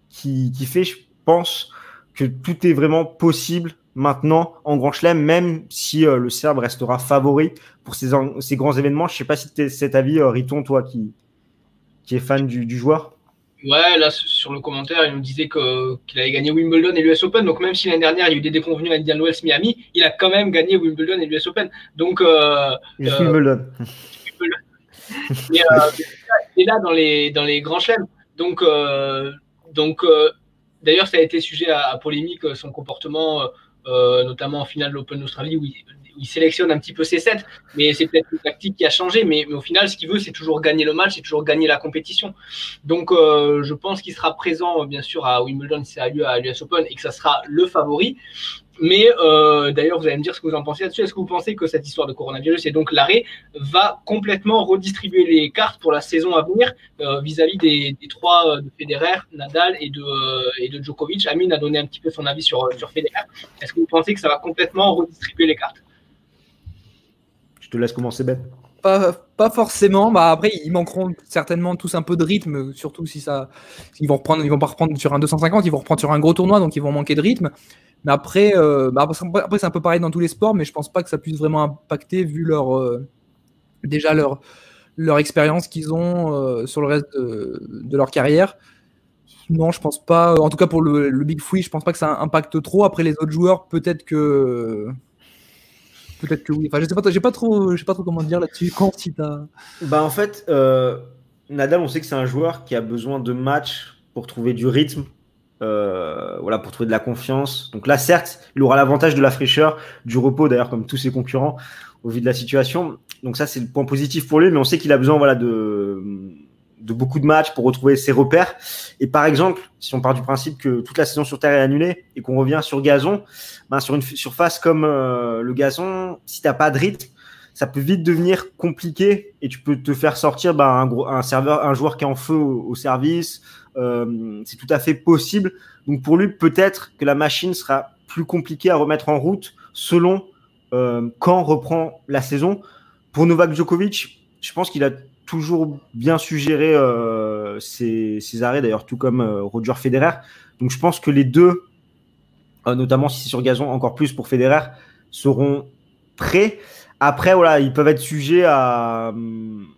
qui, qui fait, je pense que tout est vraiment possible maintenant en Grand Chelem, même si euh, le Serbe restera favori pour ces, ces grands événements. Je sais pas si tu cet avis, euh, Riton, toi qui, qui est fan du, du joueur. Ouais, là, sur le commentaire, il nous disait qu'il avait gagné Wimbledon et l'US Open. Donc, même si l'année dernière, il y a eu des déconvenus à Indian Wells Miami, il a quand même gagné Wimbledon et l'US Open. Donc, euh, euh Wimbledon. et, il est là dans les, dans les grands chelems. Donc, donc d'ailleurs, ça a été sujet à, polémique, son comportement, notamment en finale de l'Open d'Australie, où il, sélectionne un petit peu ses sets, mais c'est peut-être une tactique qui a changé. Mais, au final, ce qu'il veut, c'est toujours gagner le match, c'est toujours gagner la compétition. Donc, euh, je pense qu'il sera présent, bien sûr, à Wimbledon a lieu à l'US Open et que ça sera le favori. Mais euh, d'ailleurs, vous allez me dire ce que vous en pensez là-dessus. Est-ce que vous pensez que cette histoire de coronavirus et donc l'arrêt va complètement redistribuer les cartes pour la saison à venir euh, vis-à-vis des, trois de Federer, Nadal et de, et de Djokovic? Amine a donné un petit peu son avis sur, sur Federer. Est-ce que vous pensez que ça va complètement redistribuer les cartes? Je te laisse commencer, Ben. Pas, pas, forcément. Bah après, ils manqueront certainement tous un peu de rythme, surtout si ça. Ils vont reprendre, ils vont pas reprendre sur un 250, ils vont reprendre sur un gros tournoi, donc ils vont manquer de rythme. Mais après, euh, bah après, c'est un peu pareil dans tous les sports, mais je pense pas que ça puisse vraiment impacter vu leur euh, déjà leur leur expérience qu'ils ont euh, sur le reste de, leur carrière. Non, je pense pas. En tout cas pour le, Big Free, je pense pas que ça impacte trop. Après les autres joueurs, peut-être que Peut-être que oui. Enfin, je sais pas, j'ai pas trop, sais pas trop comment dire là-dessus. Bah en fait, Nadal, on sait que c'est un joueur qui a besoin de matchs pour trouver du rythme, euh, voilà, pour trouver de la confiance. Donc là, certes, il aura l'avantage de la fraîcheur, du repos d'ailleurs, comme tous ses concurrents, au vu de la situation. Donc ça, c'est le point positif pour lui, mais on sait qu'il a besoin, voilà, de de beaucoup de matchs pour retrouver ses repères. Et par exemple, si on part du principe que toute la saison sur terre est annulée et qu'on revient sur gazon, ben sur une surface comme euh, le gazon, si t'as pas de rythme, ça peut vite devenir compliqué et tu peux te faire sortir ben, un, gros, un serveur, un joueur qui est en feu au, service. Euh, c'est tout à fait possible. Donc pour lui, peut-être que la machine sera plus compliquée à remettre en route selon euh, quand reprend la saison. Pour Novak Djokovic, je pense qu'il a toujours bien suggéré euh, ses, arrêts, d'ailleurs, tout comme euh, Roger Federer. Donc je pense que les deux, euh, notamment si c'est sur gazon, encore plus pour Federer, seront prêts. Après, voilà, ils peuvent être sujets à,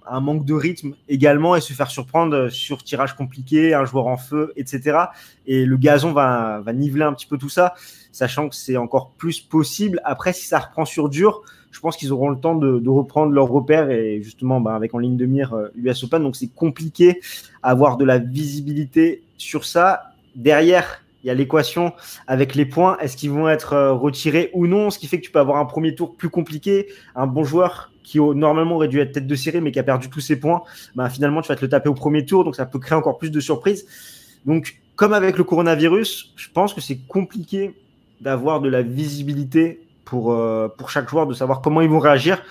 un manque de rythme également et se faire surprendre sur tirage compliqué, un joueur en feu, etc. Et le gazon va, va niveler un petit peu tout ça, sachant que c'est encore plus possible. Après, si ça reprend sur dur, je pense qu'ils auront le temps de, reprendre leur repère et justement bah, avec en ligne de mire l'US euh, Open. Donc c'est compliqué avoir de la visibilité sur ça. Derrière, il y a l'équation avec les points. Est-ce qu'ils vont être euh, retirés ou non? Ce qui fait que tu peux avoir un premier tour plus compliqué. Un bon joueur qui normalement aurait dû être tête de série mais qui a perdu tous ses points, bah, finalement tu vas te le taper au premier tour. Donc ça peut créer encore plus de surprises. Donc comme avec le coronavirus, je pense que c'est compliqué d'avoir de la visibilité pour, euh, pour chaque joueur, de savoir comment ils vont réagir.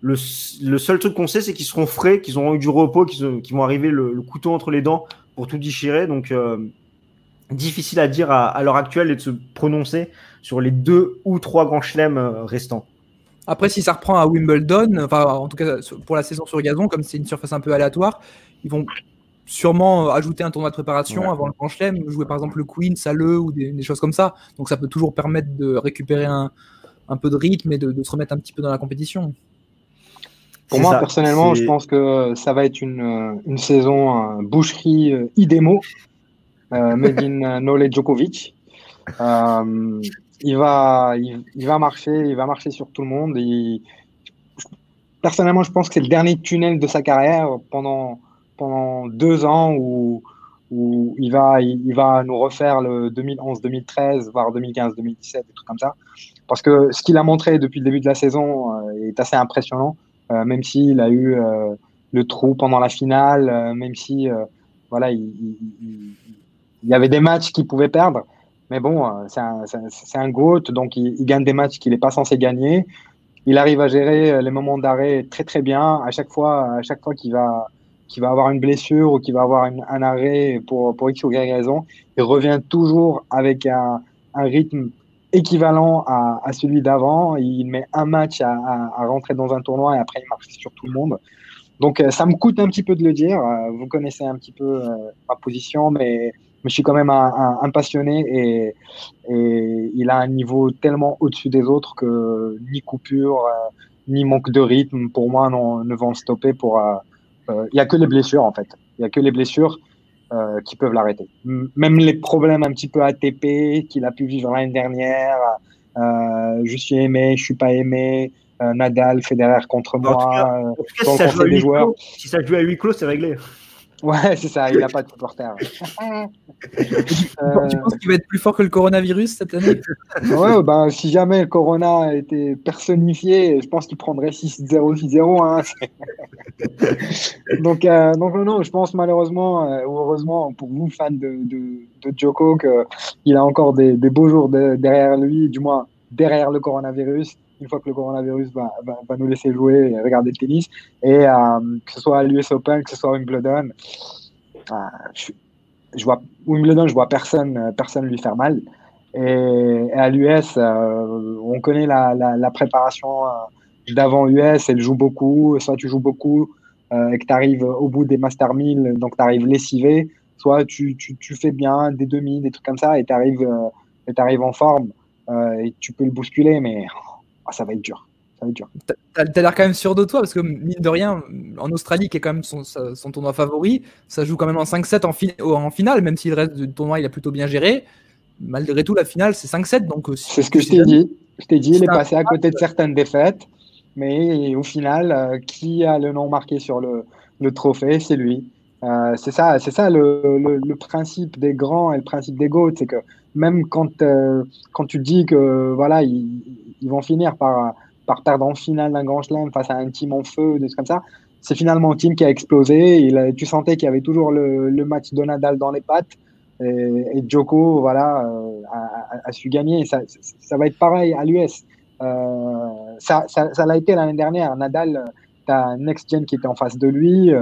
Le, seul truc qu'on sait, c'est qu'ils seront frais, qu'ils auront eu du repos, qu'ils vont arriver le, couteau entre les dents pour tout déchirer. Donc, euh, difficile à dire à, l'heure actuelle et de se prononcer sur les deux ou trois grands chelems euh, restants. Après, si ça reprend à Wimbledon, enfin, en tout cas pour la saison sur gazon, comme c'est une surface un peu aléatoire, ils vont sûrement ajouter un tournoi de préparation avant le grand chelem, jouer par exemple le Queen, Saleux ou des, choses comme ça. Donc ça peut toujours permettre de récupérer un, un peu de rythme et de, se remettre un petit peu dans la compétition. Pour moi, personnellement, je pense que ça va être une, une saison boucherie euh, idémo, euh, made in Nole Djokovic. Euh, il, va, il, va marcher, il va marcher sur tout le monde. personnellement, je pense que c'est le dernier tunnel de sa carrière pendant, pendant deux ans où, où il, va, il, va nous refaire le 2011-2013, voire 2015-2017, des trucs comme ça. Parce que ce qu'il a montré depuis le début de la saison euh, est assez impressionnant, euh, même s'il a eu euh, le trou pendant la finale, même si voilà, il, y avait des matchs qu'il pouvait perdre. Mais bon, c'est un, GOAT, donc il, gagne des matchs qu'il n'est pas censé gagner. Il arrive à gérer les moments d'arrêt très très bien. À chaque fois, à chaque fois qu'il va, va avoir une blessure ou qu'il va avoir un arrêt pour, pour X ou Y raison, il revient toujours avec un, rythme équivalent à, à celui d'avant. Il met un match à, à, rentrer dans un tournoi et après il marche sur tout le monde. Donc euh, ça me coûte un petit peu de le dire. Euh, vous connaissez un petit peu euh, ma position, mais, mais je suis quand même un, un, passionné et, et, il a un niveau tellement au-dessus des autres que ni coupure, ni manque de rythme pour moi non, ne vont stopper. Pour il y a que les blessures en fait. Il y a que les blessures. Euh, qui peuvent l'arrêter. Même les problèmes un petit peu ATP qu'il a pu vivre l'année dernière, euh, je suis aimé, je suis pas aimé, euh, Nadal, Federer contre moi, en tout cas, si, ça joue si ça joue à huis clos, c'est réglé. Ouais, c'est ça, il n'a pas de supporter. euh... Tu penses qu'il va être plus fort que le coronavirus cette année? Ouais, ben, si jamais le corona était personnifié, je pense qu'il prendrait 6-0, 6-0. Hein. donc, euh, donc, non, je pense malheureusement, euh, ou heureusement pour vous, fans de, de, de Joko, qu'il a encore des, des beaux jours de, derrière lui, du moins derrière le coronavirus une fois que le coronavirus va, nous laisser jouer et regarder le tennis. Et euh, que ce soit à l'US Open, que ce soit à Wimbledon, euh, je, je, vois Wimbledon, je vois personne, personne lui faire mal. Et, à l'US, euh, on connaît la, préparation d'avant US, elle joue beaucoup. Soit tu joues beaucoup et que tu arrives au bout des Master 1000, donc tu arrives lessivé. Soit tu, fais bien des demi, des trucs comme ça, et tu arrives en forme. et tu peux le bousculer, mais ah, ça va être dur. Ça va être dur. T'as as, l'air quand même sûr de toi parce que mine de rien, en Australie, qui est quand même son, son tournoi favori, ça joue quand même en 5-7 en, en, finale, même si le reste du tournoi il a plutôt bien géré. Malgré tout, la finale c'est 5-7. Donc euh, c'est ce que je t'ai dit. Je t'ai dit, il est passé à côté de certaines défaites, mais au final, euh, qui a le nom marqué sur le, le trophée, c'est lui. Euh, c'est ça, c'est ça le, le, le, principe des grands et le principe des GOAT, c'est que même quand, euh, quand tu dis que voilà, ils, ils, vont finir par, par perdre en finale d'un grand chelem face à un team en feu, des trucs comme ça, c'est finalement un team qui a explosé. Il, tu sentais qu'il y avait toujours le, le, match de Nadal dans les pattes. Et, et Djoko, voilà, euh, a, a, su gagner. Ça, ça, va être pareil à l'US. Euh, ça, ça, ça l'a été l'année dernière. Nadal, tu as Next Gen qui était en face de lui.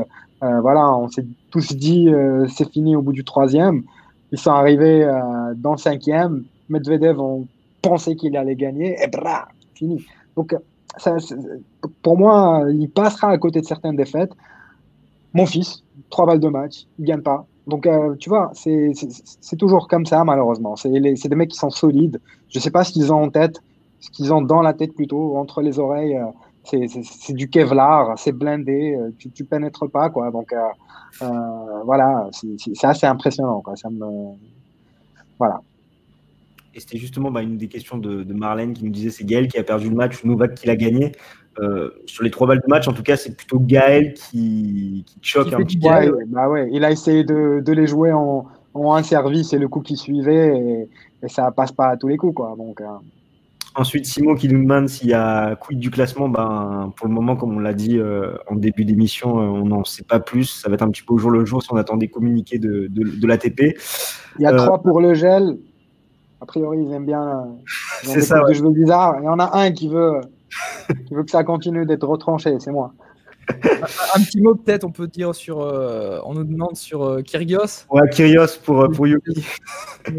Euh, voilà, on s'est tous dit c'est fini au bout du troisième. Ils sont arrivés euh, dans le cinquième. Medvedev, on pensait qu'il allait gagner. Et bra, fini. Donc, ça, pour moi, il passera à côté de certaines défaites. Mon fils, trois balles de match, il gagne pas. Donc, euh, tu vois, c'est toujours comme ça, malheureusement. C'est des mecs qui sont solides. Je sais pas ce qu'ils ont en tête, ce qu'ils ont dans la tête plutôt, entre les oreilles. Euh, c'est du Kevlar, c'est blindé, tu, tu pénètres pas, quoi. Donc, voilà, c'est assez impressionnant, quoi. Ça me. Voilà. Et c'était justement bah, une des questions de, Marlène qui nous disait c'est Gaël qui a perdu le match ou Novak qui l'a gagné. Euh, sur les trois balles de match, en tout cas, c'est plutôt Gaël qui, choque un petit peu. Bah ouais. Il a essayé de, les jouer en, un service et le coup qui suivait et, ça passe pas à tous les coups. Quoi. Donc, euh. Ensuite, Simon qui nous demande s'il y a quid du classement. Ben, pour le moment, comme on l'a dit euh, en début d'émission, on n'en sait pas plus. Ça va être un petit peu au jour le jour si on attend des communiqués de, de, l'ATP. Il y a trois pour le gel, a priori, ils aiment bien. C'est ça. Ouais. jeux bizarres. Il y en a un qui veut, qui veut que ça continue d'être retranché, c'est moi. un petit mot peut-être, on peut dire sur, euh, on nous demande sur euh, Kyrgios. Ouais, Kyrgios pour euh, pour Yuki.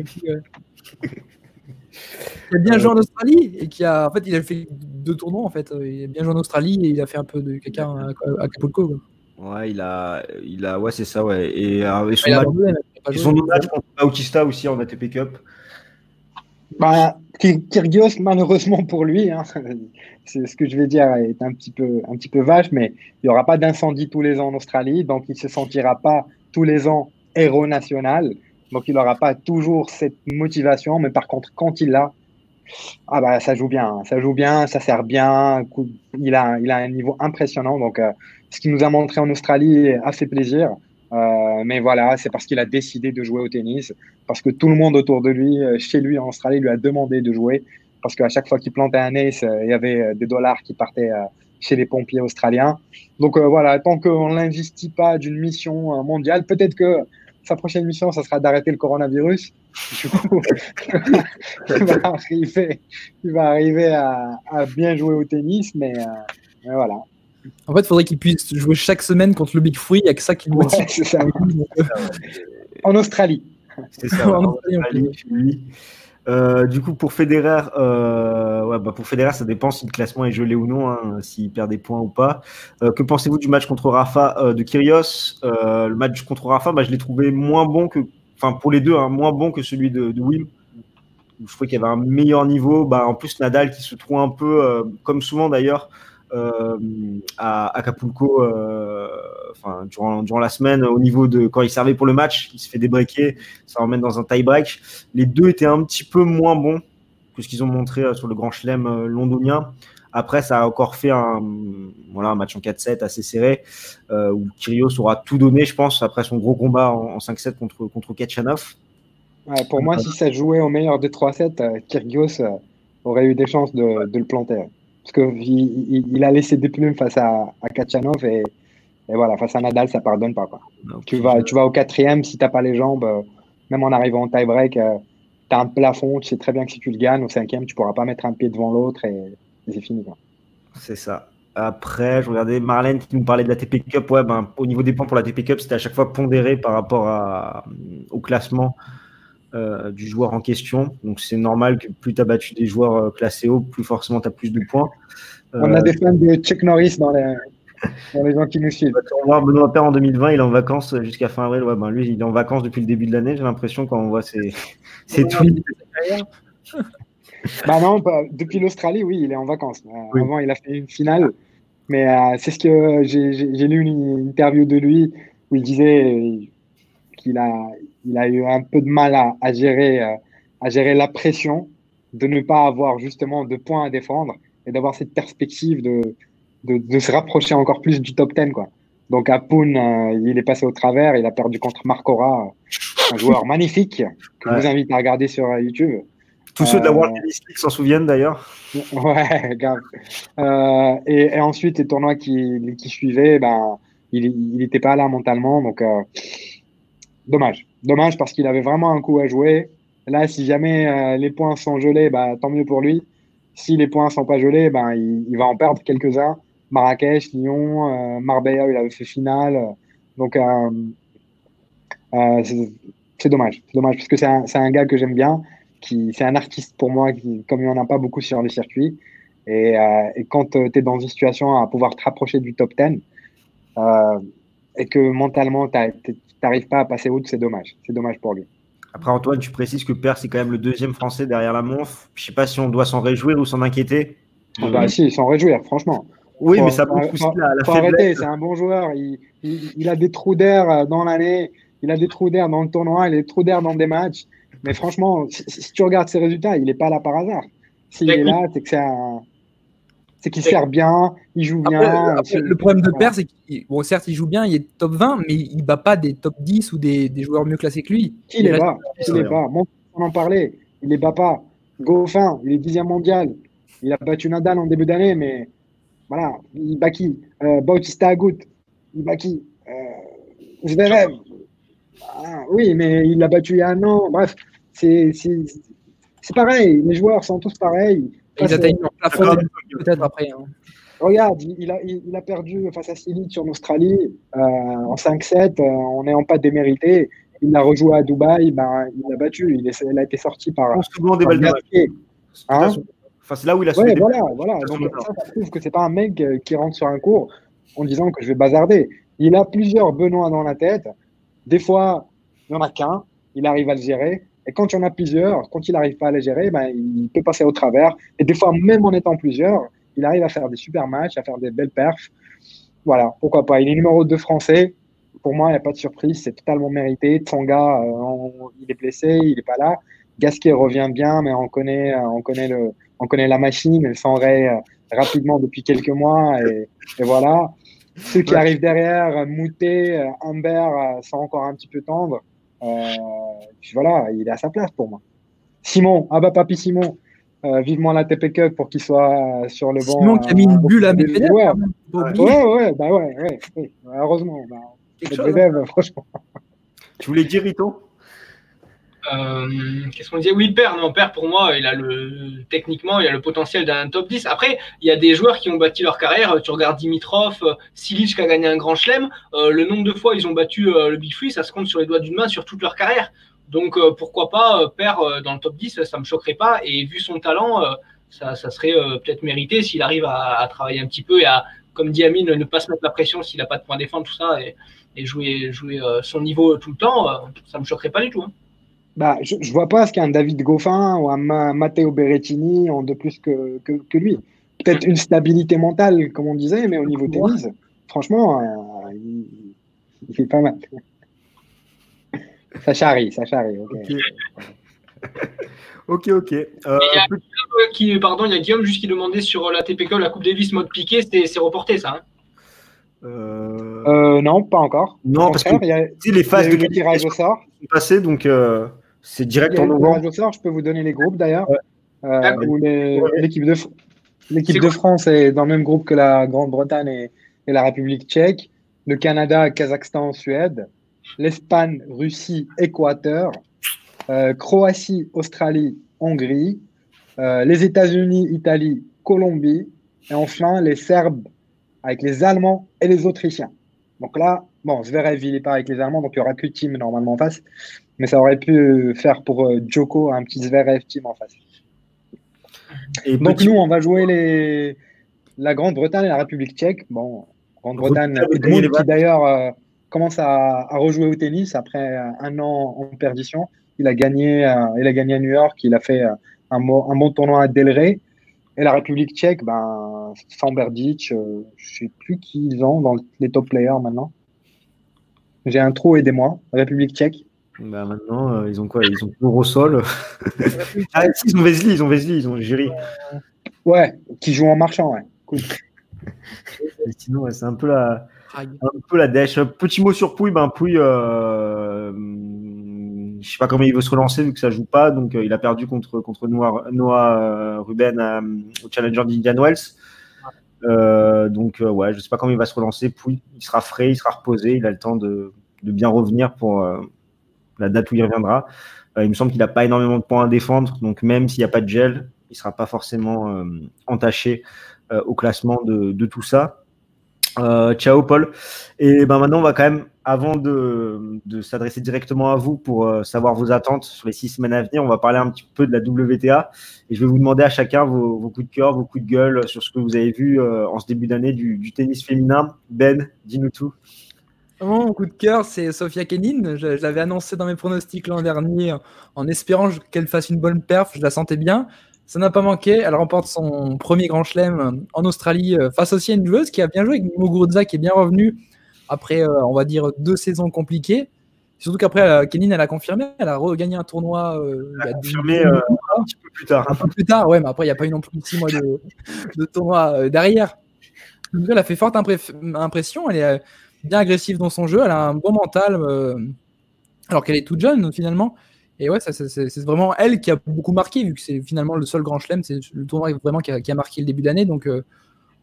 qui a bien joué en Australie et qui a, en fait, il a fait deux tournois en fait. Il a bien joué en Australie et il a fait un peu de caca à, Acapulco. Ouais, il a, il a, ouais, c'est ça, ouais. Et, son, match, son match contre Bautista aussi en ATP Cup. Bah, Kyrgios, malheureusement pour lui, hein, c'est ce que je vais dire est un petit peu, un petit peu vache, mais il n'y aura pas d'incendie tous les ans en Australie, donc il ne se sentira pas tous les ans héros national, donc il n'aura pas toujours cette motivation, mais par contre, quand il l'a, ah bah ça joue bien, ça joue bien, ça sert bien, il a, il a un niveau impressionnant, donc euh, ce qu'il nous a montré en Australie a fait plaisir. Euh, mais voilà, c'est parce qu'il a décidé de jouer au tennis, parce que tout le monde autour de lui, euh, chez lui en Australie, lui a demandé de jouer, parce qu'à chaque fois qu'il plantait un ace, il y avait des dollars qui partaient chez les pompiers australiens. Donc voilà, tant qu'on n'investit pas d'une mission mondiale, peut-être que sa prochaine mission, ça sera d'arrêter le coronavirus. Du coup, il va arriver, il va arriver à, à bien jouer au tennis, mais, mais voilà. En fait, il faudrait qu'il puisse jouer chaque semaine contre le Big Free. Il n'y a que ça qui motive. en Australie. C'est ça. en Australie, euh, du coup, pour Federer, euh, bah pour Federer, ça dépend si le classement est gelé ou non, hein, s'il perd des points ou pas. Euh, que pensez-vous du match contre Rafa de Kyrgios? Le match contre Rafa, bah, je l'ai trouvé moins bon que, enfin pour les deux, hein, moins bon que celui de, Wim. Je trouvais qu'il y avait un meilleur niveau. Bah, en plus, Nadal qui se trouve un peu, comme souvent d'ailleurs, à Acapulco euh, enfin, durant, durant la semaine au niveau de quand il servait pour le match, il se fait débreaker, ça emmène dans un tie-break. Les deux étaient un petit peu moins bons que ce qu'ils ont montré euh, sur le Grand Chelem londonien. Après, ça a encore fait un, voilà, un match en 4-7 assez serré, euh, où Kyrgios aura tout donné, je pense, après son gros combat en, 5-7 contre, contre Kachanov. Ouais, pour moi, si ça jouait au meilleur des 3-7, Kyrgios aurait eu des chances de, de le planter. Parce qu'il il, a laissé des plumes face à, à Kachanov et, voilà, face à Nadal, ça pardonne pas. Quoi. Tu, vas, tu vas au quatrième, si tu n'as pas les jambes, euh, même en arrivant en tie-break, euh, tu as un plafond, tu sais très bien que si tu le gagnes, au cinquième, tu pourras pas mettre un pied devant l'autre et, c'est fini. C'est ça. Après, je regardais Marlène qui nous parlait de la TP Cup. Ouais, ben, au niveau des points pour la TP Cup, c'était à chaque fois pondéré par rapport à, au classement euh, du joueur en question. Donc c'est normal que plus tu as battu des joueurs euh, classés haut, plus forcément tu as plus de points. On a euh, des fans de Chuck Norris dans les, dans les gens qui nous suivent. On va voir Benoît Père en 2020, il est en vacances jusqu'à fin avril. Ouais, ben lui, il est en vacances depuis le début de l'année, j'ai l'impression, quand on voit ses, ses tweets. bah non, depuis l'Australie, oui, il est en vacances. Avant, il a fait une finale. Mais c'est ce que j'ai lu une interview de lui où il disait qu'il a, il a eu un peu de mal à, gérer, euh, à gérer la pression, de ne pas avoir justement de points à défendre et d'avoir cette perspective de, de, se rapprocher encore plus du top 10. Quoi. Donc à Poon, euh, il est passé au travers, il a perdu contre Marcora, un joueur magnifique que je vous invite à regarder sur euh, YouTube. Tous ceux de la World Tennis League s'en souviennent d'ailleurs. Ouais, grave. et, ensuite, les tournois qui, qui suivaient, ben, il n'était pas là mentalement, donc dommage. Dommage parce qu'il avait vraiment un coup à jouer. Là, si jamais euh, les points sont gelés, bah, tant mieux pour lui. Si les points sont pas gelés, ben, il, va en perdre quelques-uns. Marrakech, Lyon, euh, Marbella, il avait fait finale. Donc, euh, c'est dommage. C'est dommage parce que c'est un, gars que j'aime bien. C'est un artiste pour moi, qui, comme il n'y en a pas beaucoup sur les circuits. Et, et quand tu es dans une situation à pouvoir te rapprocher du top 10, et que mentalement, tu n'arrives pas à passer outre, c'est dommage. C'est dommage pour lui. Après, Antoine, tu précises que Père, c'est quand même le deuxième Français derrière la Monf. Je ne sais pas si on doit s'en réjouir ou s'en inquiéter. Ah bah, si, s'en réjouir, franchement. Oui, mais ça montre aussi la, faut arrêter, c'est un bon joueur. Il, il, a des trous d'air dans l'année, il a des trous d'air dans le tournoi, il a des trous d'air dans des matchs. Mais franchement, si, tu regardes ses résultats, il n'est pas là par hasard. S'il est là, c'est que c'est un c'est qu'il sert bien, il joue bien. le problème de Père, c'est qu'il, bon, certes, il joue bien, il est top 20, mais il bat pas des top 10 ou des, des joueurs mieux classés que lui. Qui les bat Qui les bat On en parlait, il les bat pas. Goffin, il est dixième mondial. Il a battu Nadal en début d'année, mais voilà, il bat qui? Euh, Bautista Agut, il bat qui? Euh, Zverev. Ah, oui, mais il l'a battu il y a un an. Bref, c'est pareil. Les joueurs sont tous pareils. Ils atteignent leur plafond peut-être après. Hein. Regarde, il a, il a, perdu face à Silic sur Australie euh, en 5-7. Euh, on est en pas démérité. Il a rejoué à Dubaï, ben, il l'a battu. Il, est, il, a été sorti par. On se des balles hein enfin, c'est là où il a ouais, voilà, voilà. Donc, ça, ça prouve que c'est pas un mec euh, qui rentre sur un cours en disant que je vais bazarder. Il a plusieurs Benoît dans la tête. Des fois, il n'y en a qu'un. Il arrive à le gérer. Et quand il y en a plusieurs, quand il n'arrive pas à les gérer, ben, il peut passer au travers. Et des fois, même en étant plusieurs, il arrive à faire des super matchs, à faire des belles perfs. Voilà, pourquoi pas. Il est numéro 2 français. Pour moi, il n'y a pas de surprise. C'est totalement mérité. Tsanga, euh, il est blessé, il n'est pas là. Gasquet revient bien, mais on connaît, euh, on connaît, le, on connaît la machine. Elle s'enraye euh, rapidement depuis quelques mois. Et, voilà. Ceux qui arrivent derrière, Moutet, Humbert, sont encore un petit peu tendres. Euh, voilà, il est à sa place pour moi. Simon, ah bah papy Simon, euh, vivement la TP Cup pour qu'il soit sur le banc. Simon qui a mis une bulle à Medvedev. Ouais, ouais, ouais, bah ouais, ouais, heureusement. Bah, Medvedev, hein. franchement. Tu voulais dire, Rito euh, qu'est-ce qu'on disait? Oui, Père, non, Père, pour moi, il a le, techniquement, il a le potentiel d'un top 10. Après, il y a des joueurs qui ont bâti leur carrière. Tu regardes Dimitrov, euh, Silic qui a gagné un grand chelem. Euh, le nombre de fois ils ont battu le Big Free, ça se compte sur les doigts d'une main sur toute leur carrière. Donc, pourquoi pas, Père, dans le top 10, ça me choquerait pas. Et vu son talent, ça, serait peut-être mérité s'il arrive à, travailler un petit peu et à, comme dit Amine, ne pas se mettre la pression s'il n'a pas de point défendre, tout ça, et, jouer, jouer son niveau tout le temps. ça me choquerait pas du tout. Hein. Bah, je ne vois pas ce qu'un David Goffin ou un Matteo Berrettini ont de plus que, que, lui. Peut-être une stabilité mentale, comme on disait, mais au niveau tennis, franchement, euh, il, fait pas mal. ça charrie, ça charrie. Ok, ok. Euh, il, y a qui, pardon, il y a Guillaume juste qui demandait sur la TPK, la Coupe Davis mode piqué, c'est reporté ça hein euh... non, pas encore. Non, parce que il y a, les phases de tirage au sort sont passées, donc c'est direct en novembre. Je peux vous donner les groupes d'ailleurs. Euh, l'équipe de, l'équipe de France est dans le même groupe que la Grande-Bretagne et, la République tchèque. Le Canada, Kazakhstan, Suède. L'Espagne, Russie, Équateur. Euh, Croatie, Australie, Hongrie. Euh, les États-Unis, Italie, Colombie. Et enfin, les Serbes avec les Allemands et les Autrichiens. Donc là, bon, Zverev, il n'est pas avec les Allemands, donc il n'y aura que team normalement en face mais ça aurait pu faire pour euh, Joko un petit Zverev team en face. Et Donc nous, on va jouer les... la Grande-Bretagne et la République tchèque. Bon, Grande-Bretagne, qui d'ailleurs euh, commence à, rejouer au tennis après un an en perdition. Il a gagné, euh, il a gagné à New York, il a fait un, un bon tournoi à Delray. Et la République tchèque, ben, sans Berdic, je ne sais plus qui ils ont dans les top players maintenant. J'ai un trou, aidez-moi. République tchèque. Bah maintenant, euh, ils ont quoi? Ils ont toujours au sol? ah, ils ont Wesley, ils ont Wesley, ils ont. Ouais, qui joue en marchant, ouais. Cool. sinon, c'est un peu la, un peu la dèche. Petit mot sur Pouille, ben Pouille, euh, je sais pas comment il veut se relancer vu que ça joue pas, donc euh, il a perdu contre contre Noah, Noah Ruben au Challenger d'Indian Wells. donc ouais, je sais pas comment il va se relancer. Pouille, il sera frais, il sera reposé, il a le temps de, de bien revenir pour la date où il reviendra. Euh, il me semble qu'il n'a pas énormément de points à défendre, donc même s'il n'y a pas de gel, il ne sera pas forcément euh, entaché euh, au classement de, tout ça. ciao Paul. Et ben maintenant, on va quand même, avant de, s'adresser directement à vous pour savoir vos attentes sur les six semaines à venir, on va parler un petit peu de la WTA. Et je vais vous demander à chacun vos, coups de cœur, vos coups de gueule sur ce que vous avez vu en ce début d'année du, du, tennis féminin. Ben, dis-nous tout. Mon coup de cœur, c'est Sofia Kenin. Je, l'avais annoncé dans mes pronostics l'an dernier en espérant qu'elle fasse une bonne perf. Je la sentais bien. Ça n'a pas manqué. Elle remporte son premier grand chelem en Australie face aussi à une joueuse qui a bien joué, avec Muguruza, qui est bien revenue après, on va dire, deux saisons compliquées. Surtout qu'après, Kenin, elle a confirmé, elle a regagné un tournoi. elle a confirmé un petit peu plus tard. Un peu plus tard, ouais, mais après, il n'y a pas eu non plus six mois de, de tournoi derrière. Elle a fait forte impression. Elle est bien agressive dans son jeu. Elle a un bon mental, euh, alors qu'elle est toute jeune finalement. Et ouais, c'est vraiment elle qui a beaucoup marqué, vu que c'est finalement le seul grand chelem. C'est le tournoi vraiment qui a, marqué le début d'année. Donc euh,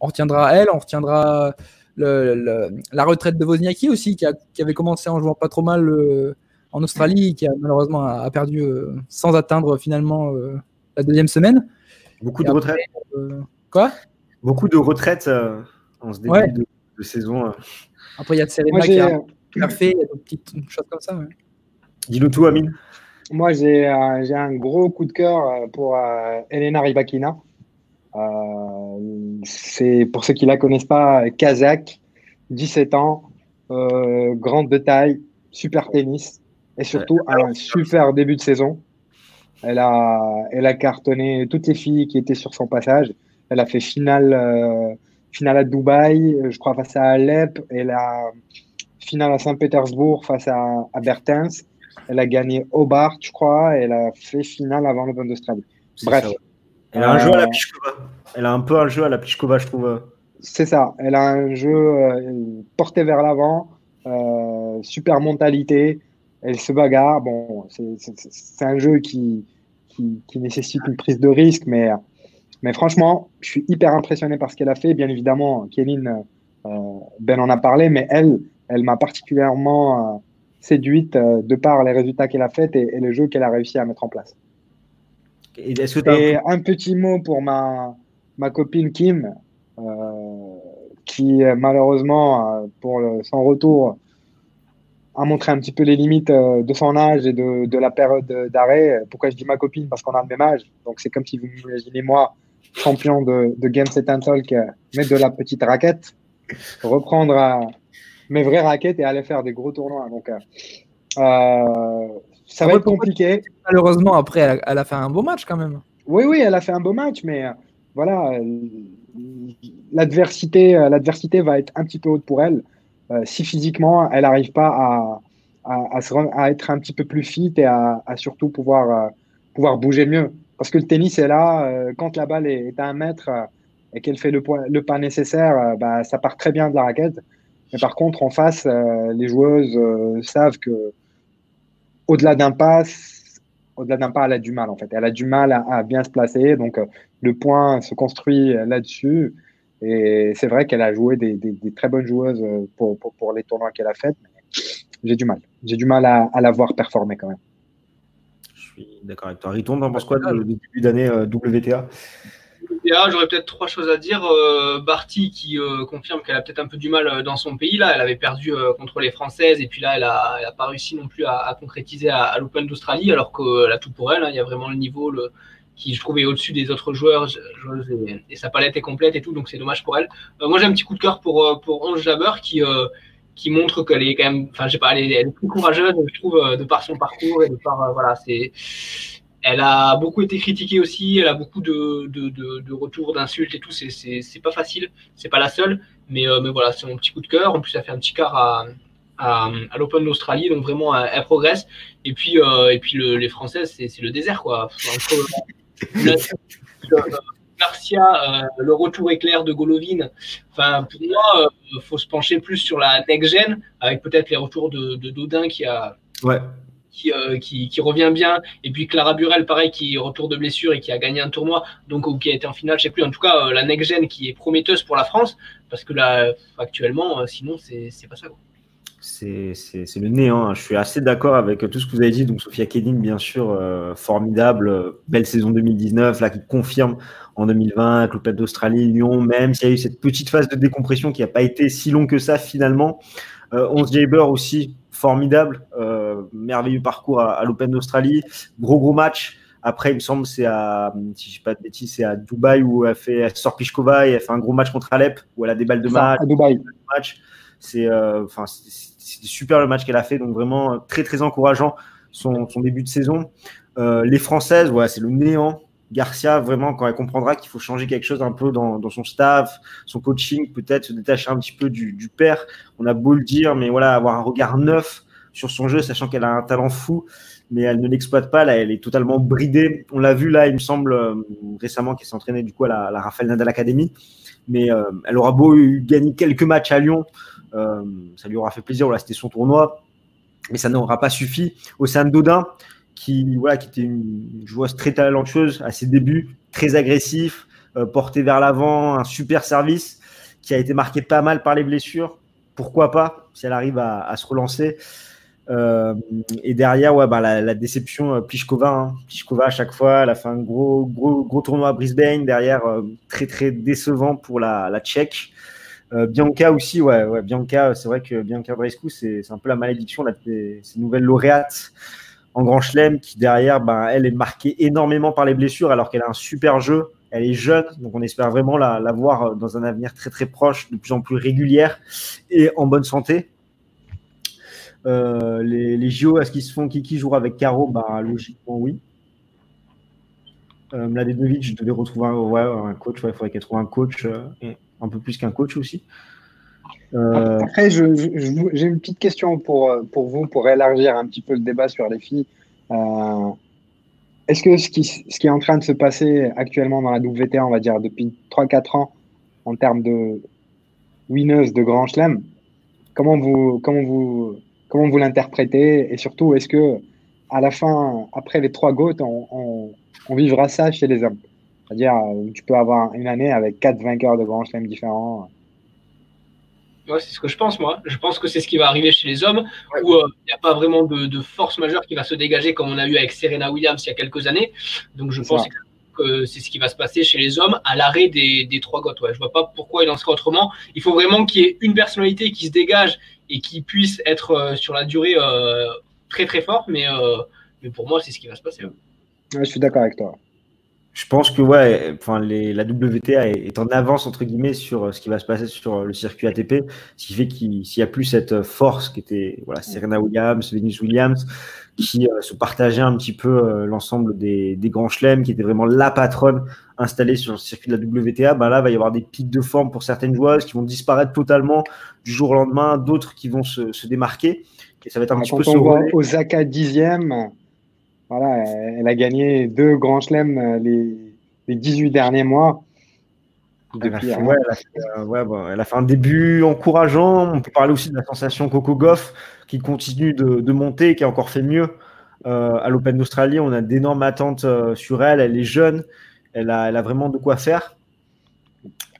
on retiendra elle, on retiendra la retraite de Wozniacki aussi, qui, avait commencé en jouant pas trop mal euh, en Australie, qui a malheureusement a, perdu sans atteindre finalement la deuxième semaine. Beaucoup de retraites. quoi? Beaucoup de retraites en ce début de, saison. Après, il y a de Serena qui a, fait, il y a des petites choses comme ça. Dis-nous tout, Amine. Moi, j'ai un gros coup de cœur euh, pour euh, Elena Rybakina. Euh, c'est pour ceux qui ne la connaissent pas, kazakh, 17 ans, grande de taille, super tennis et surtout un super début de saison. Elle a, elle a cartonné toutes les filles qui étaient sur son passage. Elle a fait finale finale à Dubaï, euh, je crois face à Alep, et la finale à Saint-Pétersbourg face à, à Bertens. Elle a gagné Hobart, je crois, et elle a fait finale avant l'Open d'Australie. Bref. Elle a un jeu à la euh, Pichkova. Elle a un peu un jeu à la Pichkova, je trouve. C'est ça. Elle a un jeu euh, porté vers l'avant, super mentalité. Elle se bagarre. Bon, c'est un jeu qui, qui, qui, nécessite une prise de risque, mais mais franchement, je suis hyper impressionné par ce qu'elle a fait. Bien évidemment, Kéline, euh, Ben en a parlé, mais elle, elle m'a particulièrement euh, séduite euh, de par les résultats qu'elle a fait et, le jeu qu'elle a réussi à mettre en place. Et, un... petit mot pour ma, ma copine Kim, qui malheureusement, pour son retour, a montré un petit peu les limites de son âge et de, de la période d'arrêt. Pourquoi je dis ma copine? Parce qu'on a le même âge. Donc c'est comme si vous imaginez moi champion de, de Games et Talk, mettre de la petite raquette, reprendre euh, mes vraies raquettes et aller faire des gros tournois. Donc, euh, euh, ça va être compliqué. Malheureusement, après, elle a, fait un beau match quand même. Oui, oui, elle a fait un beau match, mais voilà, l'adversité, l'adversité va être un petit peu haute pour elle. si physiquement, elle n'arrive pas à, à, à, être un petit peu plus fit et à, surtout pouvoir, pouvoir bouger mieux. Parce que le tennis est là, euh, quand la balle est, à un mètre euh, et qu'elle fait le, pas nécessaire, euh, bah, ça part très bien de la raquette. Mais par contre, en face, les joueuses savent que au-delà d'un pas, au-delà d'un pas, elle a du mal en fait. Elle a du mal à, bien se placer. Donc le point se construit là-dessus. Et c'est vrai qu'elle a joué des, très bonnes joueuses pour, les tournois qu'elle a fait. J'ai du mal. J'ai du mal à la voir performer quand même suis d'accord avec toi. Riton, t'en penses quoi du début d'année euh, WTA J'aurais peut-être trois choses à dire. Euh, Barty qui euh, confirme qu'elle a peut-être un peu du mal dans son pays. Là, elle avait perdu contre les Françaises et puis là, elle n'a pas réussi non plus à, concrétiser à, l'Open d'Australie, alors qu'elle a tout pour elle. Hein. Il y a vraiment le niveau le, qui, je trouvais, au-dessus des autres joueurs, et, sa palette est complète et tout, donc c'est dommage pour elle. moi, j'ai un petit coup de cœur pour, pour Ange Jabber qui qui montre qu'elle est quand même, enfin, je sais pas, elle est, plus courageuse, je trouve, euh, de par son parcours et de par, euh, voilà, c'est, elle a beaucoup été critiquée aussi, elle a beaucoup de, de, de, retours, d'insultes et tout, c'est, c'est, pas facile, c'est pas la seule, mais, euh, mais voilà, c'est mon petit coup de cœur. En plus, elle fait un petit quart à, à, à l'Open d'Australie, donc vraiment, elle, progresse. Et puis, et puis les Françaises, c'est, le désert, quoi. Garcia, euh, le retour éclair de Golovin. Enfin, pour moi, il euh, faut se pencher plus sur la next-gen, avec peut-être les retours de, de, Dodin qui a. Ouais. Euh, qui, qui, revient bien. Et puis Clara Burel, pareil, qui retour de blessure et qui a gagné un tournoi, donc ou qui a été en finale, je sais plus. En tout cas, la next-gen qui est prometteuse pour la France, parce que là, actuellement, sinon, c'est pas ça. Quoi c'est le néant. Hein. Je suis assez d'accord avec tout ce que vous avez dit. Donc, Sophia Kedin, bien sûr, euh, formidable. Belle saison 2019, là, qui confirme en 2020, l'Open d'Australie, Lyon, même s'il y a eu cette petite phase de décompression qui n'a pas été si longue que ça, finalement. Euh, 11 Jaber aussi, formidable. Euh, merveilleux parcours à, l'Open d'Australie. Gros, gros match. Après, il me semble, c'est à, si je dis pas de bêtises, c'est à Dubaï où elle, fait, elle sort Pichkova et elle fait un gros match contre Alep où elle a des balles de match. À Dubaï. C'est, euh, enfin, c'était super le match qu'elle a fait, donc vraiment très très encourageant son, début de saison. Euh, les Françaises, ouais, c'est le néant. Garcia, vraiment, quand elle comprendra qu'il faut changer quelque chose un peu dans, son staff, son coaching, peut-être se détacher un petit peu du, père. On a beau le dire, mais voilà, avoir un regard neuf sur son jeu, sachant qu'elle a un talent fou, mais elle ne l'exploite pas. Là, elle est totalement bridée. On l'a vu là, il me semble, euh, récemment, qu'elle s'est entraînée du coup à la, la Rafael Nadal Academy. Mais euh, elle aura beau gagner quelques matchs à Lyon, euh, ça lui aura fait plaisir. C'était son tournoi, mais ça n'aura pas suffi. De Dodin, qui, voilà, qui était une joueuse très talentueuse à ses débuts, très agressif, euh, porté vers l'avant, un super service, qui a été marqué pas mal par les blessures. Pourquoi pas, si elle arrive à se relancer. Euh, et derrière, ouais, bah, la, déception, euh, Pliskova. Hein. Pliskova, à chaque fois, elle a fait un gros, gros, gros tournoi à Brisbane. Derrière, euh, très, très décevant pour la, la Tchèque. Euh, Bianca aussi, ouais, ouais Bianca, c'est vrai que Bianca Brescu, c'est un peu la malédiction, là, ces nouvelles lauréates en Grand Chelem qui derrière, ben, elle est marquée énormément par les blessures alors qu'elle a un super jeu. Elle est jeune, donc on espère vraiment la, la, voir dans un avenir très très proche, de plus en plus régulière et en bonne santé. Euh, les, les, JO, est-ce qu'ils se font Kiki jouera avec Caro? Ben, Logiquement, oui. Euh, Mladedovic devais retrouver un, ouais, un coach, il faudrait qu'elle trouve un coach, euh, un peu plus qu'un coach aussi. Euh, Après, j'ai une petite question pour, pour vous, pour élargir un petit peu le débat sur les filles. Euh, est-ce que ce qui, ce qui est en train de se passer actuellement dans la WTA, on va dire depuis 3-4 ans, en termes de winners de Grand Chelem, comment vous, comment vous, comment vous l'interprétez Et surtout, est-ce que à la fin, après les trois gouttes, on, on, vivra ça chez les hommes? C'est-à-dire, tu peux avoir une année avec quatre vainqueurs de Grand Chelem différents c'est ce que je pense, moi. Je pense que c'est ce qui va arriver chez les hommes, où euh, il n'y a pas vraiment de, force majeure qui va se dégager comme on a eu avec Serena Williams il y a quelques années. Donc je pense que c'est ce qui va se passer chez les hommes à l'arrêt des, trois gottes. Ouais. Je vois pas pourquoi il en serait autrement. Il faut vraiment qu'il y ait une personnalité qui se dégage et qui puisse être euh, sur la durée euh, très très fort. Mais, mais pour moi, c'est ce qui va se passer. je suis d'accord avec toi je pense que ouais, enfin les, la WTA est, en avance entre guillemets sur euh, ce qui va se passer sur euh, le circuit ATP, ce qui fait qu'il n'y a plus cette euh, force qui était voilà Serena Williams, Venus Williams, qui se partageaient un petit peu l'ensemble des, des, grands chelems, qui était vraiment la patronne installée sur le circuit de la WTA. Ben là, il va y avoir des pics de forme pour certaines joueuses qui vont disparaître totalement du jour au lendemain, d'autres qui vont se, se, démarquer. Et ça va être un petit peu on voit Osaka dixième voilà, elle a gagné deux grands chelems euh, les, les 18 derniers mois. elle, a fait, euh, elle, a fait, un début encourageant. On peut parler aussi de la sensation Coco Goff qui continue de, de monter, qui a encore fait mieux euh, à l'Open d'Australie. On a d'énormes attentes sur elle. Elle est jeune. Elle a, elle a, vraiment de quoi faire.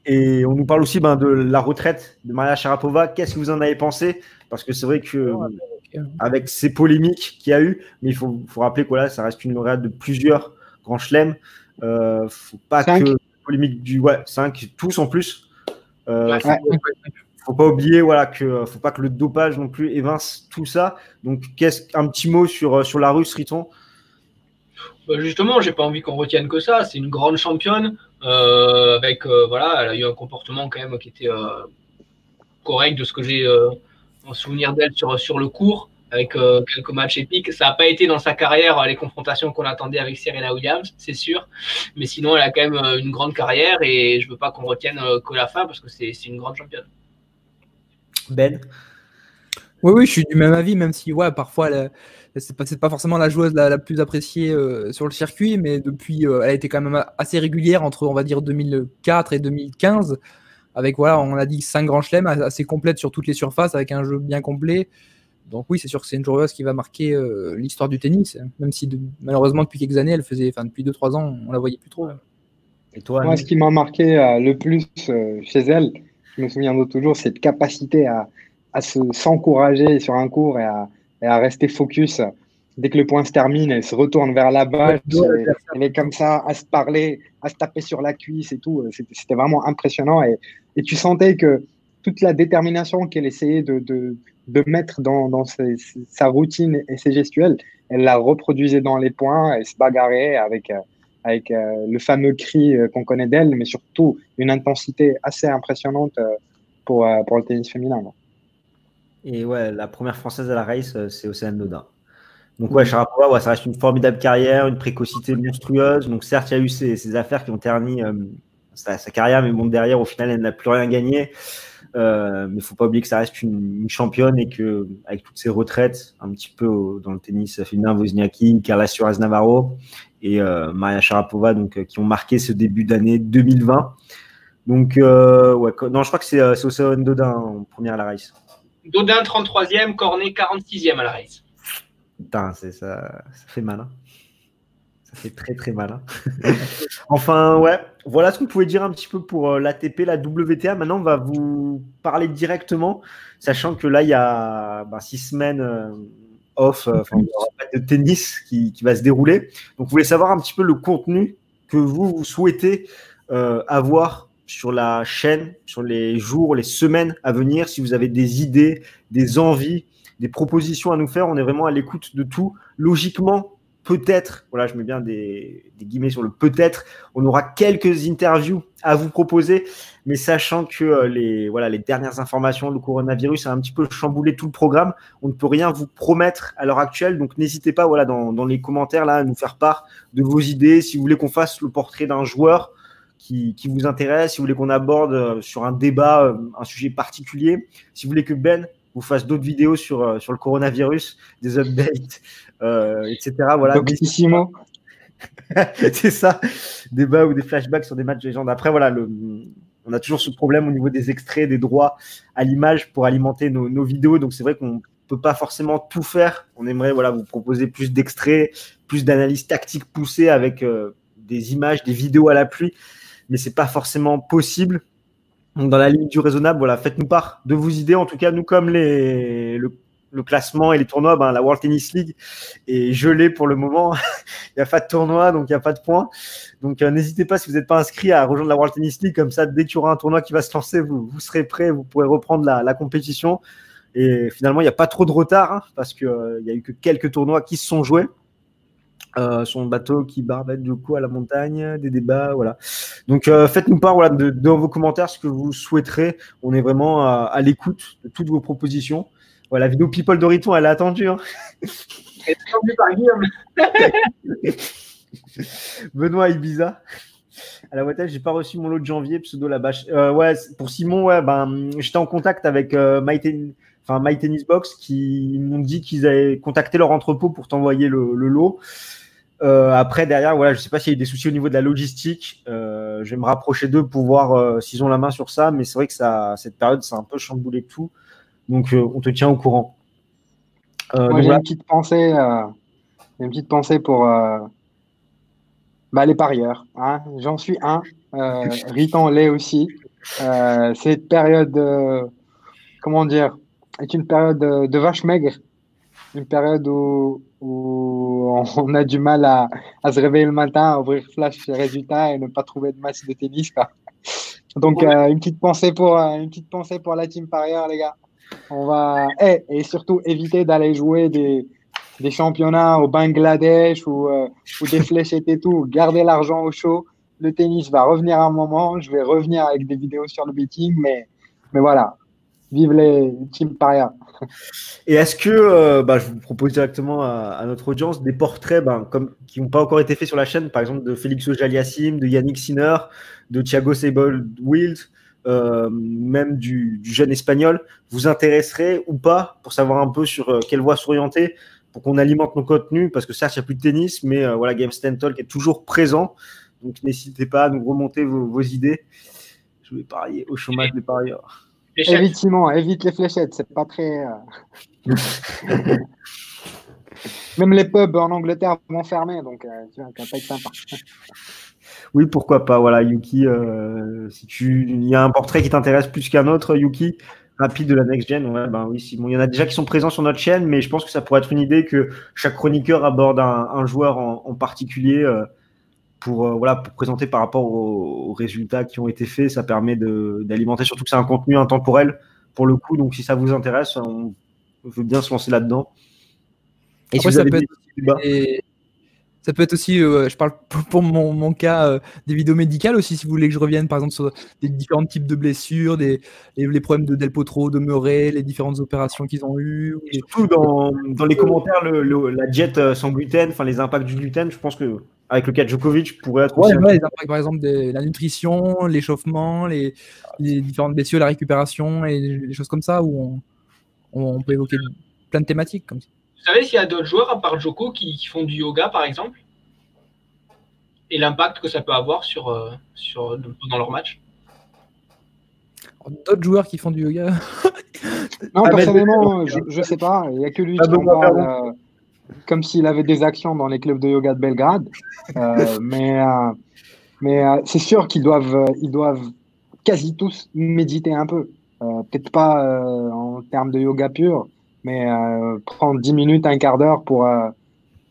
Et on nous parle aussi ben, de la retraite de Maria Sharapova. Qu'est-ce que vous en avez pensé? Parce que c'est vrai que avec ces polémiques qu'il y a eu. Mais il faut, faut rappeler que ça reste une lauréate de plusieurs grands chelems. Euh, faut pas que polémique du ouais, 5, tous en plus. Euh, faut, pas oublier voilà que faut pas que le dopage non plus évince tout ça. Donc qu'est-ce un petit mot sur euh, sur la Russe Riton bah justement, j'ai pas envie qu'on retienne que ça. C'est une grande championne euh, avec euh, voilà, elle a eu un comportement quand même qui était correct de ce que j'ai en souvenir d'elle sur, sur le cours avec euh, quelques matchs épiques. Ça n'a pas été dans sa carrière les confrontations qu'on attendait avec Serena Williams, c'est sûr. Mais sinon, elle a quand même euh, une grande carrière et je veux pas qu'on retienne euh, que la fin parce que c'est une grande championne. Ben? Oui, oui, je suis du même avis, même si ouais, parfois c'est pas, pas forcément la joueuse la, plus appréciée sur le circuit, mais depuis, elle a été quand même assez régulière entre, on va dire, 2004 et 2015 avec, voilà, on a dit 5 grands chelems, assez complète sur toutes les surfaces, avec un jeu bien complet. Donc oui, c'est sûr que c'est une joueuse qui va marquer euh, l'histoire du tennis, même si malheureusement depuis quelques années, elle faisait, enfin depuis 2-3 ans, on la voyait plus trop. Et toi, Moi, ce qui m'a marqué euh, le plus euh, chez elle, je me souviens de toujours, cette capacité à, à s'encourager sur un cours et à, et à, rester focus. Dès que le point se termine, elle se retourne vers la balle, elle est comme ça, à se parler, à se taper sur la cuisse et tout. C'était vraiment impressionnant. Et, et tu sentais que toute la détermination qu'elle essayait de, de, de mettre dans, dans sa routine et ses gestuels, elle la reproduisait dans les points, elle se bagarrait avec, euh, avec euh, le fameux cri euh, qu'on connaît d'elle, mais surtout une intensité assez impressionnante pour, pour le tennis féminin. Et ouais, la première française à la race, c'est Océane Dodin. Donc ouais, Sharapova, ça reste une formidable carrière, une précocité monstrueuse. Donc certes, il y a eu ces, affaires qui ont terni euh, sa, carrière, mais bon, derrière, au final, elle n'a plus rien gagné. Euh, mais il faut pas oublier que ça reste une, championne et que avec toutes ses retraites, un petit peu dans le tennis féminin, Wozniacki, Carla Suarez Navarro et euh, Maria Sharapova, donc euh, qui ont marqué ce début d'année 2020. Donc euh, ouais, non, je crois que c'est au Dodin en première à la race. Dodin 33e, Cornet 46e à la race. Putain, ça, ça fait mal. Hein. Fait très très mal. Hein. enfin, ouais, voilà ce qu'on pouvait dire un petit peu pour euh, l'ATP, la WTA. Maintenant, on va vous parler directement, sachant que là, il y a bah, six semaines euh, off, euh, de tennis qui, va se dérouler. Donc, vous voulez savoir un petit peu le contenu que vous, souhaitez avoir sur la chaîne, sur les jours, les semaines à venir, si vous avez des idées, des envies, des propositions à nous faire. On est vraiment à l'écoute de tout. Logiquement, peut-être, voilà, je mets bien des, guillemets sur le peut-être, on aura quelques interviews à vous proposer, mais sachant que euh, les, voilà, les dernières informations, le coronavirus a un petit peu chamboulé tout le programme, on ne peut rien vous promettre à l'heure actuelle, donc n'hésitez pas voilà, dans, les commentaires là, à nous faire part de vos idées, si vous voulez qu'on fasse le portrait d'un joueur. Qui, qui, vous intéresse, si vous voulez qu'on aborde euh, sur un débat euh, un sujet particulier, si vous voulez que Ben vous fasse d'autres vidéos sur, sur le coronavirus, des updates, etc. Voilà. c'est ça, débat ou des flashbacks sur des matchs de légende. Après, voilà, le, on a toujours ce problème au niveau des extraits, des droits à l'image pour alimenter nos, nos vidéos. Donc, c'est vrai qu'on peut pas forcément tout faire. On aimerait voilà, vous proposer plus d'extraits, plus d'analyses tactiques poussées avec euh, des images, des vidéos à la pluie, mais c'est pas forcément possible. Donc, dans la limite du raisonnable, voilà, faites-nous part de vos idées. En tout cas, nous, comme les, le, classement et les tournois, ben, la World Tennis League est gelée pour le moment. il n'y a pas de tournoi, donc il n'y a pas de points. Donc, euh, n'hésitez pas, si vous n'êtes pas inscrit, à rejoindre la World Tennis League. Comme ça, dès qu'il y aura un tournoi qui va se lancer, vous, vous serez prêt, vous pourrez reprendre la, compétition. Et finalement, il n'y a pas trop de retard, hein, parce qu'il euh, n'y a eu que quelques tournois qui se sont joués. Euh, son bateau qui barbette du coup à la montagne, des débats, voilà. Donc euh, faites-nous part voilà, de, dans vos commentaires ce que vous souhaiterez. On est vraiment à, l'écoute de toutes vos propositions. Voilà, la vidéo People d'Oriton, elle est attendue. Hein. Elle par Guillaume. Benoît Ibiza. À la j'ai pas reçu mon lot de janvier, pseudo la bâche. Euh, ouais, pour Simon, ouais, ben, j'étais en contact avec euh, My, enfin, My Tennis Box qui m'ont dit qu'ils avaient contacté leur entrepôt pour t'envoyer le, le lot. Euh, après, derrière, voilà, je sais pas s'il y a eu des soucis au niveau de la logistique. Euh, je vais me rapprocher d'eux pour voir s'ils ont la main sur ça. Mais c'est vrai que ça, cette période, c'est un peu chamboulé tout. Donc, on te tient au courant. Moi, j'ai une petite pensée, une petite pensée pour bah, les parieurs. Hein. J'en suis un. Riton l'est aussi. cette période, comment dire, est une période de vache maigre. Une période où où on a du mal à, se réveiller le matin, à ouvrir flash résultats et ne pas trouver de match de tennis. Donc, euh, une, petite pensée pour, euh, une petite pensée pour la team parieur, les gars. On va, eh, et surtout éviter d'aller jouer des, championnats au Bangladesh ou, euh, ou des fléchettes et tout. Gardez l'argent au chaud. Le tennis va revenir à un moment. Je vais revenir avec des vidéos sur le betting, mais, voilà. Vive les teams parieurs. Et est-ce que, euh, bah, je vous propose directement à, notre audience des portraits ben, qui n'ont pas encore été faits sur la chaîne, par exemple de Félix Ojaliassim, de Yannick Sinner, de Thiago Sable Wild, euh, même du, jeune espagnol, vous intéresserait ou pas pour savoir un peu sur euh, quelle voie s'orienter pour qu'on alimente nos contenus Parce que certes, il n'y a plus de tennis, mais voilà, Game Stand Talk est toujours présent. Donc n'hésitez pas à nous remonter vos, vos idées. Je vais parier au chômage des parieurs. Effectivement, évite les fléchettes, c'est pas très. Même les pubs en Angleterre vont fermer, donc euh, tu vas pas être sympa. Oui, pourquoi pas. Voilà, Yuki, euh, si tu, il y a un portrait qui t'intéresse plus qu'un autre, Yuki, rapide de la next gen. Ben oui, il y en a déjà qui sont présents sur notre chaîne, mais je pense que ça pourrait être une idée que chaque chroniqueur aborde un, joueur en, particulier pour, euh, voilà, pour présenter par rapport aux, résultats qui ont été faits. Ça permet d'alimenter, surtout que c'est un contenu intemporel pour le coup. Donc, si ça vous intéresse, on veut bien se lancer là-dedans. Et ça, peut être, Ça peut être aussi, euh, je parle pour, mon, mon cas, euh, des vidéos médicales aussi, si vous voulez que je revienne par exemple sur des différents types de blessures, des, les, problèmes de Del Potro, de Murray, les différentes opérations qu'ils ont eues. Et surtout dans, dans les commentaires, le, la jet euh, sans gluten, enfin les impacts du gluten, je pense que avec le cas de Djokovic pourrait être. Ouais, les impacts par exemple de la nutrition, l'échauffement, les, les, différentes blessures, la récupération et les choses comme ça où on, on peut évoquer plein de thématiques comme ça. Vous savez s'il y a d'autres joueurs à part Joko qui, font du yoga par exemple? Et l'impact que ça peut avoir sur, euh, sur dans leur match? D'autres joueurs qui font du yoga Non, ah, personnellement, je ne sais pas. Il n'y a que lui ah, qui en parle euh, comme s'il avait des actions dans les clubs de yoga de Belgrade. Euh, mais mais c'est sûr qu'ils doivent, ils doivent quasi tous méditer un peu. Peut-être pas en termes de yoga pur, mais euh, prendre 10 minutes, un quart d'heure pour euh,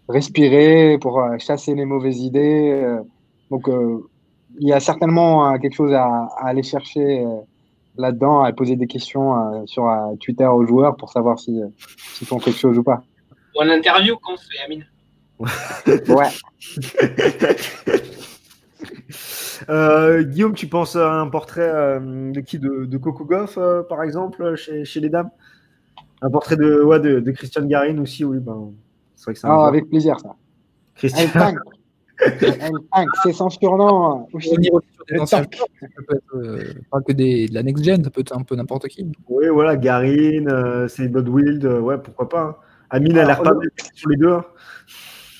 respirer, pour euh, chasser les mauvaises idées. donc, il y a certainement quelque chose à, aller chercher là-dedans, à poser des questions sur Twitter aux joueurs pour savoir s'ils si, font quelque chose ou pas. Ou en interview quand c'est Amine. ouais. Guillaume, tu penses à un portrait de qui de, Coco Goff, par exemple, chez, chez les dames? Un portrait de, ouais, de, de Christian Garin aussi, oui. Ben, c'est vrai que c'est ah, avec plaisir, ça. Christian. c'est son surnom. Aussi. Ça peut être euh, pas que des, de la next gen, ça peut être un peu n'importe qui. Oui, voilà, Garin, euh, c'est Wild, euh, ouais, pourquoi pas. Hein. Amine a l'air pas mal sur les deux. Hein.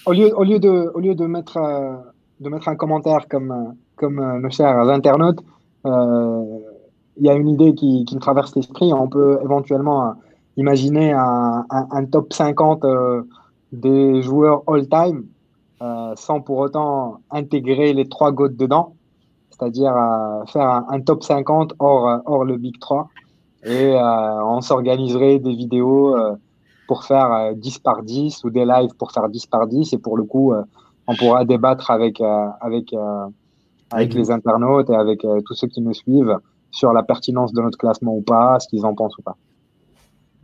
Au lieu, au lieu, de, au lieu de, mettre, euh, de mettre un commentaire comme, comme nos chers internautes, il y a une idée qui, qui me traverse l'esprit. On peut éventuellement imaginez un, un, top 50 euh, des joueurs all-time euh, sans pour autant intégrer les trois gouttes dedans, c'est-à-dire euh, faire un, top 50 hors, hors le Big 3. Et on s'organiserait des vidéos pour faire 10 par 10 ou des lives pour faire 10 par 10. Et pour le coup, on pourra débattre avec, avec, avec les internautes et avec tous ceux qui nous suivent sur la pertinence de notre classement ou pas, ce qu'ils en pensent ou pas.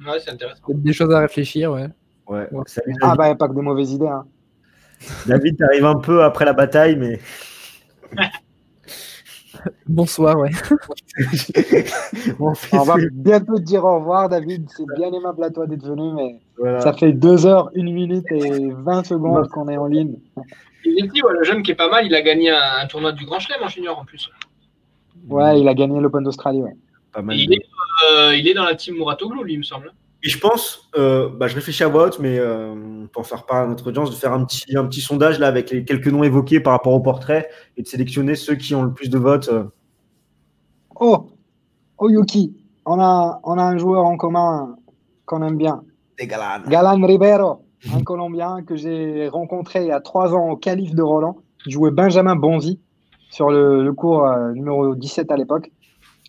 Ouais, c'est intéressant. Des choses à réfléchir, ouais. ouais. ah, bah, il n'y a pas que de mauvaises idées. Hein. David, tu arrives un peu après la bataille, mais. Bonsoir, ouais. on, va bientôt te dire au revoir, David. C'est bien aimable à toi d'être venu, mais ça fait 2 heures, 1 minute et 20 secondes qu'on est en ligne. Il est dit, ouais, le jeune qui est pas mal, il a gagné un, tournoi du Grand Chelem en junior en plus. Ouais, il a gagné l'Open d'Australie, ouais. Pas mal. Il est euh, il est dans la team Muratoglou, lui, il me semble. Et je pense, euh, bah, je réfléchis à vote, mais euh, pour faire part à notre audience, de faire un petit, un petit sondage là avec les quelques noms évoqués par rapport au portrait et de sélectionner ceux qui ont le plus de votes. Oh, oh Yuki, on a, on a un joueur en commun qu'on aime bien. Galan. Galan Ribeiro, un Colombien que j'ai rencontré il y a trois ans au Calife de Roland. Il jouait Benjamin Bonzi sur le, le cours numéro 17 à l'époque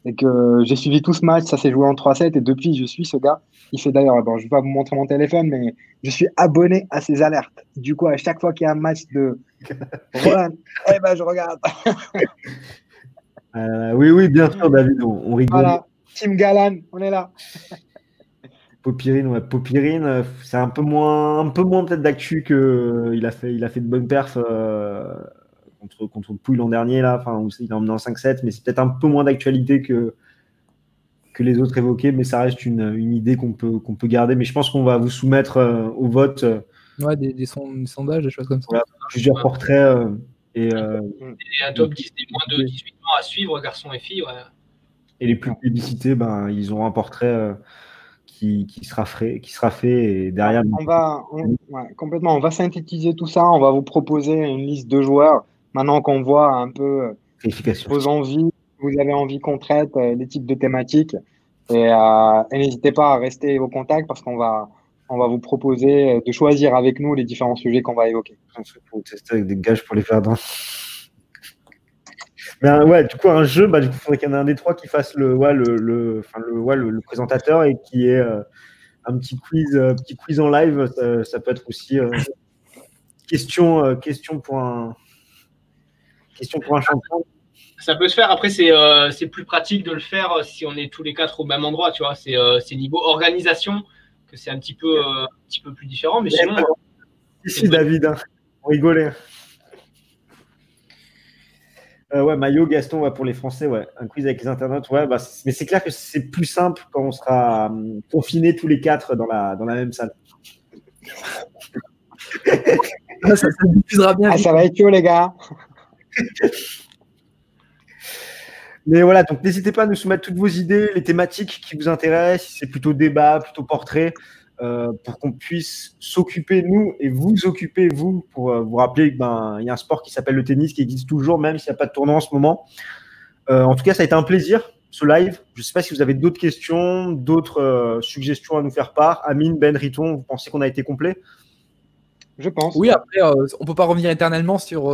et que j'ai suivi tout ce match, ça s'est joué en 3-7 et depuis je suis ce gars. Il fait d'ailleurs, bon, je vais pas vous montrer mon téléphone, mais je suis abonné à ses alertes. Du coup, à chaque fois qu'il y a un match de Roland, eh ben je regarde. Euh, oui, oui, bien sûr, David, on, rigole. Voilà, Team Galan, on est là. Popirine, ouais, Popirine, euh, c'est un peu moins, un peu moins peut-être d'actu que euh, il a fait, il a fait de bonnes perfs contre, contre Pouille l'an dernier, là, enfin, il a emmené en 5-7, mais c'est peut-être un peu moins d'actualité que, que les autres évoqués, mais ça reste une, une idée qu'on peut, qu'on peut garder. Mais je pense qu'on va vous soumettre euh, au vote. Euh, ouais, des, des, sondages, des choses comme ça. plusieurs portraits. Euh, et, un top 10 des moins de 18 ans à suivre, garçons et filles. Et les plus publicités, ben, ils auront un portrait. Qui, qui, sera fait, qui sera fait et derrière. On va complètement. On va synthétiser tout ça. On va vous proposer une liste de joueurs maintenant qu'on voit un peu euh, vos envies, vous avez envie qu'on traite euh, les types de thématiques. Euh, et, n'hésitez pas à rester au contact parce qu'on va, on va vous proposer de choisir avec nous les différents sujets qu'on va évoquer. Pour tester avec des gages pour les faire dans. Mais ouais, du coup, un jeu, bah, il faudrait qu'il y en ait un des trois qui fasse le, ouais, le, le, enfin, le, ouais, le, présentateur et qui ait un petit quiz, petit quiz en live. Ça, peut être aussi question, question pour un, Question pour un champion. Ça peut se faire. Après, c'est euh, plus pratique de le faire euh, si on est tous les quatre au même endroit. Tu vois, c'est euh, niveau organisation que c'est un petit peu un petit peu plus différent. Mais sinon. Ici, David. Hein. On rigolait. Euh, ouais, maillot, Gaston, ouais, pour les Français, ouais. Un quiz avec les internautes, ouais. Bah, mais c'est clair que c'est plus simple quand on sera confinés tous les quatre dans la, dans la même salle. ça, ça diffusera bien. Ah, ça va être chaud, les gars. Mais voilà, donc n'hésitez pas à nous soumettre toutes vos idées, les thématiques qui vous intéressent, c'est plutôt débat, plutôt portrait, euh, pour qu'on puisse s'occuper, nous, et vous occuper, vous, pour euh, vous rappeler qu'il ben, y a un sport qui s'appelle le tennis qui existe toujours, même s'il n'y a pas de tournoi en ce moment. Euh, en tout cas, ça a été un plaisir, ce live. Je ne sais pas si vous avez d'autres questions, d'autres suggestions à nous faire part. Amine, Ben, Riton, vous pensez qu'on a été complet? Je pense. Oui, après, on ne peut pas revenir éternellement sur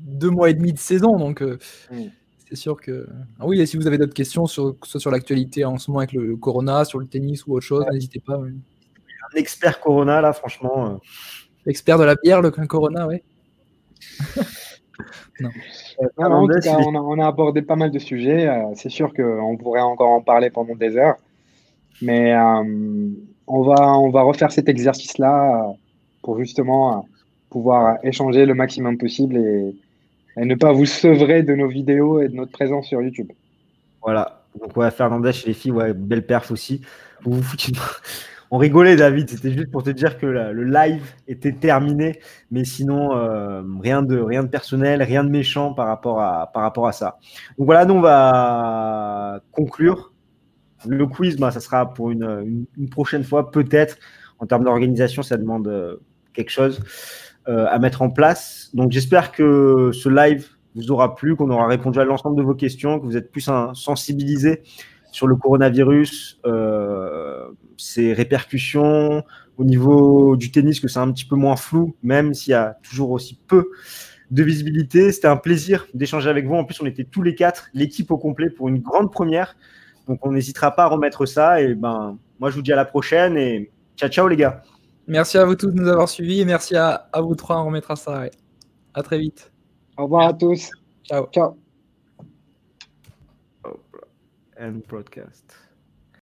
deux mois et demi de saison. Donc, mm c'est sûr que. Ah oui, et si vous avez d'autres questions, sur, que ce soit sur l'actualité en ce moment avec le, Corona, sur le tennis ou autre chose, n'hésitez pas. Un expert Corona, là, franchement. Euh. Expert de la bière, le Corona, oui. non. en tout cas, on, a, abordé pas mal de sujets. Euh, c'est sûr qu'on pourrait encore en parler pendant des heures. Mais euh, on, va, on va refaire cet exercice-là pour justement pouvoir échanger le maximum possible et, ne pas vous sevrer de nos vidéos et de notre présence sur YouTube. Voilà. Donc, ouais, Fernandez chez les filles, ouais, belle perf aussi. On rigolait, David. C'était juste pour te dire que le live était terminé. Mais sinon, euh, rien, de, rien de personnel, rien de méchant par rapport à, par rapport à ça. Donc, voilà, nous, on va conclure. Le quiz, bah, ça sera pour une, une prochaine fois, peut-être. En termes d'organisation, ça demande euh, quelque chose. Euh, à mettre en place. Donc j'espère que ce live vous aura plu, qu'on aura répondu à l'ensemble de vos questions, que vous êtes plus sensibilisés sur le coronavirus, euh, ses répercussions au niveau du tennis, que c'est un petit peu moins flou, même s'il y a toujours aussi peu de visibilité. C'était un plaisir d'échanger avec vous. En plus, on était tous les quatre, l'équipe au complet, pour une grande première. Donc, on n'hésitera pas à remettre ça. Et ben, moi, je vous dis à la prochaine et ciao, ciao les gars. Merci à vous tous de nous avoir suivis et merci à, vous trois. On remettra ça. À très vite. Au revoir à tous. Ciao. Ciao. End broadcast.